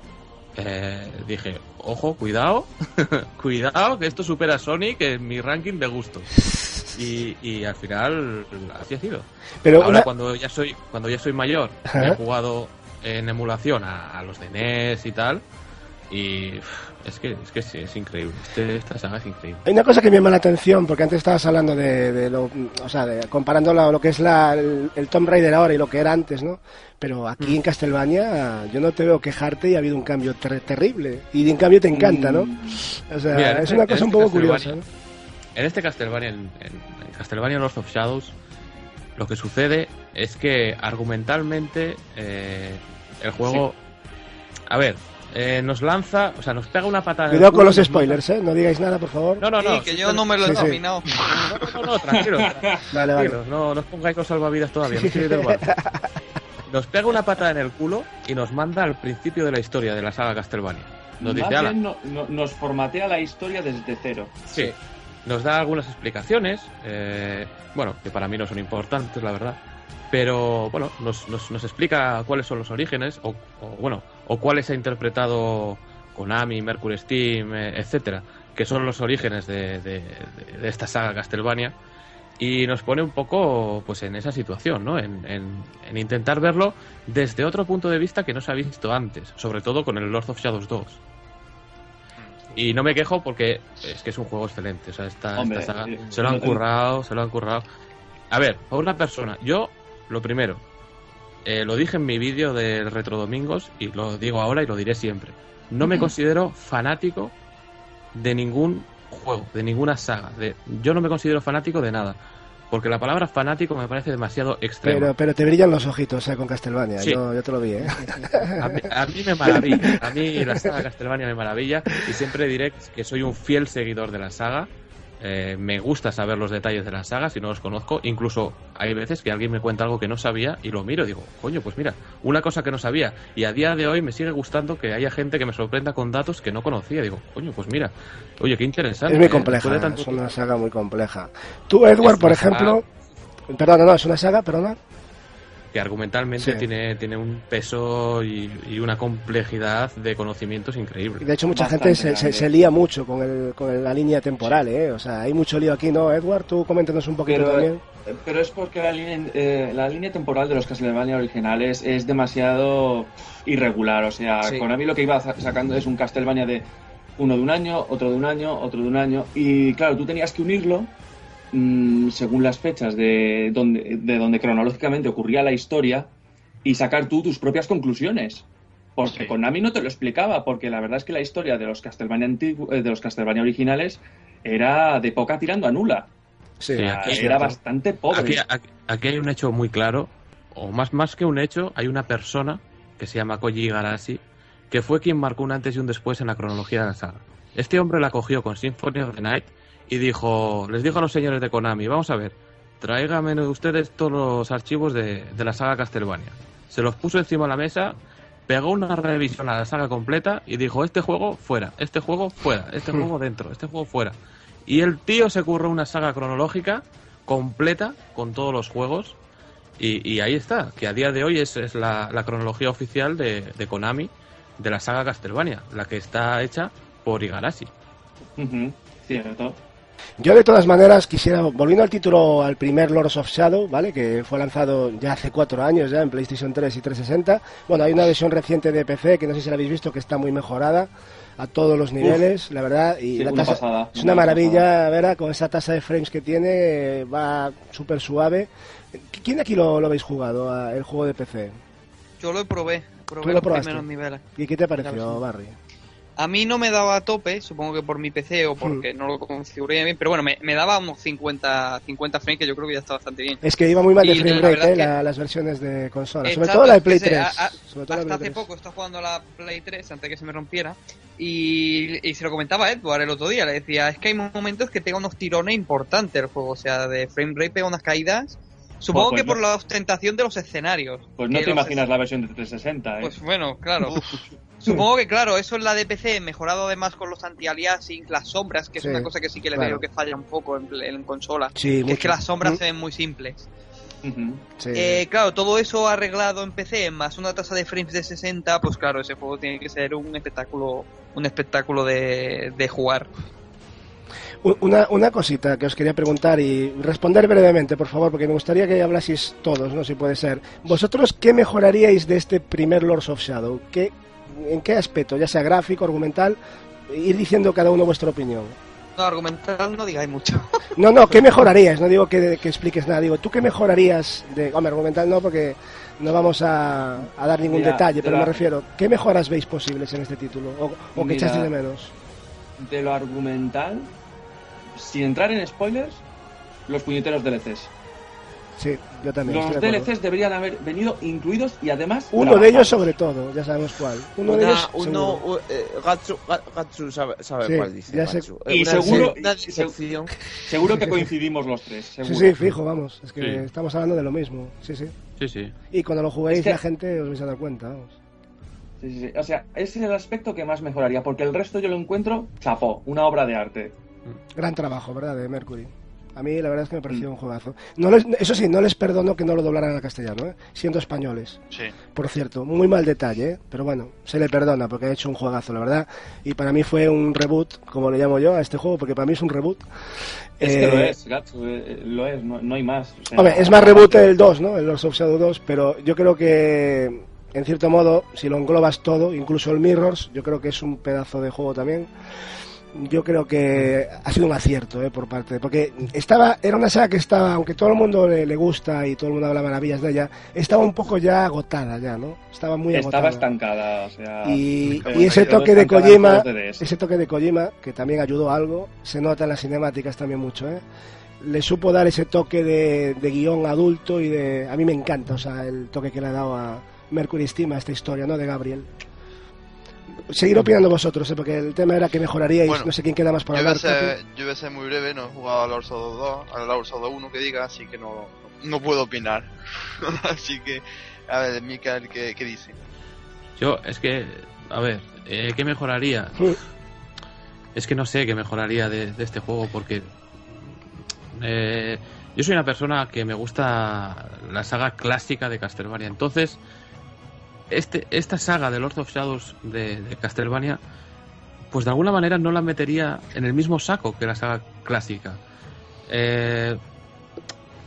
S4: eh, dije, ojo, cuidado, cuidado, que esto supera a Sonic en mi ranking de gusto. Y, y al final así ha sido.
S1: Pero
S4: Ahora
S1: una-
S4: cuando ya soy cuando ya soy mayor,
S1: Ajá.
S4: he jugado en emulación a, a los de NES y tal. Y es que es que sí, es increíble. Este- esta saga es increíble.
S1: Hay una cosa que me llama la atención, porque antes estabas hablando de, de lo, o sea, de, comparando la- lo que es la, el, el Tomb Raider ahora y lo que era antes, ¿no? Pero aquí
S4: Mm.
S1: en Castlevania yo no te veo quejarte y ha habido un cambio ter- terrible. Y en cambio te encanta, ¿no? O sea,
S4: Mira,
S1: es
S4: este-
S1: una cosa un
S4: este
S1: poco curiosa, ¿no?
S4: En este Castlevania, en, en- en Castlevania Lords of Shadows, lo que sucede es que argumentalmente eh, el juego, a ver, eh, nos lanza, o sea, nos pega una patada. en el
S1: Cuidado con los spoilers, ¿eh? No digáis nada, por favor.
S4: No, no, no.
S3: Sí, que yo no me lo he
S1: Sí, sí.
S3: terminado.
S4: No, no, no, tranquilo.
S1: Vale, vale.
S4: No, no os pongáis con salvavidas todavía, no estoy del. Nos pega una patada en el culo y nos manda al principio de la historia de la saga Castlevania. Nos dice, "Ala,
S5: bien no- no- nos formatea la historia desde cero.
S4: sí, nos da algunas explicaciones, eh, bueno, que para mí no son importantes, la verdad, pero bueno, nos, nos, nos explica cuáles son los orígenes, o, o, bueno, o cuáles ha interpretado Konami, Mercury Steam, eh, etcétera, que son los orígenes de, de- de- esta saga Castlevania y nos pone un poco pues en esa situación, ¿no? En, en- en intentar verlo desde otro punto de vista que no se ha visto antes, sobre todo con el Lord of Shadows 2. Y no me quejo porque es que es un juego excelente, o sea, esta,
S5: Hombre,
S4: esta saga
S5: eh,
S4: se lo han currado, se lo han currado. A ver, a una persona, yo lo primero, eh, lo dije en mi vídeo de Retro Domingos y lo digo ahora y lo diré siempre. No me considero fanático de ningún juego, de ninguna saga. De, yo no me considero fanático de nada. Porque la palabra fanático me parece demasiado extrema.
S1: Pero, pero te brillan los ojitos, ¿eh? Con Castlevania.
S4: Sí.
S1: Yo, yo te lo vi, ¿eh?
S4: A mí, a mí me maravilla. A mí la saga Castlevania me maravilla. Y siempre diré que soy un fiel seguidor de la saga. Eh, me gusta saber los detalles de la saga si no los conozco. Incluso hay veces que alguien me cuenta algo que no sabía y lo miro y digo, coño, pues mira, una cosa que no sabía. Y a día de hoy me sigue gustando que haya gente que me sorprenda con datos que no conocía. Digo, coño, pues mira, oye, qué interesante.
S1: Es muy compleja,
S4: tanto
S1: es una saga muy compleja. Tú, Edward, por
S4: una saga-
S1: ejemplo... Perdona, no, es una saga, perdona.
S4: Que argumentalmente
S1: Sí.
S4: tiene, tiene un peso y, y una complejidad de conocimientos increíble.
S1: De hecho, mucha
S5: Bastante
S1: gente se, se, lía mucho con, el, con la línea temporal, ¿eh? O sea, hay mucho lío aquí, ¿no, Edward? Tú coméntanos un poquito
S5: Pero,
S1: también.
S5: pero es porque la línea, eh, la línea temporal de los Castlevania originales es demasiado irregular. O sea,
S6: Sí.
S5: Konami lo que iba sa- sacando es un Castlevania de uno de un año, otro de un año, otro de un año. Y claro, tú tenías que unirlo mm, según las fechas de donde, de donde cronológicamente ocurría la historia y sacar tú tus propias conclusiones. Porque
S2: Sí.
S5: Konami no te lo explicaba, porque la verdad es que la historia de los Castlevania, antigu- eh, de los Castlevania originales era de poca tirando a nula.
S1: Sí,
S4: Sí,
S5: O sea,
S4: aquí-
S5: era bastante pobre.
S4: Aquí, aquí- aquí hay un hecho muy claro, o más, más que un hecho, hay una persona que se llama Koji Igarashi, que fue quien marcó un antes y un después en la cronología de la saga. Este hombre la cogió con Symphony of the Night y dijo, les dijo a los señores de Konami, vamos a ver, tráigame ustedes todos los archivos de, de la saga Castlevania. Se los puso encima de la mesa, pegó una revisión a la saga completa y dijo, este juego fuera, este juego fuera, este juego dentro, este juego fuera. Y el tío se curró una saga cronológica completa con todos los juegos. Y, y ahí está, que a día de hoy es, es la, la cronología oficial de, de Konami de la saga Castlevania, la que está hecha por Igarashi.
S5: Ujú, Cierto.
S1: Yo de todas maneras quisiera, volviendo al título, al primer Lords of Shadow, ¿vale? Que fue lanzado ya hace cuatro años ya en PlayStation 3 y 360. Bueno, hay una versión reciente de PC que no sé si la habéis visto que está muy mejorada a todos los niveles, la verdad. Y
S5: Sí,
S1: la
S5: una
S1: tasa-
S5: pasada,
S1: es
S5: una
S1: una maravilla, ¿verdad? Con esa tasa de frames que tiene, va súper suave. ¿Quién aquí lo, lo habéis jugado, el juego de PC?
S3: Yo lo probé, probé
S1: Tú lo
S3: los
S1: probaste.
S3: primeros niveles.
S1: ¿Y qué te pareció. Barry?
S3: A mí no me daba a tope, supongo que por mi PC o porque
S1: Hmm.
S3: no lo configuré bien, pero bueno, me, me daba unos 50, 50 frames que yo creo que ya está bastante bien.
S1: Es que iba muy mal de frame rate, ¿eh?
S3: que-
S1: la- las versiones de consola, sobre todo la de Play
S3: que se-
S1: 3.
S3: a- a-
S1: sobre todo la de
S3: hasta
S1: Play
S3: hace
S1: 3.
S3: poco está jugando a la Play 3 antes que se me rompiera y, y se lo comentaba a Edward el otro día, le decía, es que hay momentos que pega unos tirones importantes el juego, o sea, de frame rate pega unas caídas, supongo
S5: Pues
S3: que
S5: no-
S3: por la ostentación de los escenarios.
S5: Pues no
S3: que
S5: te imaginas la versión de 360, ¿eh?
S3: Pues bueno, claro. Supongo que claro, eso es la de PC, mejorado además con los anti-aliasing, las sombras, que
S1: Sí,
S3: es una cosa que sí que le
S1: claro.
S3: veo que falla un poco en, en consola.
S1: Sí,
S3: que es que las sombras
S1: Mm,
S3: se ven muy simples.
S1: Sí.
S3: Eh, claro, todo eso arreglado en PC más una tasa de frames de 60, pues claro, ese juego tiene que ser un espectáculo, un espectáculo de, de jugar.
S1: Una, una cosita que os quería preguntar y responder brevemente, por favor, porque me gustaría que hablaseis todos, ¿no? Si puede ser. ¿Vosotros qué mejoraríais de este primer Lords of Shadow? ¿Qué, ¿En qué aspecto? Ya sea gráfico, argumental, ir diciendo cada uno vuestra opinión.
S3: No, argumental no digáis mucho.
S1: No, no, ¿qué mejoraríais? No digo que, que expliques nada, digo, ¿tú qué mejorarías de... Hombre, argumental no, porque no vamos a, a dar ningún
S5: Mira,
S1: detalle, pero
S5: de
S1: me
S5: la-
S1: refiero, ¿qué mejoras veis posibles en este título? ¿O, o que
S5: Mira,
S1: echasteis de menos?
S5: De lo argumental, sin entrar en spoilers, los puñeteros DLCs.
S1: Sí, yo también.
S5: Los
S1: estoy de.
S5: DLCs deberían haber venido incluidos y además.
S1: Uno de ellos sobre todo, ya sabemos cuál. Uno de
S6: Una-
S1: ellos
S6: uno,
S1: seguro.
S6: u- eh, Gatsu, Ga- Gatsu sabe, sabe
S1: Sí,
S6: cuál dice.
S1: ya sé.
S6: Gatsu.
S5: Y
S6: Una-
S5: seguro- se-. Seguro que coincidimos los tres.
S1: Sí,
S5: Seguro.
S1: sí, fijo, vamos. Es que
S4: Sí.
S1: estamos hablando de lo mismo. Sí, sí.
S4: Sí, sí.
S1: Y cuando lo juguéis,
S5: Es que-
S1: la gente os vais a dar cuenta, vamos.
S5: Sí, sí, sí. O sea, ese es el aspecto que más mejoraría, porque el resto yo lo encuentro chapó, una obra de arte.
S1: Gran trabajo, ¿verdad? De Mercury. A mí la verdad es que me pareció
S5: Mm.
S1: un juegazo. No les- eso sí, no les perdono que no lo doblaran al castellano, ¿eh? siendo españoles.
S2: Sí.
S1: Por cierto, muy mal detalle, ¿eh? pero bueno, se le perdona porque ha hecho un juegazo, la verdad. Y para mí fue un reboot, como le llamo yo a este juego, porque para mí es un reboot.
S5: Es que lo
S1: Eh,
S5: es, Gatsu, eh, lo es, no, no hay más. O sea,
S1: Hombre, es más reboot el 2, ¿no? El Lords of Shadow 2, pero yo creo que, en cierto modo, si lo englobas todo, incluso el Mirrors, yo creo que es un pedazo de juego también. Yo creo que ha sido un acierto, ¿eh? Por parte, porque estaba, era una saga que estaba, aunque todo el mundo le, le gusta y todo el mundo habla maravillas de ella, estaba un poco ya agotada ya, ¿no? Estaba muy
S5: Estaba
S1: agotada.
S5: estancada, o sea.
S1: Y, ese toque de Kojima, ese toque de Kojima, que también ayudó algo, se nota en las cinemáticas también mucho, ¿eh? Le supo dar ese toque de, de guion adulto y de... A mí me encanta, o sea, el toque que le ha dado a Mercury Steam a esta historia, ¿no? De Gabriel. Seguir opinando vosotros, ¿eh? Porque el tema era que mejoraríais,
S2: Bueno,
S1: no sé quién queda más para
S2: Yo voy,
S1: hablar.
S2: ser, yo voy a ser muy breve, no he jugado al Lords of 2, al Lords of 1 que diga, así que no, no puedo opinar. así que, a ver, Mikael, ¿qué, qué dice?
S4: Yo, es que, a ver, eh, ¿qué mejoraría? Es que no sé qué mejoraría de, de este juego porque eh, yo soy una persona que me gusta la saga clásica de Castlevania. Entonces, este, esta saga de Lord of Shadows de, Castlevania, pues de alguna manera no la metería en el mismo saco que la saga clásica. Eh,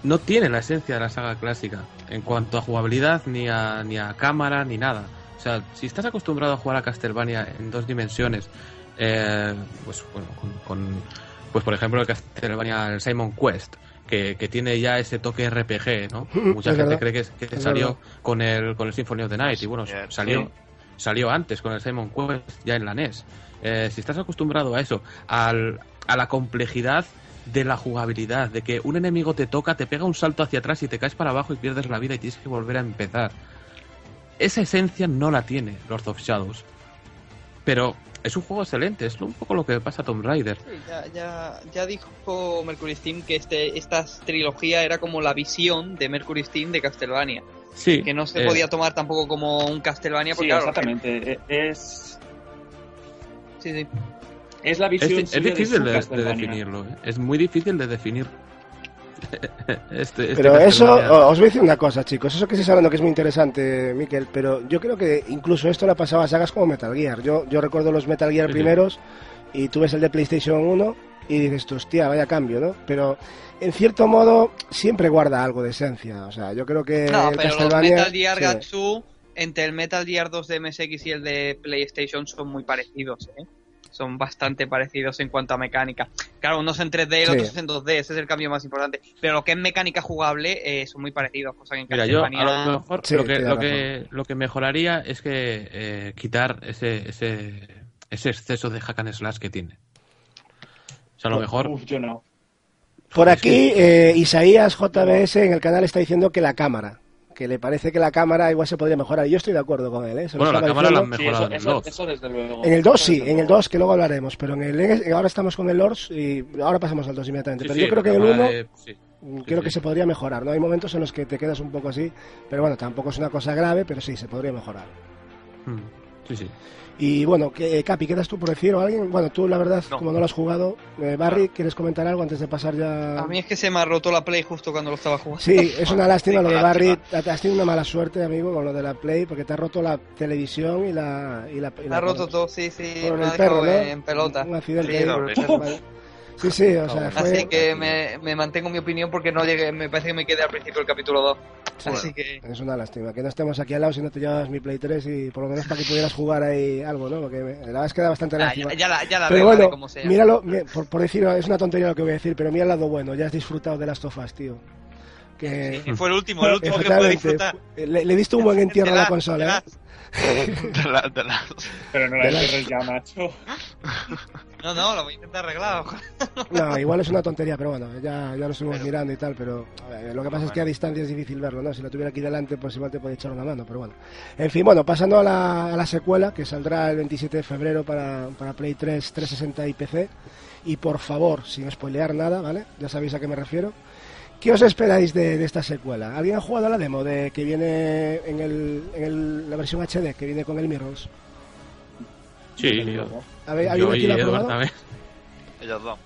S4: no tiene la esencia de la saga clásica en cuanto a jugabilidad, ni a, ni a cámara, ni nada. O sea, si estás acostumbrado a jugar a Castlevania en dos dimensiones, eh, pues bueno, con- pues por ejemplo el Castlevania el Simon Quest, que, que tiene ya ese toque RPG, ¿no? Mucha
S1: Es
S4: gente
S1: verdad.
S4: cree que, que salió
S1: verdad.
S4: con el con el Symphony of the Night y bueno, salió
S5: sí.
S4: salió antes con el Simon Quest ya en la NES. Eh, si estás acostumbrado a eso, al, a la complejidad de la jugabilidad, de que un enemigo te toca, te pega un salto hacia atrás y te caes para abajo y pierdes la vida y tienes que volver a empezar. Esa esencia no la tiene Lord of Shadows. Pero es un juego excelente, es un poco lo que pasa a Tomb Raider.
S3: Sí, ya, ya, ya dijo Mercury Steam que este, esta trilogía era como la visión de Mercury Steam de Castlevania.
S4: Sí,
S3: Que no se
S4: eh,
S3: podía tomar tampoco como un Castlevania
S5: Sí,
S3: claro,
S5: exactamente. E- Es,
S3: Sí, sí.
S5: es la
S4: Es,
S5: visión
S4: es
S5: de
S4: difícil de, definirlo, ¿eh? es muy difícil de definir. Este- este
S1: Pero eso, os voy a decir una cosa, chicos. Eso que estáis hablando que es muy interesante, Miquel, pero yo creo que incluso esto le pasaba a sagas como Metal Gear. Yo, yo recuerdo los Metal Gear
S4: Sí, sí.
S1: primeros y tú ves el de PlayStation 1 y dices, hostia, vaya cambio, ¿no? Pero en cierto modo siempre guarda algo de esencia. O sea, yo creo que
S3: No,
S1: el
S3: pero los. Metal Gear
S1: sí.
S3: Gatsu, entre el Metal Gear 2 de MSX y el de PlayStation, son muy parecidos, ¿eh? Son bastante parecidos en cuanto a mecánica. Claro, unos en 3D y
S1: Sí.
S3: otros en 2D, ese es el cambio más importante. Pero lo que es mecánica jugable eh, son muy parecidos, cosa que en
S4: Mira, yo a lo mejor
S1: Sí,
S4: lo, que, lo, que, lo que mejoraría es que eh, quitar ese, ese, ese exceso de hack and slash que tiene. O sea, a lo mejor...
S5: Uf, yo no.
S1: Por aquí, eh, Isaías JBS en el canal está diciendo que la cámara, que le parece que la cámara igual se podría mejorar. Y yo estoy de acuerdo con él, ¿eh?
S4: Bueno, la cámara la han.
S5: Sí, eso,
S4: en el
S5: eso,
S4: 2.
S5: eso desde luego.
S1: En el 2
S5: Eso
S1: sí, en el
S5: luego.
S1: 2 que luego hablaremos, pero en el ahora estamos con el Lords y ahora pasamos al 2 inmediatamente.
S4: Sí,
S1: pero
S4: sí,
S1: yo creo que en el 1
S4: cámara de- sí.
S1: creo
S4: sí.
S1: que se podría mejorar, ¿no? Hay momentos en los que te quedas un poco así, pero bueno, tampoco es una cosa grave, pero sí, se podría mejorar.
S4: Mm, Sí, sí.
S1: Y bueno, que, Capi, ¿quedas tú por decir o alguien? Bueno, tú la verdad,
S2: No.
S1: como no lo has jugado, eh, Barry, ¿quieres comentar algo antes de pasar ya?
S3: A mí es que se me ha roto la Play justo cuando lo estaba jugando.
S1: Sí, es una lástima lo de
S2: Lástima.
S1: Barry. Has tenido una mala suerte, amigo, con lo de la Play, porque te ha roto la televisión y la. Y la, y
S3: Me
S1: la-
S3: ha roto todo, sí, sí,
S1: por
S3: me
S1: el
S3: ha
S1: perro,
S3: dejado
S1: ¿no?
S3: en pelota.
S1: Un accidente.
S2: Sí.
S1: Sí, sí, o sea, fue.
S3: Así que me, me mantengo mi opinión porque no llegué, me parece que me quedé al principio del capítulo 2.
S1: Sí.
S3: Así que...
S1: Es una lástima que no estemos aquí al lado si no te llevas mi Play 3 y por lo menos para que pudieras jugar ahí algo, ¿no? Porque me- la verdad es que da bastante
S3: Ah,
S1: lástima.
S3: ya, ya la, ya la
S1: pero
S3: arreglaré
S1: bueno,
S3: como sea.
S1: míralo, mi- por, por decir, es una tontería lo que voy a decir, pero mira el lado bueno, ya has disfrutado de las tofas, tío. Que,
S3: Sí, fue el último, el último que pude disfrutar.
S1: le, le diste un buen entierro a la
S3: Te
S1: consola, ¿eh?
S2: De la- de la-
S5: Pero no la entierres ya, macho.
S3: No, no, lo voy a intentar arreglar.
S1: No, igual es una tontería, pero bueno, ya, ya lo estuvimos mirando y tal, pero ver, lo que pasa es que a distancia es difícil verlo, ¿no? Si lo tuviera aquí delante, pues igual te podía echar una mano, pero bueno. En fin, bueno, pasando a la, a la secuela, que saldrá el 27 de febrero para, para Play 3, 360 y PC, y por favor, sin spoilear nada, ¿vale? Ya sabéis a qué me refiero. ¿Qué os esperáis de, de esta secuela? ¿Alguien ha jugado a la demo de que viene en, el, en el- la versión HD, que viene con el Mirrors?
S4: Sí, yo,
S5: luego.
S1: ¿Habe- ¿Alguien
S4: yo
S1: aquí
S4: y
S1: lo ha
S4: Edward
S1: probado?
S4: también.
S2: Ellos dos.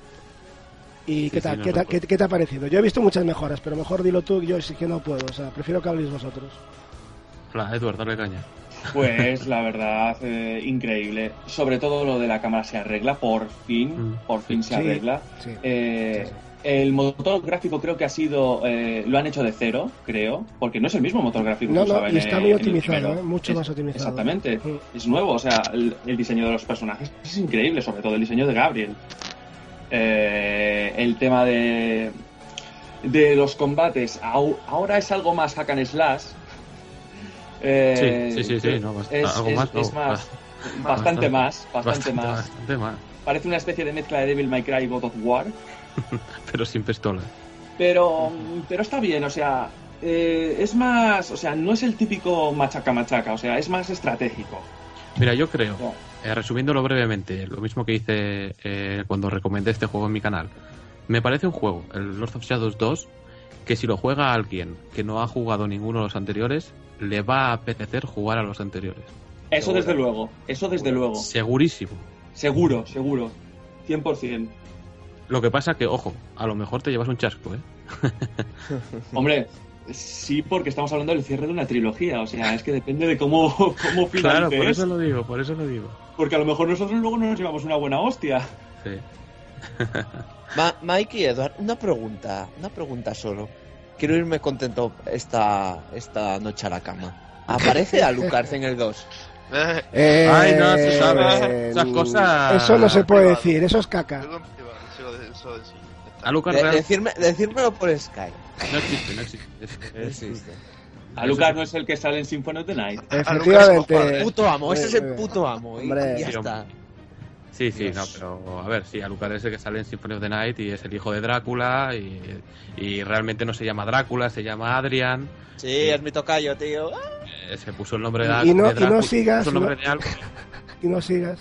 S1: ¿Y qué, tal,
S4: sí,
S1: qué, tal-
S4: nosotros.
S1: qué- qué te ha parecido? Yo he visto muchas mejoras, pero mejor dilo tú, yo sí que no puedo. O sea, prefiero que habléis vosotros.
S4: Fla, Edward, dale caña.
S5: Pues la verdad, eh, increíble. Sobre todo lo de la cámara se arregla, por fin,
S4: Mm.
S5: por fin se arregla.
S1: sí.
S5: Eh,
S1: Sí, sí.
S5: El motor gráfico creo que ha sido, eh, lo han hecho de cero, creo, porque no es el mismo motor gráfico
S1: No,
S5: que
S1: no, y está
S5: en-
S1: muy optimizado. ¿eh? mucho
S5: Es-
S1: más optimizado.
S5: Exactamente,
S1: Mm.
S5: es nuevo, o sea, el, el diseño de los personajes es increíble, sobre todo el diseño de Gabriel. Eh, el tema de, de los combates, au- ahora es algo más hack and slash. Eh,
S4: Sí, sí, sí, sí, no,
S5: es,
S4: algo
S5: es-
S4: más, no,
S5: es más,
S4: bast-
S5: bastante más, bastante más.
S4: Bastante más,
S5: Parece una especie de mezcla de Devil May Cry y God of War.
S4: pero sin pistola.
S5: Pero, pero está bien, o sea, eh, es más, o sea, no es el típico machaca machaca, o sea, es más estratégico.
S4: Mira, yo creo, eh, resumiéndolo brevemente, lo mismo que hice eh, cuando recomendé este juego en mi canal. Me parece un juego, el Lord of Shadows 2, que si lo juega alguien que no ha jugado ninguno de los anteriores, le va a apetecer jugar a los anteriores.
S5: Eso
S1: Seguro.
S5: desde luego, eso desde luego.
S4: Segurísimo.
S5: Seguro, seguro. 100%.
S4: Lo que pasa que, ojo, a lo mejor te llevas un chasco, ¿eh?
S5: Hombre, sí, porque estamos hablando del cierre de una trilogía, o sea, es que depende de cómo, cómo
S4: Claro, por eso lo digo, por eso lo digo.
S5: porque a lo mejor nosotros luego no nos llevamos una buena hostia.
S4: Sí.
S6: Ma- Mike y Edward, una pregunta, una pregunta solo. Quiero irme contento esta, esta noche a la cama. ¿Aparece Alucard en el 2?
S2: Eh,
S1: Eh,
S4: Ay, no se sabe. Esas cosas.
S1: Eso no se puede decir, eso es caca.
S2: En eso de sí.
S4: Alucard
S6: De- decirme, decírmelo por Skype.
S4: no existe, no existe. Es-
S6: No
S4: es-
S6: existe.
S5: Alucard no es el que sale en Symphony of the Night.
S1: Efectivamente.
S6: Puto amo, ese es
S1: Eh,
S6: el puto amo. Y,
S1: hombre.
S6: y ya
S4: Sí,
S6: está.
S4: Sí, sí,
S5: Dios.
S4: no, pero a ver, sí, Alucard es el que sale en Symphony of the Night y es el hijo de Drácula y, y realmente no se llama Drácula, se llama Adrian.
S6: Sí, es mi tocayo, tío.
S4: eh, se puso el nombre de,
S1: Y no-
S4: de
S1: y no sigas, no-. Y no sigas.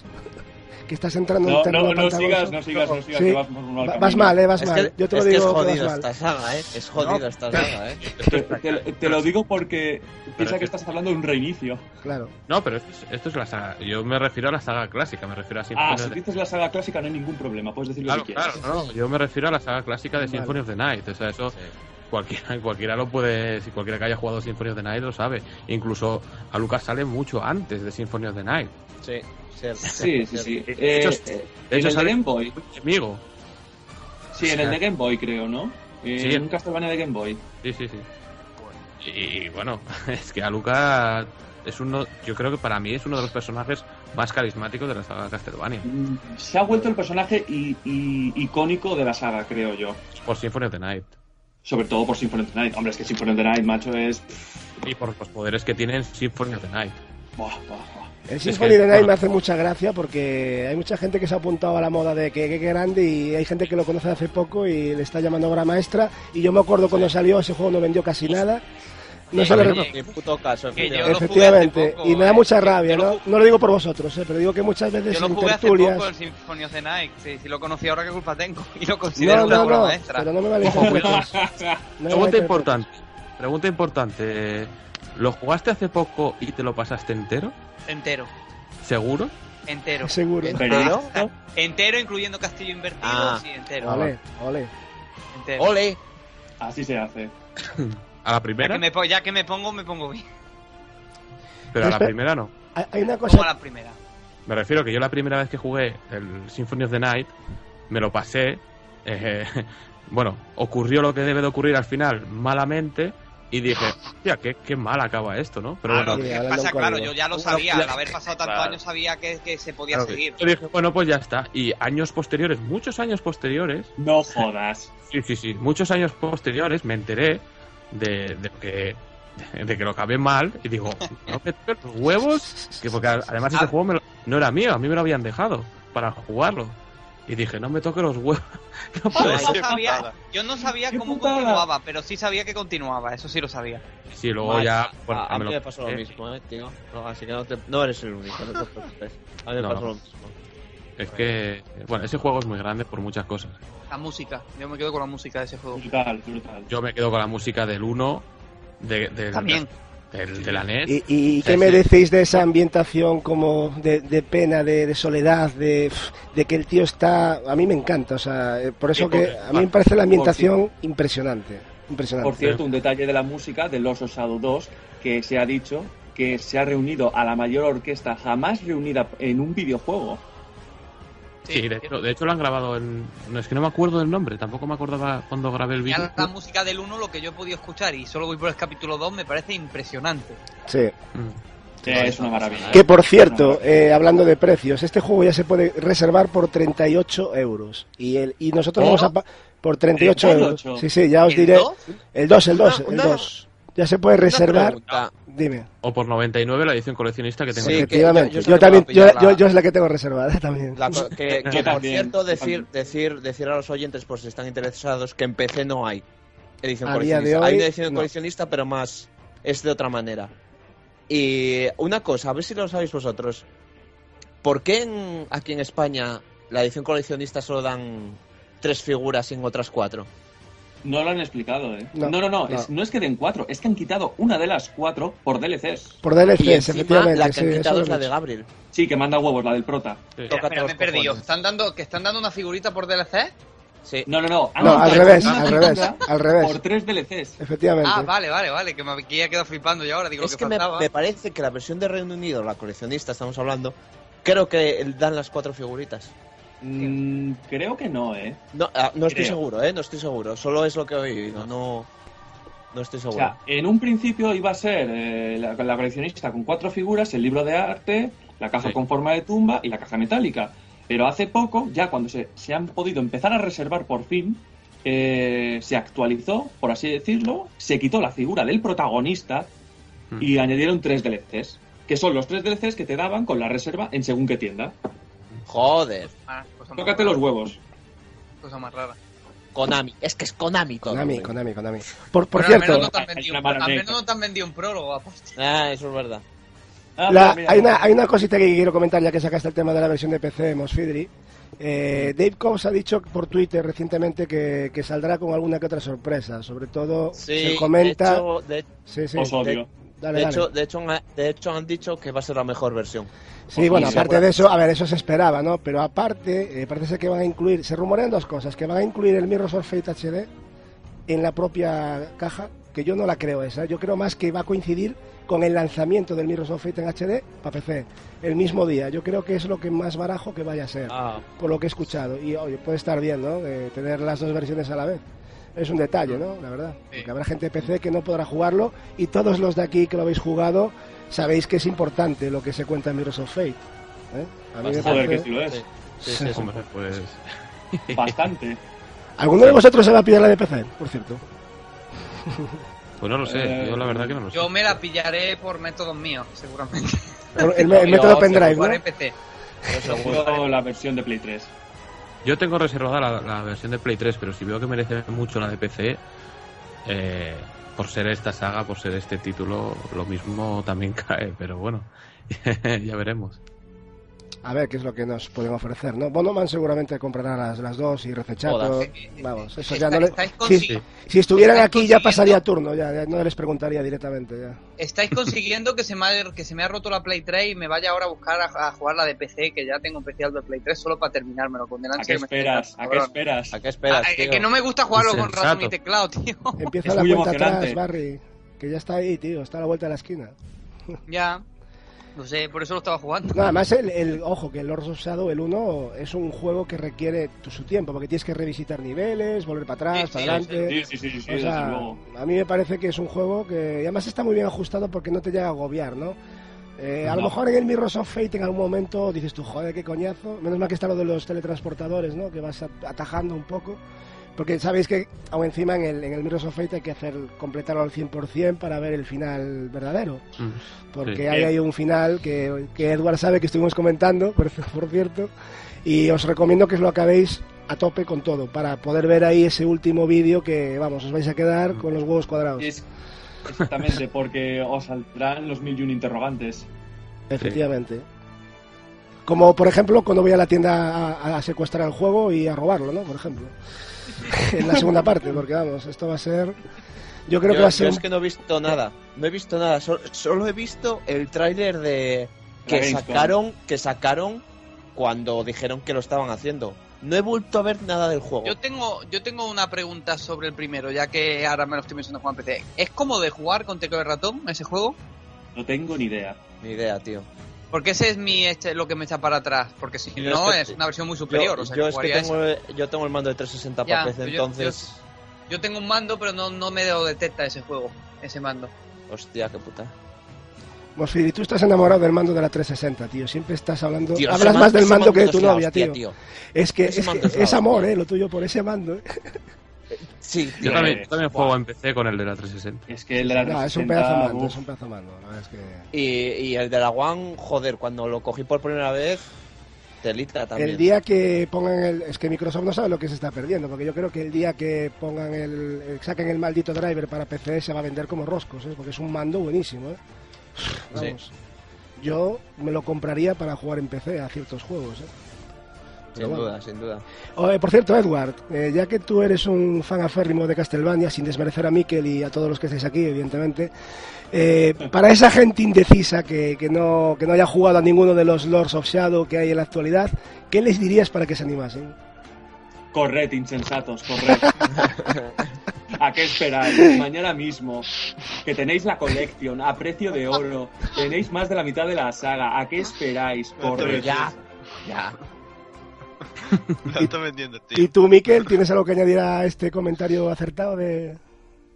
S1: Que estás entrando en
S5: No,
S1: terreno
S5: no, sigas, no sigas, no sigas,
S1: Sí.
S5: que vas por un mal.
S1: Vas mal, eh, vas
S6: Es
S1: mal.
S6: que,
S1: Yo te
S6: es
S1: lo
S6: que es
S1: digo que vas
S6: jodido
S1: mal.
S6: esta saga, ¿eh? Es jodido esta saga, ¿eh?
S5: Te, te- te lo digo porque piensa
S4: es
S5: que
S4: que-
S5: estás hablando de un reinicio.
S1: Claro.
S4: No, pero esto es, esto es la saga. Yo me refiero a la saga clásica, me refiero a Symphony
S5: Ah, si dices la saga clásica no hay ningún problema, puedes decir lo
S4: Claro,
S5: que quieras.
S4: claro, no, yo me refiero a la saga clásica de
S1: Vale.
S4: Symphony of the Night. O sea, eso cualquiera, cualquiera lo puede, si cualquiera que haya jugado Symphony of the Night lo sabe. Incluso a Lucas sale mucho antes de Symphony of the Night.
S6: Sí, cierto.
S5: Sí, sí, sí.
S4: De
S5: Eh,
S4: hecho,
S5: eh,
S4: de
S5: en
S4: hecho
S5: el de Game Boy.
S4: Amigo.
S5: Sí, en el de Game Boy creo, ¿no? Eh,
S4: Sí.
S5: En un Castlevania de Game Boy.
S4: Sí, sí, sí. Y, bueno, es que Alucard es uno, yo creo que para mí es uno de los personajes más carismáticos de la saga Castlevania.
S5: Mm, Se ha vuelto el personaje i- i- icónico de la saga, creo yo.
S4: Por Symphony of the Night.
S5: Sobre todo por Symphony of the Night. Hombre, es que Symphony of the Night, macho, es...
S4: Y por los poderes que tiene en Symphony of the Night.
S5: Buah, buah, buah.
S1: El Symphony the Night me hace mucha gracia porque hay mucha gente que se ha apuntado a la moda de que que grande y hay gente que lo conoce hace poco y le está llamando obra maestra. Y yo me acuerdo cuando salió ese juego no vendió casi nada. No se.
S6: Ni puto caso, efectivamente.
S3: lo poco,
S1: y me da
S3: eh.
S1: mucha
S3: Yo
S1: rabia,
S3: lo
S1: ¿no? No lo digo por vosotros, eh, pero digo que muchas veces
S3: Yo lo
S1: en
S3: jugué hace
S1: tertulias...
S3: poco el Symphony of the Night. Sí, si lo conocí ahora, ¿qué culpa tengo? Y lo considero
S1: No,
S3: una obra
S1: no,
S3: maestra.
S1: pero no me me
S4: Pregunta importante. Pregunta importante. ¿Lo jugaste hace poco y te lo pasaste entero?
S3: Entero,
S4: ¿Seguro?
S3: entero.
S1: Seguro.
S5: Pero-
S3: Entero, incluyendo castillo invertido,
S6: Ah.
S3: sí, entero.
S1: Ole, ole.
S3: entero.
S6: ¡Ole!
S5: Así se hace.
S4: ¿A la
S3: Ya
S4: primera?
S3: que, me, po- ya que me pongo, me pongo bien.
S4: Pero a la primera no.
S1: Hay- una
S3: Como
S1: cosa...
S3: a la primera.
S4: Me refiero que yo la primera vez que jugué el Symphony of the Night, me lo pasé. eh, bueno, ocurrió lo que debe de ocurrir al final, malamente. Y dije, hostia, qué, qué mal acaba esto, ¿no? Pero
S3: Claro,
S4: bueno,
S1: Sí,
S3: ¿qué
S1: hablando
S3: pasa?
S1: en
S3: Claro,
S1: código.
S3: yo ya lo sabía. Al haber pasado tantos
S4: claro.
S3: años, sabía que, que se podía
S4: claro,
S3: seguir.
S4: yo dije, bueno, pues ya está. Y años posteriores, muchos años posteriores,
S5: No jodas.
S4: sí, sí, sí, muchos años posteriores me enteré de, de que de, que lo acabé mal y digo, no me toques los huevos, que porque además ese
S3: Ah.
S4: juego me lo- no era mío, a mí me lo habían dejado para jugarlo. Y dije, no me toque los huevos. No
S3: Yo
S4: puede
S3: no sabía, yo no sabía
S5: ¡Qué
S3: cómo
S5: putada!
S3: continuaba, pero sí sabía que continuaba, eso sí lo sabía.
S4: Sí, luego ya. bueno,
S6: a,
S4: me
S6: mí
S4: lo
S6: me pasó lo
S4: pasé.
S6: mismo, ¿eh, tío? No, así que no, te- no eres el único, no te preocupes. A mí me
S4: No,
S6: pasó
S4: no.
S6: lo mismo.
S4: Es que, bueno, ese juego es muy grande por muchas cosas.
S3: La música, yo me quedo con la música de ese juego.
S5: Brutal, brutal.
S4: Yo me quedo con la música del 1, de, de,
S3: También.
S4: Del- de la NES.
S1: ¿Y, y qué me decís de esa ambientación como de, de pena, de, de soledad, de, de que el tío está... A mí me encanta, o sea, eh, por eso que a mí me parece la ambientación impresionante. Impresionante.
S5: Por cierto, un detalle de la música de Los Osado 2, que se ha dicho que se ha reunido a la mayor orquesta jamás reunida en un videojuego.
S4: Sí, de hecho, de hecho lo han grabado en. No, es que no me acuerdo del nombre, tampoco me acordaba cuando grabé el vídeo.
S3: la música del 1, lo que yo he podido escuchar, y solo voy por el capítulo 2, me parece impresionante.
S1: Sí.
S4: Mm.
S5: Eh, es una maravilla.
S1: Que por cierto, eh, hablando de precios, este juego ya se puede reservar por 38 euros. Y, el, y nosotros
S5: ¿Oh?
S1: vamos a... pa- Por 38 euros.
S5: 38.
S1: Sí, sí, ya os
S3: ¿El
S1: diré...
S3: 2?
S1: El 2, el 2,
S6: Una-
S1: el
S6: una-
S1: 2. Ya se puede reservar.
S6: pregunta.
S1: Dime.
S4: O por 99 la edición coleccionista que tengo.
S6: Sí,
S4: aquí.
S6: que
S1: Efectivamente.
S6: yo-
S1: Yo,
S6: yo
S1: también, yo,
S6: la-
S1: yo es la que tengo reservada también.
S6: La que,
S5: Yo
S6: que, por
S5: también,
S6: cierto, decir, decir, decir a los oyentes, por si están interesados, que en PC no hay edición
S1: A día
S6: coleccionista.
S1: de
S6: hay
S1: hoy,
S6: una edición
S1: no.
S6: coleccionista, pero más es de otra manera. Y una cosa, a ver si lo sabéis vosotros. ¿Por qué en- aquí en España la edición coleccionista solo dan tres figuras y en otras cuatro?
S5: No lo han explicado, ¿eh?
S1: No,
S5: No, no, no.
S1: no.
S5: Es, no es que den cuatro, es que han quitado una de las cuatro por DLCs.
S1: Por DLCs,
S6: y encima
S1: efectivamente.
S6: la que
S1: sí,
S6: han quitado
S1: lo
S6: es la de. Gabriel.
S5: Sí, que manda huevos, la del prota.
S4: Sí.
S3: Pero me he perdido. ¿Están dando, ¿Que están dando una figurita por DLC?
S6: Sí.
S5: No, no, no. han
S1: No, al revés, al revés, al revés.
S5: Por tres DLCs.
S1: Efectivamente.
S3: Ah, vale, vale, vale, que me había quedado flipando yo ahora, digo
S6: Es
S3: que,
S6: que me, me parece que la versión de Reino Unido, la coleccionista, estamos hablando, creo que dan las cuatro figuritas.
S5: Mm, creo que no, ¿eh?
S6: No, ah, no estoy
S5: Creo.
S6: seguro, ¿eh? No estoy seguro. Solo es lo que he oído. No, no estoy
S5: O
S6: seguro.
S5: sea, en un principio iba a ser eh, la, la coleccionista con cuatro figuras, el libro de arte, la caja
S4: Sí.
S5: con forma de tumba y la caja metálica. Pero hace poco, ya cuando se, se han podido empezar a reservar por fin, eh, se actualizó, por así decirlo, se quitó la figura del protagonista y añadieron tres DLCs, que son los tres DLCs que te daban con la reserva en según qué tienda.
S6: Joder.
S3: Ah,
S5: Tócate los huevos.
S3: Cosa más rara.
S6: Konami. Es que es Konami todo.
S1: Konami,
S6: güey.
S1: Konami, Konami. Por, por
S3: Bueno, al
S1: cierto,
S3: menos no te han
S5: Es
S3: vendido,
S5: una mala
S3: al menos no te han vendido un prólogo, aparte.
S6: Ah, eso es verdad.
S5: Ah,
S1: la-
S5: mira,
S1: hay,
S5: mira.
S1: una, hay una cosita que quiero comentar ya que sacaste el tema de la versión de PC, Mosfidri. Eh, Dave Cobbs ha dicho por Twitter recientemente que, que saldrá con alguna que otra sorpresa. Sobre todo,
S6: Sí,
S1: se comenta.
S6: de hecho, de,
S1: sí, sí. Dale,
S6: de hecho, de, de hecho han dicho que va a ser la mejor versión.
S1: Sí, bueno, aparte de eso, a ver, eso se esperaba, ¿no? Pero aparte, eh, parece ser que van a incluir, se rumorean dos cosas, que van a incluir el Mirror's Fate HD en la propia caja, que yo no la creo esa, yo creo más que va a coincidir con el lanzamiento del Mirror's Fate en HD para PC, el mismo día. Yo creo que es lo que más barajo que vaya a ser,
S6: Ah,
S1: por lo que he escuchado. Y oye, puede estar bien, ¿no? De tener las dos versiones a la vez. Es un detalle, ¿no? La verdad. Porque habrá gente de PC que no podrá jugarlo y todos los de aquí que lo habéis jugado sabéis que es importante lo que se cuenta en Mirror's of Fate. ¿eh? A mí me
S5: Joder, que sí lo es.
S6: sí, sí, sí, sí.
S4: Hombre, pues
S5: Bastante.
S1: ¿Alguno de vosotros se va a pillar la de PC, por cierto?
S4: Pues no lo sé,
S5: Eh,
S4: yo la verdad que no lo sé.
S3: Yo me la pillaré por métodos míos, seguramente.
S1: Por El, el método pendrive, ¿no?
S3: PC.
S6: Yo
S5: la versión de Play 3.
S4: Yo tengo reservada la, la versión de Play 3, pero si veo que merece mucho la de PC, eh, por ser esta saga, por ser este título, lo mismo también cae, pero bueno, ya veremos.
S1: A ver qué es lo que nos pueden ofrecer, ¿no? Bonoman seguramente comprará las, las dos y Recechato. Vamos, eso ya no le... Si, estuvieran aquí ya pasaría turno, ya, ya no les preguntaría directamente. Ya.
S3: Estáis consiguiendo que se, me ha, que se me ha roto la Play 3 y me vaya ahora a buscar a, a jugar la de PC, que ya tengo un especial de Play 3 solo para terminármelo con
S5: ¿A
S3: delante.
S5: qué esperas? ¿A qué esperas?
S6: ¿A qué esperas,
S3: Ah, eh,
S6: tío?
S3: que no me gusta jugarlo con ratón y teclado, tío.
S1: Empieza
S5: Es
S1: la
S5: muy
S1: cuenta atrás,
S5: emocionante.
S1: Barry, que ya está ahí, tío, está a la vuelta de la esquina.
S3: ya. No sé, por eso lo estaba jugando.
S1: No, además, el, el- ojo, que el Lords of Shadow, el 1, es un juego que requiere tu, su tiempo, porque tienes que revisitar niveles, volver para atrás,
S3: Sí,
S1: para
S3: sí,
S1: adelante.
S5: Sí, sí, sí, sí,
S1: O sea, a mí me parece que es un juego que y además está muy bien ajustado porque no te llega a agobiar, ¿no? Eh, a lo
S5: No.
S1: mejor en el Mirror's of Fate en algún momento dices tú, joder, qué coñazo. Menos mal que está lo de los teletransportadores, ¿no? Que vas a- atajando un poco. Porque sabéis que aún encima en el, en el Mirror's of Fate hay que hacer completarlo al 100% para ver el final verdadero.
S4: Mm.
S1: Porque
S4: Sí.
S1: hay, hay un final que, que Edward sabe que estuvimos comentando, por, por cierto. Y os recomiendo que os lo acabéis a tope con todo, para poder ver ahí ese último vídeo que, vamos, os vais a quedar con los huevos cuadrados.
S5: Es- exactamente, porque os saldrán los mil y un interrogantes.
S1: Efectivamente. Como por ejemplo cuando voy a la tienda a, a secuestrar el juego y a robarlo, ¿no? Por ejemplo. en la segunda parte, porque vamos, esto va a ser... Yo creo
S6: yo,
S1: que va a
S6: yo
S1: ser...
S6: es que no he visto nada. No he visto nada. Solo, solo he visto el tráiler de que sacaron, que sacaron cuando dijeron que lo estaban haciendo. No he vuelto a ver nada del juego.
S3: Yo tengo, yo tengo una pregunta sobre el primero, ya que ahora me lo estoy jugar en PC. ¿Es como de jugar con teclado y ratón ese juego?
S5: No tengo ni idea.
S6: Ni idea, tío.
S3: Porque ese es mi este, lo que me echa para atrás. Porque si
S6: Yo
S3: no,
S6: es
S3: una versión muy superior.
S6: yo
S3: o sea,
S6: yo
S3: que
S6: es que
S3: jugaría
S6: tengo,
S3: esa.
S6: yo tengo el mando de 360
S3: Ya,
S6: para PC, entonces...
S3: Yo tengo un mando, pero no, no me lo detecta ese juego, ese mando.
S6: Hostia, qué puta.
S1: Mosfiri, tú estás enamorado del mando de la 360, tío. Siempre estás hablando...
S6: Tío,
S1: Hablas más del mando que de tu novia,
S6: hostia,
S1: tío. Es que es, que es amor,
S6: hostia.
S1: ¿eh? Lo tuyo por ese mando, ¿eh?
S6: Sí,
S4: Yo
S6: tío.
S4: también,
S5: Eh,
S4: yo también juego en PC con el de la 360.
S5: Es que el de la
S1: No, es un
S5: 360,
S1: pedazo de mando,
S5: uf,
S1: es un pedazo de mando. la verdad es que...
S6: Y, y el de la One, joder, cuando lo cogí por primera vez, telita también.
S1: El día que pongan el... Es que Microsoft no sabe lo que se está perdiendo, porque yo creo que el día que pongan el... saquen el maldito driver para PC se va a vender como roscos, ¿eh? Porque es un mando buenísimo, ¿eh?
S6: Sí.
S1: Vamos. Yo me lo compraría para jugar en PC a ciertos juegos, ¿eh?
S6: Sin
S1: bueno.
S6: duda, sin duda.
S1: Oh, eh, por cierto, Edward, eh, ya que tú eres un fan aférrimo de Castlevania, sin desmerecer a Mikel y a todos los que estáis aquí, evidentemente, eh, para esa gente indecisa que, que no, que no haya jugado a ninguno de los Lords of Shadow que hay en la actualidad, ¿qué les dirías para que se animasen?
S5: Corred, insensatos, corred. ¿A qué esperáis? Mañana mismo, que tenéis la colección a precio de oro, tenéis más de la mitad de la saga. ¿A qué esperáis? Corred.
S6: Ya, ya.
S2: Vendiendo, tío.
S1: ¿Y tú, Mikel, tienes algo que añadir a este comentario acertado de,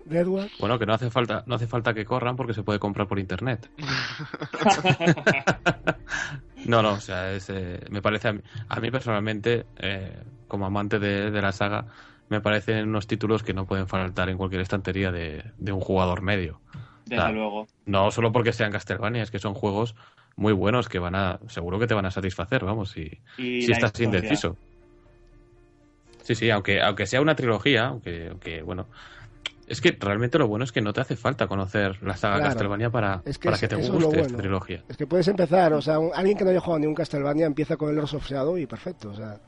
S1: de Edward?
S4: Bueno, que no hace falta, no hace falta que corran porque se puede comprar por internet. no, no, o sea, es, eh, me parece a mí, a mí personalmente, eh, como amante de, de la saga, me parecen unos títulos que no pueden faltar en cualquier estantería de, de un jugador medio.
S5: Desde luego.
S4: No solo porque sean Castlevania, es que son juegos muy buenos que van a, seguro que te van a satisfacer, vamos, si,
S5: Y
S4: si estás
S5: historia.
S4: indeciso. Sí, sí, aunque, aunque sea una trilogía, aunque, aunque, bueno, es que realmente lo bueno es que no te hace falta conocer la saga
S1: Claro.
S4: Castlevania para,
S1: Es que
S4: para
S1: es-
S4: que te
S1: es
S4: guste
S1: lo
S4: esta trilogía.
S1: Es que puedes empezar, o sea, un- alguien que no haya jugado ni un Castlevania empieza con el Lords of Shadow y perfecto, o sea,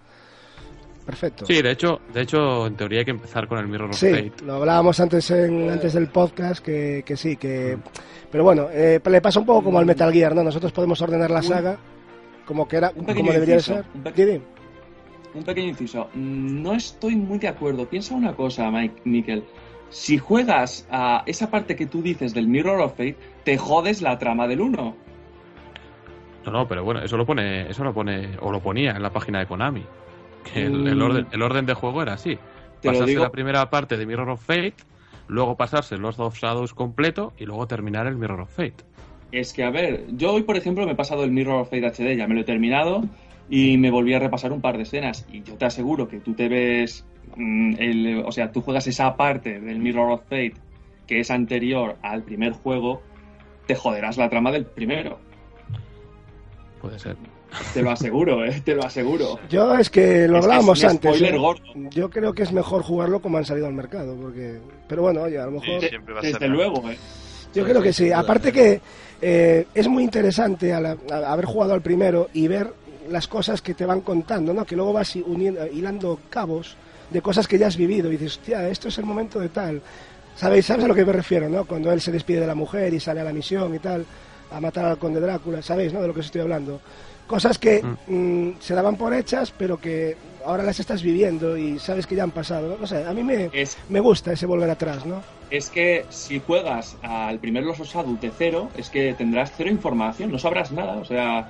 S1: perfecto.
S4: Sí, de hecho, de hecho, en teoría hay que empezar con el Mirror of
S1: Sí,
S4: Fate.
S1: lo hablábamos antes en, antes del podcast que, que sí, que pero bueno, eh, le pasa un poco como al Metal Gear, ¿no? Nosotros podemos ordenar la saga como que era,
S5: un
S1: como debería de ser.
S5: un pe-
S1: Didi.
S5: Un pequeño inciso. Mm, No estoy muy de acuerdo. Piensa una cosa, Mike Nickel. Si juegas a esa parte que tú dices del Mirror of Fate, te jodes la trama del 1.
S4: No, no, pero bueno, eso lo pone, eso lo pone, o lo ponía en la página de Konami. Que el,
S5: Mm.
S4: el orden, el orden de juego era así.
S5: Te
S4: pasarse la primera parte de Mirror of Fate, luego pasarse Lords of Shadows completo y luego terminar el Mirror of Fate.
S5: Es que, a ver, yo hoy, por ejemplo, me he pasado el Mirror of Fate HD, ya me lo he terminado, y me volví a repasar un par de escenas. Y yo te aseguro que tú te ves, mm, el, o sea, tú juegas esa parte del Mirror of Fate que es anterior al primer juego, te joderás la trama del primero.
S4: Puede ser.
S5: Te lo aseguro, eh, te lo aseguro.
S1: Yo es que lo
S5: Es que
S1: hablábamos
S5: es un
S1: antes.
S5: spoiler
S1: ¿eh?
S5: gordo.
S1: Yo creo que es mejor jugarlo como han salido al mercado, porque pero bueno, oye, a lo
S2: Sí,
S1: mejor
S2: siempre va a ser
S5: Desde
S2: mejor.
S5: luego, eh.
S1: Yo creo que sí. Aparte que eh, es muy interesante a la- a haber jugado al primero y ver las cosas que te van contando, ¿no? Que luego vas uniendo, hilando cabos de cosas que ya has vivido y dices, hostia, esto es el momento de tal. ¿Sabéis, ¿Sabes a lo que me refiero, no? Cuando él se despide de la mujer y sale a la misión y tal, a matar al conde Drácula, ¿sabéis, no? De lo que os estoy hablando. Cosas que mm, se daban por hechas, pero que ahora las estás viviendo y sabes que ya han pasado, ¿no? No sé, a mí me,
S5: Es,
S1: me gusta ese volver atrás, ¿no?
S5: es que si juegas al primer Los Osados de cero, es que tendrás cero información, no sabrás nada, o sea,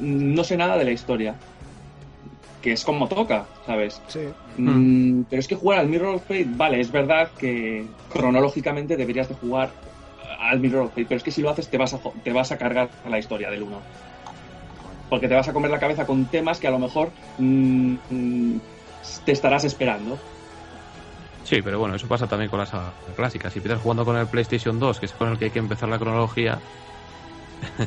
S5: no sé nada de la historia. Que es como toca, ¿sabes?
S1: Sí.
S5: Mm, pero es que jugar al Mirror of Fate, vale, es verdad que cronológicamente deberías de jugar al Mirror of Fate, pero es que si lo haces te vas a, te vas a cargar la historia del 1. Porque te vas a comer la cabeza con temas que a lo mejor mm, mm, te estarás esperando.
S4: Sí, pero bueno, eso pasa también con la saga clásica. Si empiezas jugando con el PlayStation 2, que es con el que hay que empezar la cronología,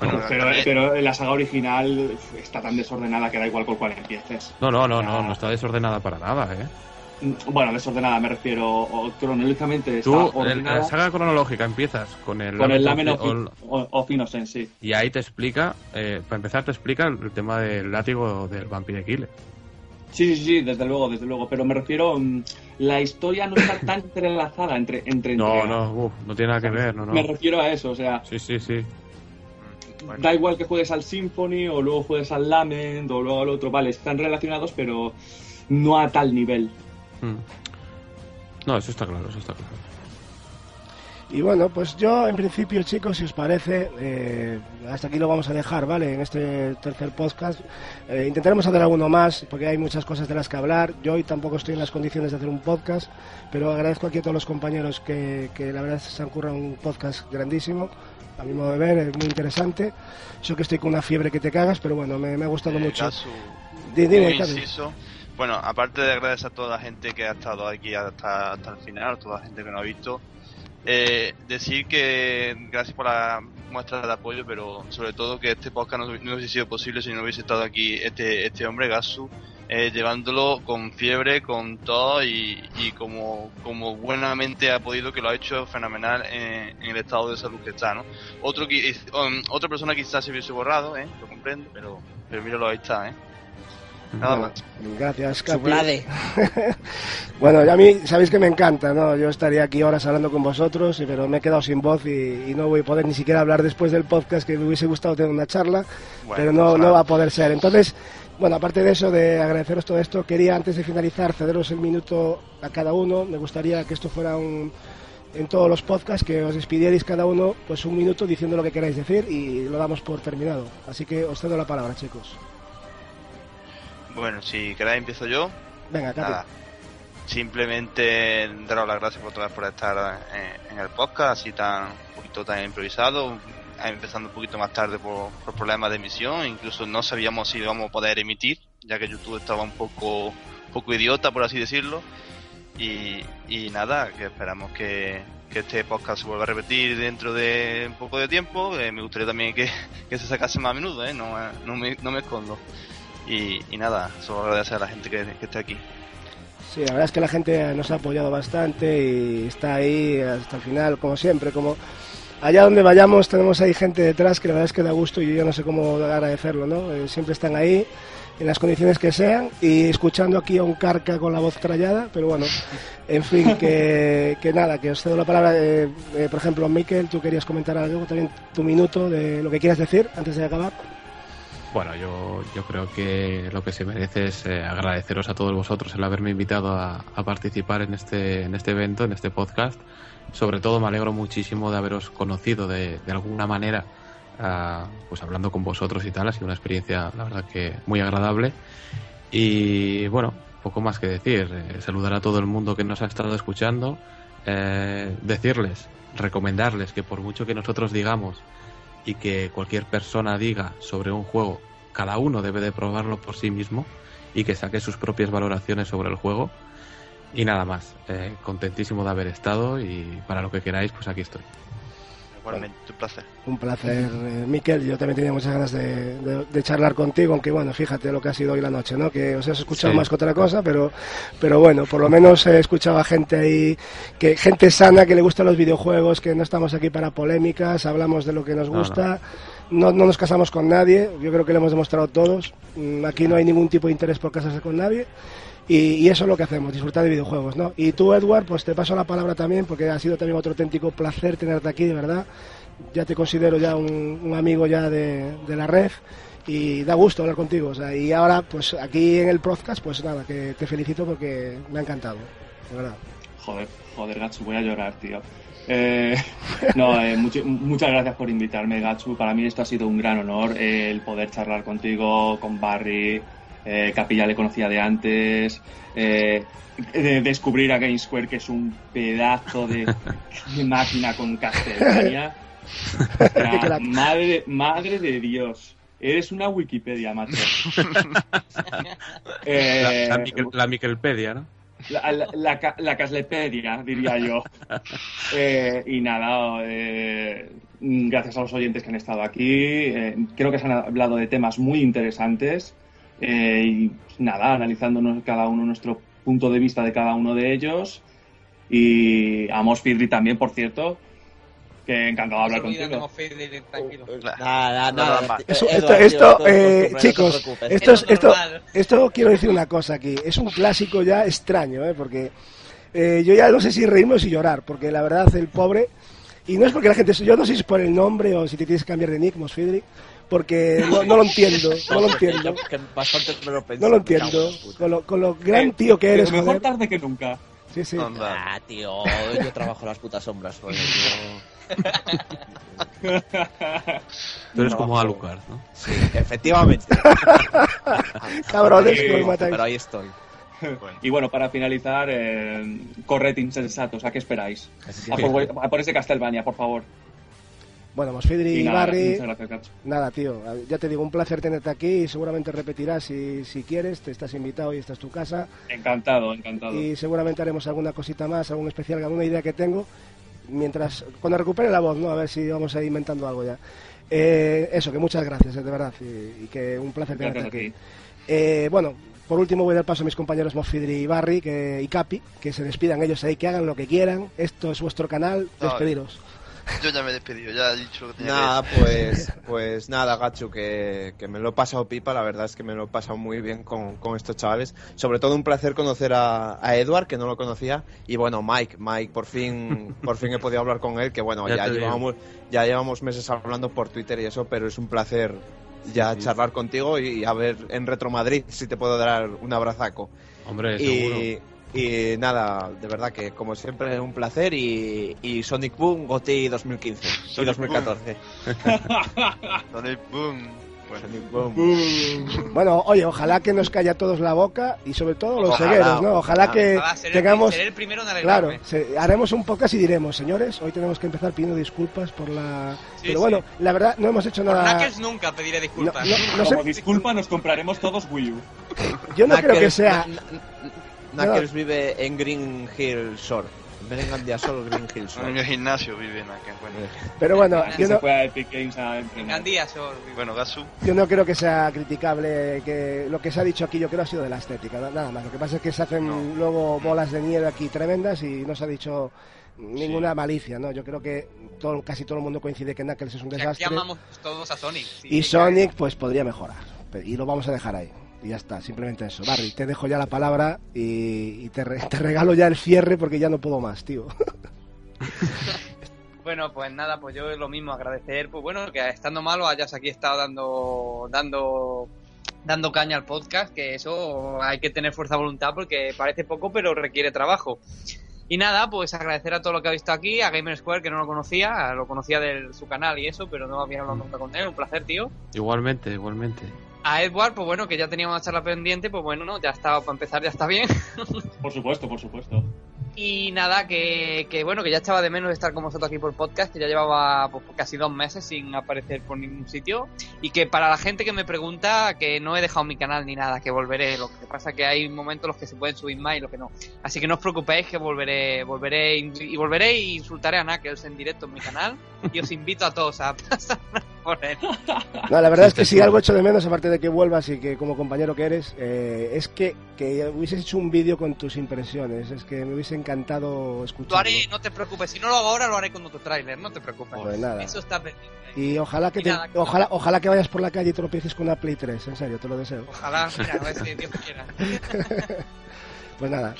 S2: Bueno,
S5: pero, la saga original está tan desordenada que da igual con cuál empieces.
S4: no, no, no, no, no está desordenada para nada, ¿eh?
S5: Bueno, desordenada me refiero, o cronológicamente está
S4: Tú, en la saga cronológica empiezas con el
S5: con el
S4: Lament
S5: Lamen
S4: of
S5: of,
S4: the-
S5: of- of Innocence, sí.
S4: y ahí te explica, eh, para empezar te explica el, el tema del látigo del Vampire Killer.
S5: Sí, sí, sí, desde luego, desde luego. Pero me refiero, mm, la historia no está tan entrelazada entre, entre
S4: No, no, uf, no tiene nada que ver, no, no.
S5: Me refiero a eso, o sea,
S4: Sí, sí, sí.
S2: Bueno.
S5: da igual que juegues al Symphony o luego juegues al Lament o luego al otro, vale, están relacionados, pero no a tal nivel.
S4: Mm. No, eso está claro, eso está claro.
S1: Y bueno, pues yo en principio, chicos, si os parece, eh, hasta aquí lo vamos a dejar, ¿vale? En este tercer podcast. Eh, intentaremos hacer alguno más, porque hay muchas cosas de las que hablar. Yo hoy tampoco estoy en las condiciones de hacer un podcast, pero agradezco aquí a todos los compañeros que, que la verdad se han currado un podcast grandísimo. A mi modo de ver, es muy interesante. Yo que estoy con una fiebre que te cagas, pero bueno, me, me ha gustado
S2: Eh,
S1: mucho. Dime,
S2: un inciso. Bueno, aparte de agradecer a toda la gente que ha estado aquí hasta, hasta el final, toda la gente que nos ha visto, eh, decir que gracias por la muestra de apoyo, pero sobre todo que este podcast no, no hubiese sido posible si no hubiese estado aquí este, este hombre, Gasu, eh, llevándolo con fiebre, con todo y, y como, como buenamente ha podido, que lo ha hecho fenomenal en, el estado de salud que está, ¿no? Otro, um, otra persona quizás se hubiese borrado, ¿eh? Lo comprendo, pero, pero míralo, ahí está, ¿eh? Nada más.
S1: Gracias, Capi. Bueno, y a mí sabéis que me encanta, ¿no? Yo estaría aquí horas hablando con vosotros, pero me he quedado sin voz y, y no voy a poder ni siquiera hablar después del podcast, que me hubiese gustado tener una charla,
S2: Bueno,
S1: pero no,
S2: pues
S1: no va a poder ser. Entonces, bueno, aparte de eso, de agradeceros todo esto, quería antes de finalizar cederos el minuto a cada uno. Me gustaría que esto fuera un en todos los podcasts que os despidierais cada uno pues un minuto diciendo lo que queráis decir y lo damos por terminado. Así que os cedo la palabra, chicos.
S2: Bueno, si queréis empiezo yo.
S1: Venga.
S2: Nada. Simplemente daros las gracias otra vez por estar en, en el podcast, así tan un poquito tan improvisado, empezando un poquito más tarde por, por problemas de emisión, incluso no sabíamos si íbamos a poder emitir, ya que YouTube estaba un poco, un poco idiota, por así decirlo. Y, y nada, que esperamos que, que este podcast se vuelva a repetir dentro de un poco de tiempo. Eh, me gustaría también que, que se sacase más a menudo, ¿eh? no, no, me, no me escondo. Y, y nada, solo agradecer a la gente que, que esté aquí.
S1: Sí, la verdad es que la gente nos ha apoyado bastante y está ahí hasta el final, como siempre, como allá donde vayamos tenemos ahí gente detrás que la verdad es que da gusto y yo no sé cómo agradecerlo, ¿no? Eh, siempre están ahí en las condiciones que sean y escuchando aquí a un carca con la voz trallada, pero bueno, en fin, que, que nada, que os cedo la palabra. eh, eh, por ejemplo, Miquel, tú querías comentar algo, también tu minuto de lo que quieras decir antes de acabar.
S4: Bueno, yo, yo creo que lo que se merece es eh, agradeceros a todos vosotros el haberme invitado a, participar en este, en este evento, en este podcast. Sobre todo me alegro muchísimo de haberos conocido de, de alguna manera, ah, pues hablando con vosotros y tal. Ha sido una experiencia, la verdad, que muy agradable. Y bueno, poco más que decir. Eh, saludar a todo el mundo que nos ha estado escuchando. Eh, decirles, recomendarles que por mucho que nosotros digamos y que cualquier persona diga sobre un juego, cada uno debe de probarlo por sí mismo y que saque sus propias valoraciones sobre el juego. Y nada más, eh, contentísimo de haber estado y para lo que queráis, pues aquí estoy.
S2: Igualmente, un placer.
S1: Un placer, eh, Miquel. Yo también tenía muchas ganas de, de- de charlar contigo, aunque bueno, fíjate lo que ha sido hoy la noche, ¿no? Que os has escuchado
S4: Sí.
S1: más que otra cosa, pero, pero bueno, por lo menos he escuchado a gente ahí, que gente sana, que le gustan los videojuegos, que no estamos aquí para polémicas, hablamos de lo que nos
S4: No,
S1: gusta, no, no nos casamos con nadie, yo creo que lo hemos demostrado todos. Mm, Aquí no hay ningún tipo de interés por casarse con nadie. Y, y eso es lo que hacemos, disfrutar de videojuegos, ¿no? Y tú, Edward, pues te paso la palabra también, porque ha sido también otro auténtico placer tenerte aquí, de verdad. Ya te considero ya un, un amigo ya de, de la red y da gusto hablar contigo. O sea, y ahora, pues aquí en el podcast, pues nada, que te felicito porque me ha encantado, de verdad.
S5: Joder, joder, Gatsu, voy a llorar, tío. Eh, no, eh, muchas gracias por invitarme, Gatsu. Para mí esto ha sido un gran honor, eh, el poder charlar contigo, con Barry. Eh, Capilla le conocía de antes. eh, de descubrir a Game Square, que es un pedazo de, de máquina con Castlevania. O sea,
S1: crack.
S5: madre, madre de Dios. Eres una Wikipedia, macho. Eh,
S4: La, la, Miquel- la Miquelpedia, ¿no?
S5: la, la, la, ca- la caslepedia, diría yo. Eh, y nada, eh, gracias a los oyentes que han estado aquí. eh, creo que se han hablado de temas muy interesantes. Eh, y nada, analizándonos cada uno nuestro punto de vista de cada uno de ellos. Y a Mos Fidri también, por cierto, que encantado de hablar contigo.
S3: feed- tranquilo.
S6: Nada, nada.
S1: esto, eh, chicos, esto, es-
S3: Esto
S1: esto quiero decir una cosa aquí. Es un clásico ya extraño, ¿eh? porque eh, yo ya no sé si reírme o si llorar, porque la verdad, el pobre. Y no es porque la gente. Yo no sé si es por el nombre o si te tienes que cambiar de nick, Mosfidri, porque no, no lo entiendo, no lo entiendo.
S6: Bastante me lo pensé,
S1: No lo entiendo. Con lo, con lo gran
S5: Eh,
S1: tío que eres,
S5: Mejor
S1: joder.
S5: tarde que nunca.
S1: Sí, sí.
S2: Anda.
S6: Ah, tío, yo trabajo las putas sombras, joder. Yo...
S4: Tú eres
S6: Trabajo-
S4: como Alucard, ¿no?
S6: Sí, efectivamente.
S1: Cabrones, que os matáis.
S6: Pero ahí estoy.
S2: Bueno,
S5: Y bueno, para finalizar, eh, corred insensatos, ¿a qué esperáis? A por, a por ese Castlevania, por favor.
S1: Bueno, Mosfidri y,
S5: nada,
S1: Barry.
S5: muchas gracias, Gacho.
S1: Nada, tío, ya te digo, un placer tenerte aquí y seguramente repetirás si, si quieres, te estás invitado y esta es tu casa
S5: Encantado, encantado.
S1: y seguramente haremos alguna cosita más, algún especial, alguna idea que tengo, mientras, cuando recupere la voz, ¿no? A ver si vamos a ir inventando algo ya. Eh, eso, que muchas gracias, eh, de verdad, y, y que un placer tenerte
S5: Gracias
S1: aquí. Eh, bueno, por último voy a dar paso a mis compañeros Mosfidri y Barry que, y Capi, que se despidan ellos ahí, que hagan lo que quieran, esto es vuestro canal,
S2: No,
S1: despediros.
S2: Yo ya me he despedido, ya he dicho lo que tenía
S6: Nada,
S2: que
S6: pues, pues nada, Gachu, que, que me lo he pasado pipa, la verdad es que me lo he pasado muy bien con, con estos chavales. Sobre todo un placer conocer a, a Edward, que no lo conocía, y bueno, Mike, Mike, por fin, por fin he podido hablar con él, que bueno,
S4: Ya
S6: llevamos, ya llevamos meses hablando por Twitter y eso, pero es un placer ya
S4: Sí.
S6: charlar contigo y a ver en Retro Madrid si te puedo dar un abrazaco.
S4: Hombre, seguro.
S6: Y, nada, de verdad que como siempre un placer y, y Sonic Boom GOTY 2015 y
S2: Sonic
S6: 2014.
S2: Sonic Boom. Bueno,
S6: Sonic Boom.
S1: Bueno, oye, ojalá que nos calla a todos la boca y sobre todo los
S6: Ojalá,
S1: cegueros, ¿no? Ojalá
S6: ojalá.
S1: que
S3: Ojalá ser el-
S1: tengamos...
S3: ser el primero en
S1: Claro, se- haremos un podcast y diremos, señores, hoy tenemos que empezar pidiendo disculpas por la...
S3: Sí,
S1: Pero
S3: sí.
S1: bueno, la verdad, no hemos hecho
S3: Por
S1: nada...
S3: Knuckles nunca pediré disculpas.
S1: No, no, no sé-
S5: Como disculpa, nos compraremos todos Wii U.
S1: Yo no creo que sea...
S6: Knuckles vive en Green Hill Shore. En vez de Gandiasol, Green Hills.
S2: En el gimnasio aquí en Cuenca.
S1: Pero bueno, yo
S5: Se
S1: no.
S2: Bueno, Gasu,
S1: yo no creo que sea criticable que lo que se ha dicho aquí yo creo ha sido de la estética, na- nada más. Lo que pasa es que se hacen
S2: No.
S1: luego bolas de nieve aquí tremendas y no se ha dicho ninguna malicia, ¿no? Yo creo que todo, casi todo el mundo coincide que Knuckles es un
S3: Que
S1: desastre
S3: amamos todos a Sonic. sí,
S1: y
S3: que-
S1: Sonic pues podría mejorar. Pe- Y lo vamos a dejar ahí. Y ya está, simplemente eso. Barry, te dejo ya la palabra y, y te, re- te regalo ya el cierre porque ya no puedo más, tío.
S3: Bueno, pues nada, pues yo lo mismo, agradecer, pues bueno, que estando malo hayas aquí estado dando, dando, dando caña al podcast, que eso hay que tener fuerza de voluntad porque parece poco, pero requiere trabajo. Y nada, pues agradecer a todo lo que habéis visto aquí, a Gamer Square, que no lo conocía, lo conocía de su canal y eso, pero no había hablado nunca con él, un placer, tío.
S4: Igualmente, igualmente.
S3: A Edward, pues bueno, que ya teníamos una charla pendiente, pues bueno, no, ya estaba, para empezar ya está bien.
S5: Por supuesto, por supuesto.
S3: Y nada, que, que bueno, que ya echaba de menos estar con vosotros aquí por podcast, que ya llevaba pues, casi dos meses sin aparecer por ningún sitio. Y que para la gente que me pregunta, que no he dejado mi canal ni nada, que volveré. Lo que pasa que hay momentos en los que se pueden subir más y los que no. Así que no os preocupéis que volveré, volveré y y volveré e insultaré a Knuckles en directo en mi canal. Y os invito a todos a pasar por él.
S1: No, la verdad
S4: Sí,
S1: es que si
S4: sí.
S1: algo echo de menos, aparte de que vuelvas y que como compañero que eres, eh, es que, que hubieses hecho un vídeo con tus impresiones. Es que me hubiese encantado
S3: Lo
S1: escucharlo.
S3: haré, no te preocupes. Si no lo hago ahora, lo haré con otro tráiler, no te preocupes.
S1: Pues nada.
S3: Eso está pendiente.
S1: Y ojalá que
S3: Y
S1: te-
S3: nada,
S1: ojalá, ojalá que vayas por la calle y tropieces con una Play 3, en serio, te lo deseo.
S3: Ojalá, mira, a ver si Dios quiera.
S1: Pues nada,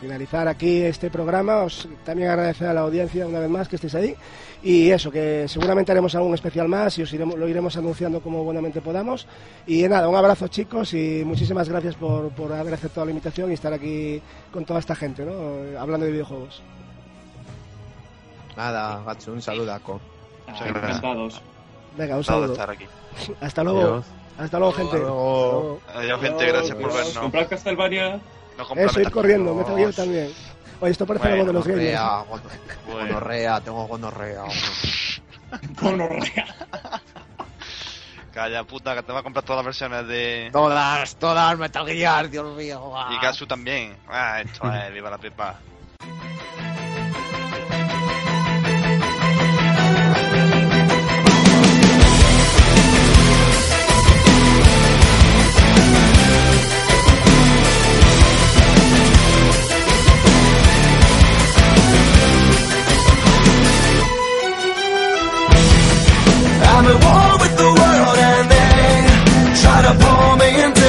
S1: finalizar aquí este programa. Os también agradecer a la audiencia una vez más que estéis ahí. Y eso, que seguramente haremos algún especial más y os iremos, lo iremos anunciando como buenamente podamos. Y nada, un abrazo chicos y muchísimas gracias por, por haber aceptado la invitación y estar aquí con toda esta gente, ¿no? Hablando de videojuegos.
S6: Nada, Gatsu, un saludaco.
S5: Ah, encantados.
S1: Venga, un saludo.
S2: estar aquí.
S1: Hasta luego.
S4: Adiós.
S1: Hasta luego, gente.
S6: Hasta luego.
S1: Hasta luego.
S2: Adiós, gente, gracias por vernos.
S5: Comprad Castlevania.
S2: No
S1: Eso, ir corriendo. Metal Gear también. Oye, esto parece algo de los gamers.
S6: Gonorrea, gono-
S2: Bueno.
S6: gonorrea, tengo gonorrea.
S5: Gonorrea.
S2: Calla, puta, que te va a comprar todas las versiones de...
S6: Todas, todas Metal Gear, Dios mío.
S2: Y Gasu también. Ah, esto es, viva la pipa.
S7: I'm at war with the world and they try to pull me in.